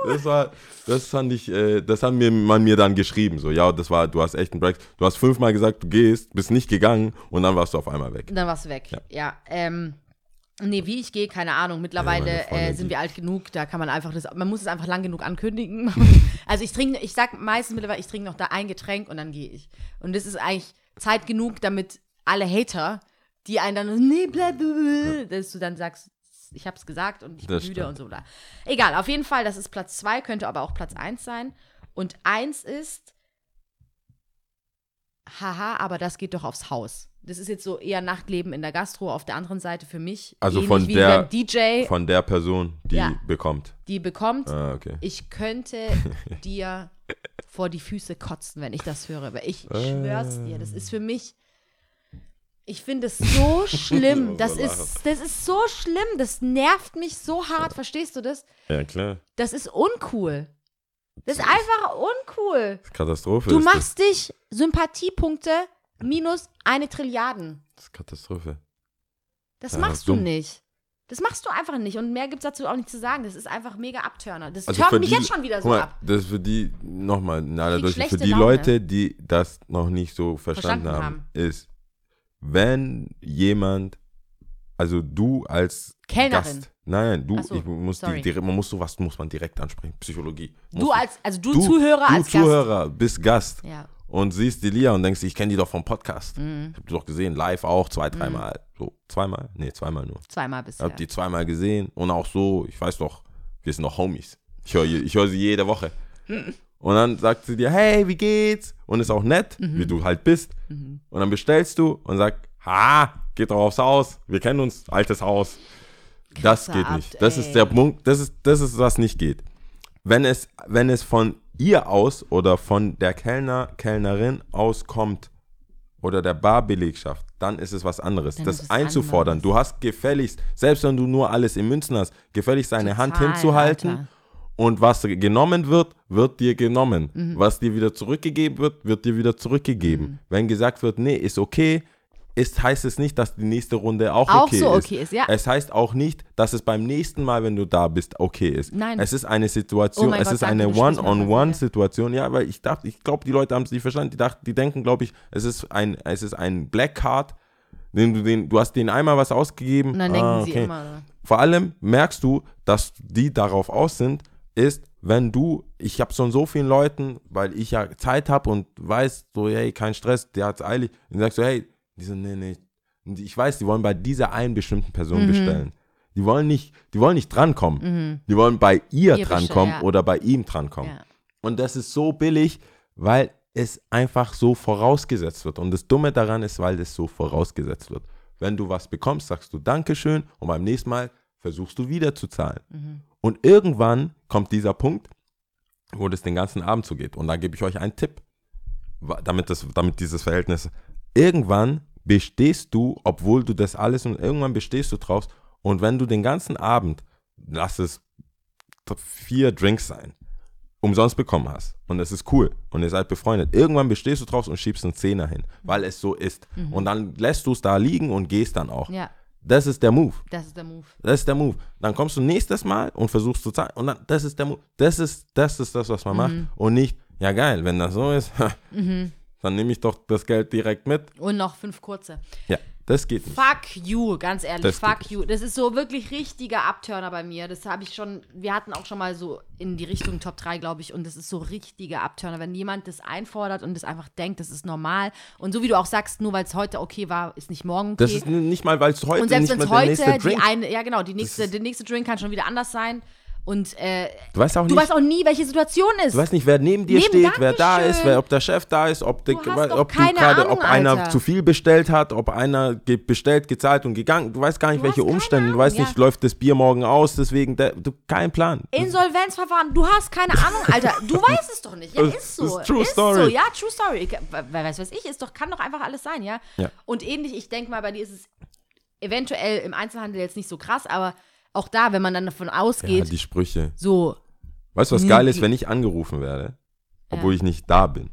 Das war, das fand ich, äh, das hat mir, man mir dann geschrieben. So, ja, das war, du hast echt einen Break. Du hast fünfmal gesagt, du gehst, bist nicht gegangen und dann warst du auf einmal weg. Dann warst du weg. Ja. Ja. ähm, nee, wie ich gehe, keine Ahnung. Mittlerweile Freundin, äh, sind wir alt genug, da kann man einfach das, man muss es einfach lang genug ankündigen. also ich trinke, ich sag meistens mittlerweile, ich trinke noch da ein Getränk und dann gehe ich. Und das ist eigentlich Zeit genug, damit alle Hater, die einen dann, nee, bleib, bleib, dass du dann sagst, ich hab's gesagt und ich bin Das müde stimmt. und so. Da. Egal, auf jeden Fall, das ist Platz zwei, könnte aber auch Platz eins sein. Und eins ist, haha, aber das geht doch aufs Haus. Das ist jetzt so eher Nachtleben in der Gastro auf der anderen Seite für mich. Also von der- DJ, Von der Person, die Ja. bekommt. die bekommt, Ah, okay. ich könnte dir vor die Füße kotzen, wenn ich das höre. Weil ich Äh. schwör's dir, das ist für mich. Ich finde es so schlimm. Das ist, das ist so schlimm. Das nervt mich so hart. Verstehst du das? Ja, klar. Das ist uncool. Das ist einfach uncool. Katastrophe Du machst dich Sympathiepunkte minus eine Trilliarden. das. das ist Katastrophe. Das Ja, machst du nicht. Das machst du einfach nicht. Und mehr gibt es dazu auch nicht zu sagen. Das ist einfach mega Abturner. Das Also mich die- jetzt schon wieder so mal, ab. das ist für die, nochmal, Durchschnitt, für die Laune. Leute, die das noch nicht so verstanden, Verstanden haben, haben. ist, wenn jemand, also du als Kellnerin. Gast, nein, du, Ach so, ich muss die, sorry. direkt- man muss sowas muss man direkt ansprechen, Psychologie. Du als, also du, Zuhörer du als Zuhörer, bist Gast Gast. Ja. Und siehst die Lia und denkst, ich kenne die doch vom Podcast. Mhm. Ich hab die doch gesehen, live auch, zwei, dreimal. So, zweimal? Nee, zweimal nur. Zweimal Ich bisher. hab die zweimal gesehen und auch so, ich weiß doch, wir sind noch Homies. Ich höre ich hör sie jede Woche. Und dann sagt sie dir, hey, wie geht's? Und ist auch nett, Mhm. wie du halt bist. Und dann bestellst du und sagst, ha, geht doch aufs Haus. Wir kennen uns, altes Haus. Das Krasser geht Abt, nicht. Das ey. ist der Punkt, das ist, das ist, was nicht geht. Wenn es, wenn es von ihr aus oder von der Kellner, Kellnerin aus kommt oder der Barbelegschaft, dann ist es was anderes. Dann das einzufordern. anderes. Du hast gefälligst, selbst wenn du nur alles in Münzen hast, gefälligst seine Hand Total, hinzuhalten Alter. und was genommen wird, wird dir genommen. Mhm. Was dir wieder zurückgegeben wird, wird dir wieder zurückgegeben. Mhm. Wenn gesagt wird, nee, ist okay, ist, heißt es nicht, dass die nächste Runde auch, Auch okay so ist. okay ist, ja. Es heißt auch nicht, dass es beim nächsten Mal, wenn du da bist, okay ist. Nein. Es ist eine Situation, Oh es Gott, ist eine One-on-One-Situation. Ja, weil ich dachte, ich glaube, die Leute haben es nicht verstanden. Die, dachten, die denken, glaube ich, es ist ein, es ist ein Black Card. Den, du, den, du hast denen einmal was ausgegeben. Und dann denken ah, sie okay. immer. Vor allem merkst du, dass die darauf aus sind, ist, wenn du, ich habe von so vielen Leuten, weil ich ja Zeit habe und weiß, so, hey, kein Stress, der hat's eilig. Und sagst du, hey, die so, nee, nee. Und ich weiß, die wollen bei dieser einen bestimmten Person Mhm. bestellen. Die wollen nicht, die wollen nicht drankommen. Die wollen bei ihr, Ihr drankommen ja. oder bei ihm drankommen. Ja. Und das ist so billig, weil es einfach so vorausgesetzt wird. Und das Dumme daran ist, weil es so vorausgesetzt wird. Wenn du was bekommst, sagst du Dankeschön und beim nächsten Mal versuchst du wieder zu zahlen. Mhm. Und irgendwann kommt dieser Punkt, wo das den ganzen Abend so geht. Und da gebe ich euch einen Tipp, damit, das, damit dieses Verhältnis. Irgendwann bestehst du, obwohl du das alles und irgendwann bestehst du draus. Und wenn du den ganzen Abend, lass es vier Drinks sein, umsonst bekommen hast und es ist cool und ihr seid befreundet, irgendwann bestehst du draus und schiebst einen Zehner hin, weil es so ist. Und dann lässt du es da liegen und gehst dann auch. Ja, Das ist der Move. das ist der Move. Das ist der Move. Dann kommst du nächstes Mal und versuchst zu zahlen. Und dann, das ist der Move. Das ist, das ist das, was man macht. Und nicht, ja geil, wenn das so ist, dann nehme ich doch das Geld direkt mit. Und noch fünf kurze. Ja, das geht nicht. Fuck you, ganz ehrlich, Das fuck you. Das ist so wirklich richtiger Abturner bei mir. Das habe ich schon, wir hatten auch schon mal so in die Richtung Top 3, glaube ich, und das ist so richtiger Abturner, wenn jemand das einfordert und das einfach denkt, das ist normal. Und so wie du auch sagst, nur weil es heute okay war, ist nicht morgen okay. Das ist nicht mal, weil es heute und selbst nicht wenn es heute die eine, ja genau, die nächste, der nächste Drink kann schon wieder anders sein. Und äh, Du weißt auch du nicht, weißt auch nie, welche Situation ist. du weißt nicht, wer neben dir Neben- steht, wer da ist, wer, ob der Chef da ist, ob, Du doch ob du gerade, Ahnung, ob einer Alter. zu viel bestellt hat, ob einer ge bestellt, gezahlt und gegangen. Du weißt gar nicht, Du welche Umstände. Du Ahnung, weißt ja. nicht, läuft das Bier morgen aus, deswegen, der, du, kein Plan. Insolvenzverfahren, du hast keine Ahnung, Alter. Du weißt es doch nicht. Ja, ist so. ist true ist story. so, ja, true story. Wer weiß, was ich ist, doch, kann doch einfach alles sein, ja? Ja. Und ähnlich, ich denke mal, bei dir ist es eventuell im Einzelhandel jetzt nicht so krass, aber auch da, wenn man dann davon Ja, ausgeht, die Sprüche. so, Weißt du, was geil ist, wenn ich angerufen werde, obwohl Ja. ich nicht da bin?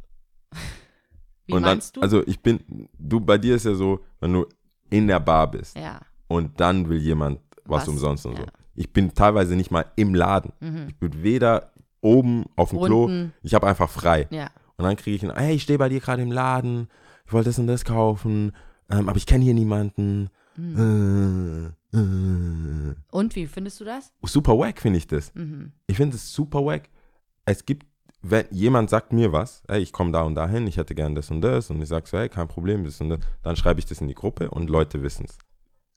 wie und dann, meinst du? also ich bin, du, bei dir ist ja so, wenn du in der Bar bist ja. und dann will jemand was, Was, umsonst und ja. so. Ich bin teilweise nicht mal im Laden. Mhm. Ich bin weder oben auf dem Klo. Unten. Ich habe einfach frei. Ja. Und dann kriege ich ein, hey, ich stehe bei dir gerade im Laden, ich wollte das und das kaufen, ähm, aber ich kenne hier niemanden. Hm. Äh. Und wie findest du das? Super wack finde ich das. Mhm. Ich finde es super wack. Es gibt, wenn jemand sagt mir was, hey, ich komme da und dahin, ich hätte gern das und das und ich sage so, hey, kein Problem, das und das, dann schreibe ich das in die Gruppe und Leute wissen es.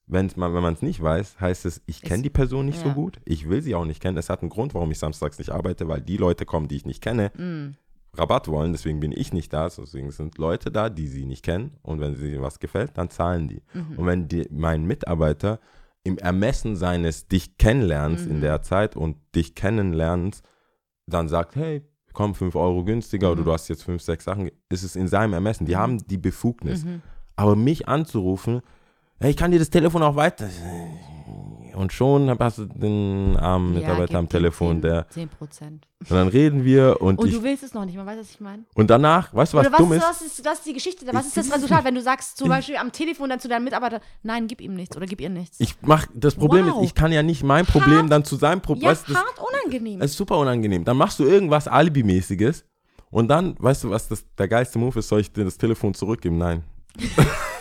Wenn's man, wenn man es nicht weiß, heißt es, ich kenne die Person nicht so ja. gut, ich will sie auch nicht kennen. Es hat einen Grund, warum ich samstags nicht arbeite, weil die Leute kommen, die ich nicht kenne, Mhm. Rabatt wollen, deswegen bin ich nicht da, deswegen sind Leute da, die sie nicht kennen und wenn sie was gefällt, dann zahlen die. Mhm. Und wenn die, mein Mitarbeiter im Ermessen seines dich kennenlernens Mhm. in der Zeit und dich kennenlernens dann sagt, hey, komm, 5 Euro günstiger Mhm. oder du hast jetzt 5, 6 Sachen, ist es in seinem Ermessen. Die haben die Befugnis. Mhm. Aber mich anzurufen, hey, ich kann dir das Telefon auch weiter. Und schon hast du den armen Mitarbeiter Ja, am Telefon, 10, der. 10 Prozent. Und dann reden wir und, Und ich. du willst es noch nicht, man weiß, was ich meine. Und danach, weißt du, was Oder was, dumm ist, was, ist, was ist die Geschichte? Was ist das Resultat, wenn du sagst, zum Beispiel am Telefon dann zu deinem Mitarbeiter, nein, gib ihm nichts oder gib ihr nichts? Ich mach, das Problem Wow. ist, ich kann ja nicht mein Problem Hart. dann zu seinem Problem. ja, weißt das, hart unangenehm. das ist super unangenehm. Dann machst du irgendwas Alibi-mäßiges und dann, weißt du, was das, der geilste Move ist, soll ich dir das Telefon zurückgeben? Nein.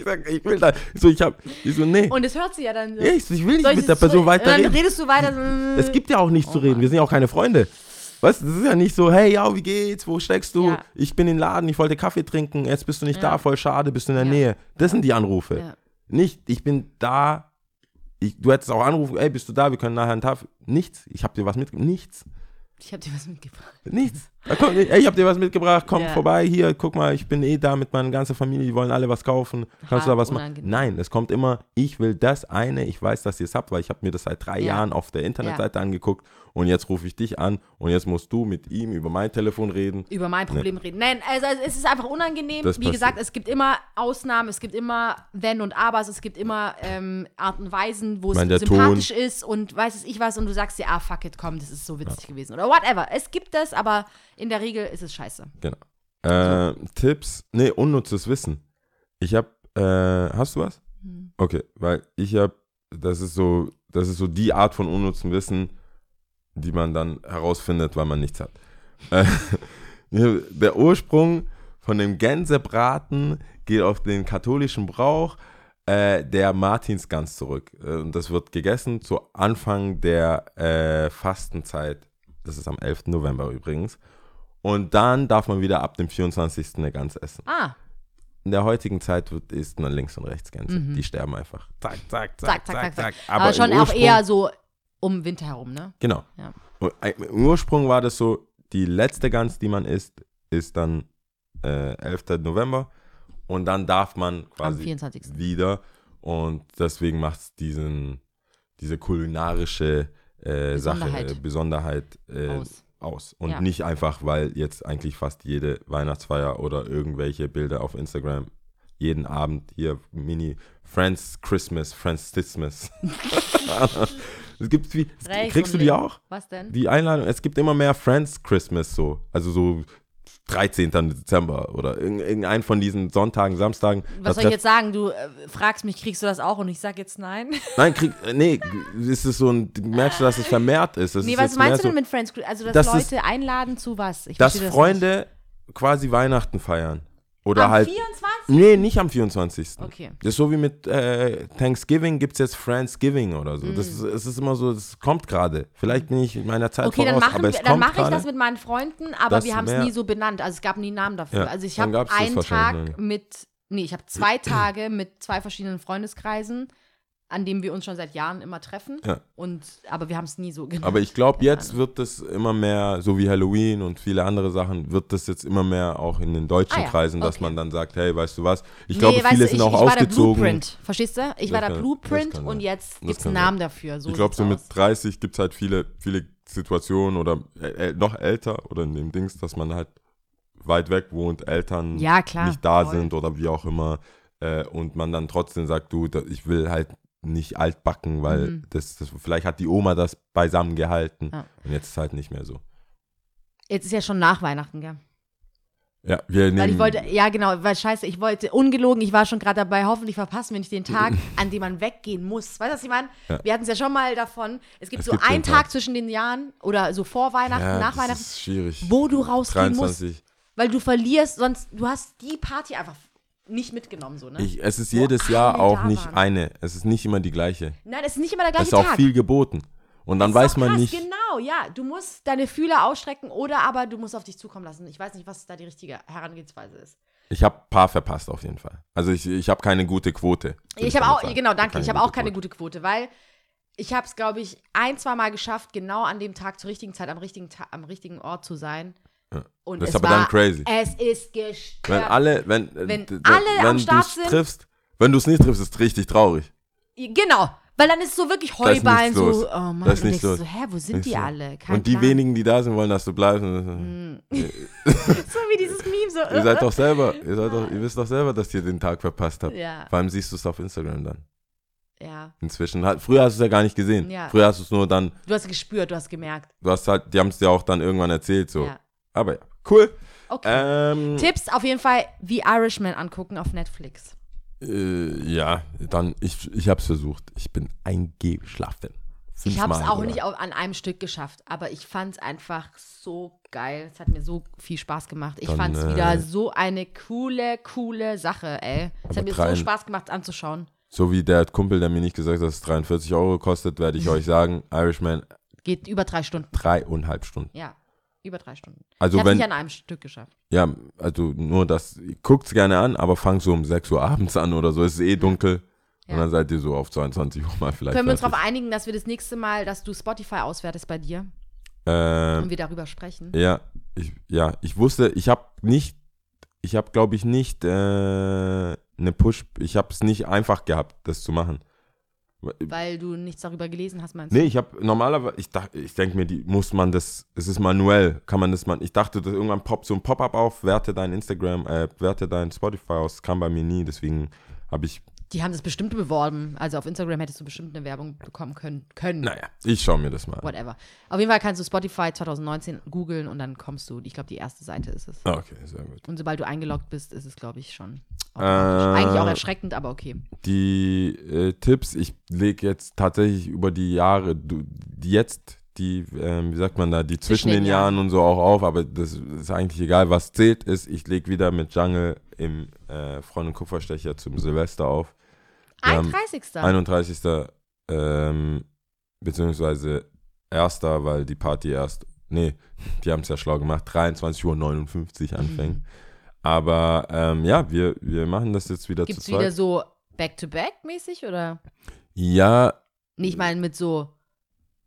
ich sag, ich will da, so, ich hab, ich so, nee. Und es hört sie ja dann so. Ja, ich, ich will nicht Soll mit der Person zurück- Dann weiterreden. redest du weiter. so, Es gibt ja auch nichts Oh zu reden. Mann. Wir sind ja auch keine Freunde. Weißt du, das ist ja nicht so, hey, ja, wie geht's? Wo steckst du? Ja. Ich bin im Laden, ich wollte Kaffee trinken, jetzt bist du nicht Ja. da, voll schade, bist du in der Ja. Nähe. Das sind die Anrufe. Nicht, ich bin da, ich, du hättest auch anrufen, ey, bist du da, wir können nachher einen Tafel. Nichts, ich hab dir was mitgebracht. Nichts, Ich hab dir was mitgebracht. nichts. Komm, ey, ich hab dir was mitgebracht, komm Ja. vorbei, hier, guck mal, ich bin eh da mit meiner ganzen Familie, die wollen alle was kaufen. Kannst du da Hart was machen? Nein, es kommt immer, ich will das eine, ich weiß, dass ihr es habt, weil ich habe mir das seit drei Ja. Jahren auf der Internetseite angeguckt und jetzt rufe ich dich an und jetzt musst du mit ihm über mein Telefon reden. Über mein Problem reden. Nein, also es ist einfach unangenehm. Das Wie passiert. gesagt, es gibt immer Ausnahmen, es gibt immer Wenn und Abers, es gibt immer ähm, Arten und Weisen, wo es meine, sympathisch ist und weiß es ich was und du sagst dir, ah, fuck it, komm, das ist so witzig gewesen. Oder whatever. Es gibt das, aber in der Regel ist es scheiße. Genau. Äh, Tipps, nee, unnützes Wissen. Ich habe, äh, hast du was? Hm. Okay, weil ich habe, das ist so, das ist so die Art von unnützem Wissen, die man dann herausfindet, weil man nichts hat. Äh, der Ursprung von dem Gänsebraten geht auf den katholischen Brauch äh, der Martinsgans zurück. Äh, Und das wird gegessen zu Anfang der äh, Fastenzeit. Das ist am 11. November übrigens. Und dann darf man wieder ab dem 24. eine Gans essen. Ah, In der heutigen Zeit wird, isst man links und rechts Gänse. Die sterben einfach. Zack, zack, zack, zack, zack, zack, zack. Aber, Aber, schon auch eher so um Winter herum, ne? Genau. Ja. Ein- Im Ursprung war das so, die letzte Gans, die man isst, ist dann äh, 11. November. Und dann darf man Am quasi 24. wieder. Und deswegen macht es diesen, diese kulinarische äh, Sache, Besonderheit. äh, Besonderheit äh, Aus. Aus. Und Ja. nicht einfach, weil jetzt eigentlich fast jede Weihnachtsfeier oder irgendwelche Bilder auf Instagram jeden Abend hier Mini Friends Christmas, Friends Christmas. es gibt wie, kriegst du die auch? Was denn? Die Einladung, es gibt immer mehr Friends Christmas so. Also so 13. Dezember oder irgend- irgendein von diesen Sonntagen, Samstagen. Was soll ich jetzt sagen? Du äh, fragst mich, kriegst du das auch? Und ich sag jetzt nein. Nein, krieg, äh, nee, ist es so ein, merkst du, dass es vermehrt ist. Es nee, ist was meinst du so, denn mit Friends? Also, dass Das ist- Leute einladen zu was? Ich Dass verstehe das Freunde quasi Weihnachten feiern. Oder. Am halt. 24? Nee, nicht am 24. Okay. Das ist so wie mit äh, Thanksgiving gibt es jetzt Friendsgiving oder so. Das ist, es ist immer so, das kommt gerade. Vielleicht bin ich in meiner Zeit Mm. Okay, dann, voraus, machen aber wir, es dann kommt mache ich das mit meinen Freunden, aber wir haben es nie so benannt. Also es gab nie einen Namen dafür. Ja, also ich dann habe einen Tag mit, nee, ich habe zwei Tage mit zwei verschiedenen Freundeskreisen, an denen wir uns schon seit Jahren immer treffen. Ja. Und, aber wir haben es nie so genannt. Aber ich glaube, jetzt wird das immer mehr, so wie Halloween und viele andere Sachen, wird das jetzt immer mehr auch in den deutschen Ah ja, Kreisen, dass okay. man dann sagt, hey, weißt du was? Ich glaube, weißt viele du, sind ich, auch ich war der ausgezogen. Blueprint, verstehst du? Ich war der kann- Blueprint kann und jetzt gibt es einen Namen dafür. So ich glaube, so mit aus. 30 gibt es halt viele, viele Situationen oder äh, äh, noch älter oder in dem Dings, dass man halt weit weg wohnt, Eltern Ja, klar. nicht da voll. sind oder wie auch immer äh, und man dann trotzdem sagt, du, da, ich will halt nicht altbacken, weil Mhm. das, das, vielleicht hat die Oma das beisammen gehalten Ja. und jetzt ist halt nicht mehr so. Jetzt ist ja schon nach Weihnachten, gell? Ja, wir nehmen. Weil ich wollte, ja genau, weil scheiße, ich wollte, ungelogen, ich war schon gerade dabei, hoffentlich verpassen wir nicht den Tag, an dem man weggehen muss. Weißt du, was ich meine? Ja. Wir hatten es ja schon mal davon, es gibt Es so gibt einen Tag. Tag. zwischen den Jahren oder so vor Weihnachten, ja, nach das Weihnachten, ist schwierig. wo du rausgehen musst, 23. weil du verlierst, sonst, du hast die Party einfach nicht mitgenommen, so, ne? Ich, es ist jedes alle Jahr auch nicht waren. eine. Es ist nicht immer die gleiche. Nein, es ist nicht immer der Es ist gleiche auch Tag. viel geboten. Und dann weiß man krass, nicht. Genau, ja. Du musst deine Fühler ausstrecken oder aber du musst auf dich zukommen lassen. Ich weiß nicht, was da die richtige Herangehensweise ist. Ich habe ein paar verpasst auf jeden Fall. Also ich, ich habe keine gute Quote. Ich habe auch, sagen. genau, danke. Ich habe auch keine Quote. gute Quote, weil ich habe es, glaube ich, ein, zwei Mal geschafft, genau an dem Tag zur richtigen Zeit am richtigen, Ta am richtigen Ort zu sein. Ja. Und Das ist es aber war, dann crazy. Es ist gestört. Wenn alle, wenn, äh, Wenn alle am wenn Start du's sind- triffst, wenn du es nicht triffst, ist es richtig traurig. Genau, weil dann ist so wirklich Heuballen, nichts los. so, oh Mann, Da ist denkst los. so, hä, wo sind Nicht die so. alle? Kein Und die Plan. Wenigen, die da sind, wollen, dass du bleibst. So wie dieses Meme, so. ihr seid doch selber, ihr seid doch, ihr wisst doch selber, dass ihr den Tag verpasst habt. Ja, Vor allem siehst du es auf Instagram dann. ja. Inzwischen. Früher hast du es ja gar nicht gesehen. Ja. Früher hast du es nur dann, Du hast gespürt, du hast gemerkt. du hast halt, die haben es dir auch dann irgendwann erzählt. So. Ja. Aber ja, cool. Okay. Ähm, Tipps auf jeden Fall wie Irishman angucken auf Netflix. Äh, ja, dann, ich, ich hab's versucht. Ich bin eingeschlafen. Ich habe es auch sogar. nicht an einem Stück geschafft, aber ich fand es einfach so geil. Es hat mir so viel Spaß gemacht. Ich fand es äh, wieder so eine coole, coole Sache, ey. Es hat mir so Spaß gemacht anzuschauen. So wie der Kumpel, der mir nicht gesagt hat, dass es 43 Euro kostet, werde ich euch sagen, Irishman Geht über drei Stunden. dreieinhalb Stunden. Ja, über drei Stunden. Also ich habe wenn, nicht an einem Stück geschafft. ja, also nur das, guckt's gerne an, aber fangt so um 6 Uhr abends an oder so, es ist eh dunkel. Ja. Und dann seid ihr so auf 22 Uhr mal vielleicht Können wir uns darauf einigen, dass wir das nächste Mal, dass du Spotify auswertest bei dir ähm, und wir darüber sprechen? Ja, ich, ja, ich wusste, ich habe nicht, ich habe glaube ich nicht äh, eine Push, ich habe es nicht einfach gehabt, das zu machen. Weil du nichts darüber gelesen hast, meinst Nee, ich habe normalerweise, ich dachte, ich denke mir, die muss man das, es ist manuell, kann man das man, ich dachte, dass irgendwann poppt so ein Pop-up auf, werte dein Instagram, äh, werte dein Spotify aus, kam bei mir nie, deswegen habe ich, du? Die haben das bestimmt beworben. Also auf Instagram hättest du bestimmt eine Werbung bekommen können. können. naja, ich schaue mir das mal an. Whatever. Auf jeden Fall kannst du Spotify 2019 googeln und dann kommst du. Ich glaube, die erste Seite ist es. Ah, Okay, sehr gut. Und sobald du eingeloggt bist, ist es, glaube ich, schon. Äh. Eigentlich auch erschreckend, aber okay. Die äh, Tipps, ich lege jetzt tatsächlich über die Jahre, du, jetzt, die, ähm, wie sagt man da, die zwischen, den, den Jahren. Jahren. und so auch auf, aber das ist eigentlich egal. Was zählt ist, ich lege wieder mit Jungle im äh, Freund und Kupferstecher zum Silvester auf. Wir haben 31. 31. Ähm, beziehungsweise 1. weil die Party erst, nee, die haben es ja schlau gemacht, 23.59 Uhr anfängt. Aber ähm, ja, wir, wir machen das jetzt wieder Gibt es zu wieder zweit. so Back-to-Back-mäßig oder? Ja, ich meine mit so,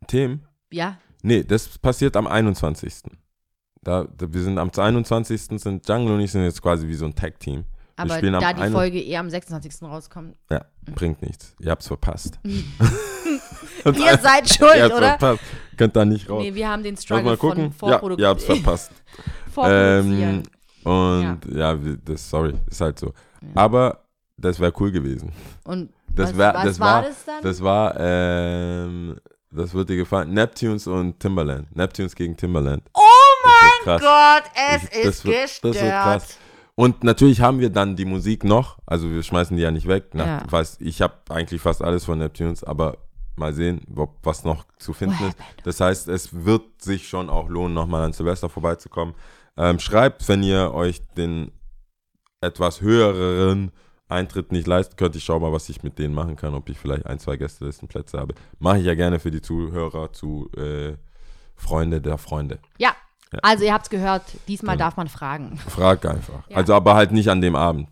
Themen? ja? Nee, das passiert am 21. Da, da, wir sind am 21. sind Jungle und ich sind jetzt quasi wie so ein Tag-Team. Aber da die Folge eher am 26. rauskommt. Ja, bringt nichts. Ihr habt's verpasst. Ihr seid schuld, Ihr oder? verpasst. Könnt da nicht raus. Nee, wir haben den Struggle mal gucken. von Ja, Vorprodukt ihr habt's verpasst. ähm, und ja, wir- das, sorry, ist halt so. Aber das wäre cool gewesen. und Das, was, wär, was das war war, das dann? das war, ähm, das wird dir gefallen. Neptunes und Timberland. Neptunes gegen Timberland. oh krass. Gott, es Ich- ist wird- das wird gestört. krass. Und natürlich haben wir dann die Musik noch, also wir schmeißen die ja nicht weg. Nach, Ja. weiß, ich habe eigentlich fast alles von Neptunes, aber mal sehen, ob was noch zu finden What ist. Das heißt, es wird sich schon auch lohnen, nochmal an Silvester vorbeizukommen. Ähm, schreibt, wenn ihr euch den etwas höheren Eintritt nicht leisten könnt. Ich schaue mal, was ich mit denen machen kann, ob ich vielleicht ein, zwei Gästelistenplätze habe. Mache ich ja gerne für die Zuhörer zu äh, Freunde der Freunde. Ja, Ja. also ihr habt's gehört, diesmal Genau. darf man fragen. Frag einfach. Also aber halt nicht an dem Abend.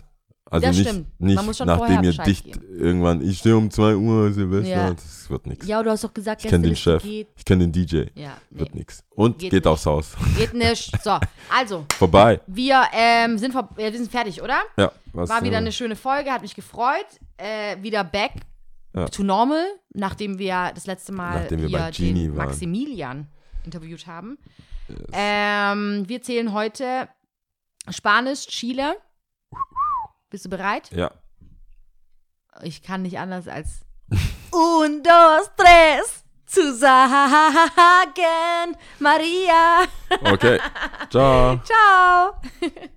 Also Das nicht, stimmt. Nicht nachdem ihr dicht geben. irgendwann, ich stehe um 2 Uhr Silvester, Ja. das wird nichts. Ja, du hast doch gesagt, ich kenne den Chef, geht. ich kenne den DJ, Ja, nee, wird nichts. Und Geht geht, aufs Haus. geht nicht. So, also, Vorbei. wir, ähm, sind, vor, äh, wir sind fertig, oder? Ja, was War wieder äh, eine schöne Folge, hat mich gefreut. Äh, wieder back Ja. to normal, nachdem wir das letzte Mal Nachdem wir hier bei Genie den waren. Maximilian interviewt haben. Ähm, wir zählen heute Spanisch, Chile. Bist du bereit? Ja, Ich kann nicht anders als Un, dos, tres zu sagen, Maria. okay. Ciao. Ciao.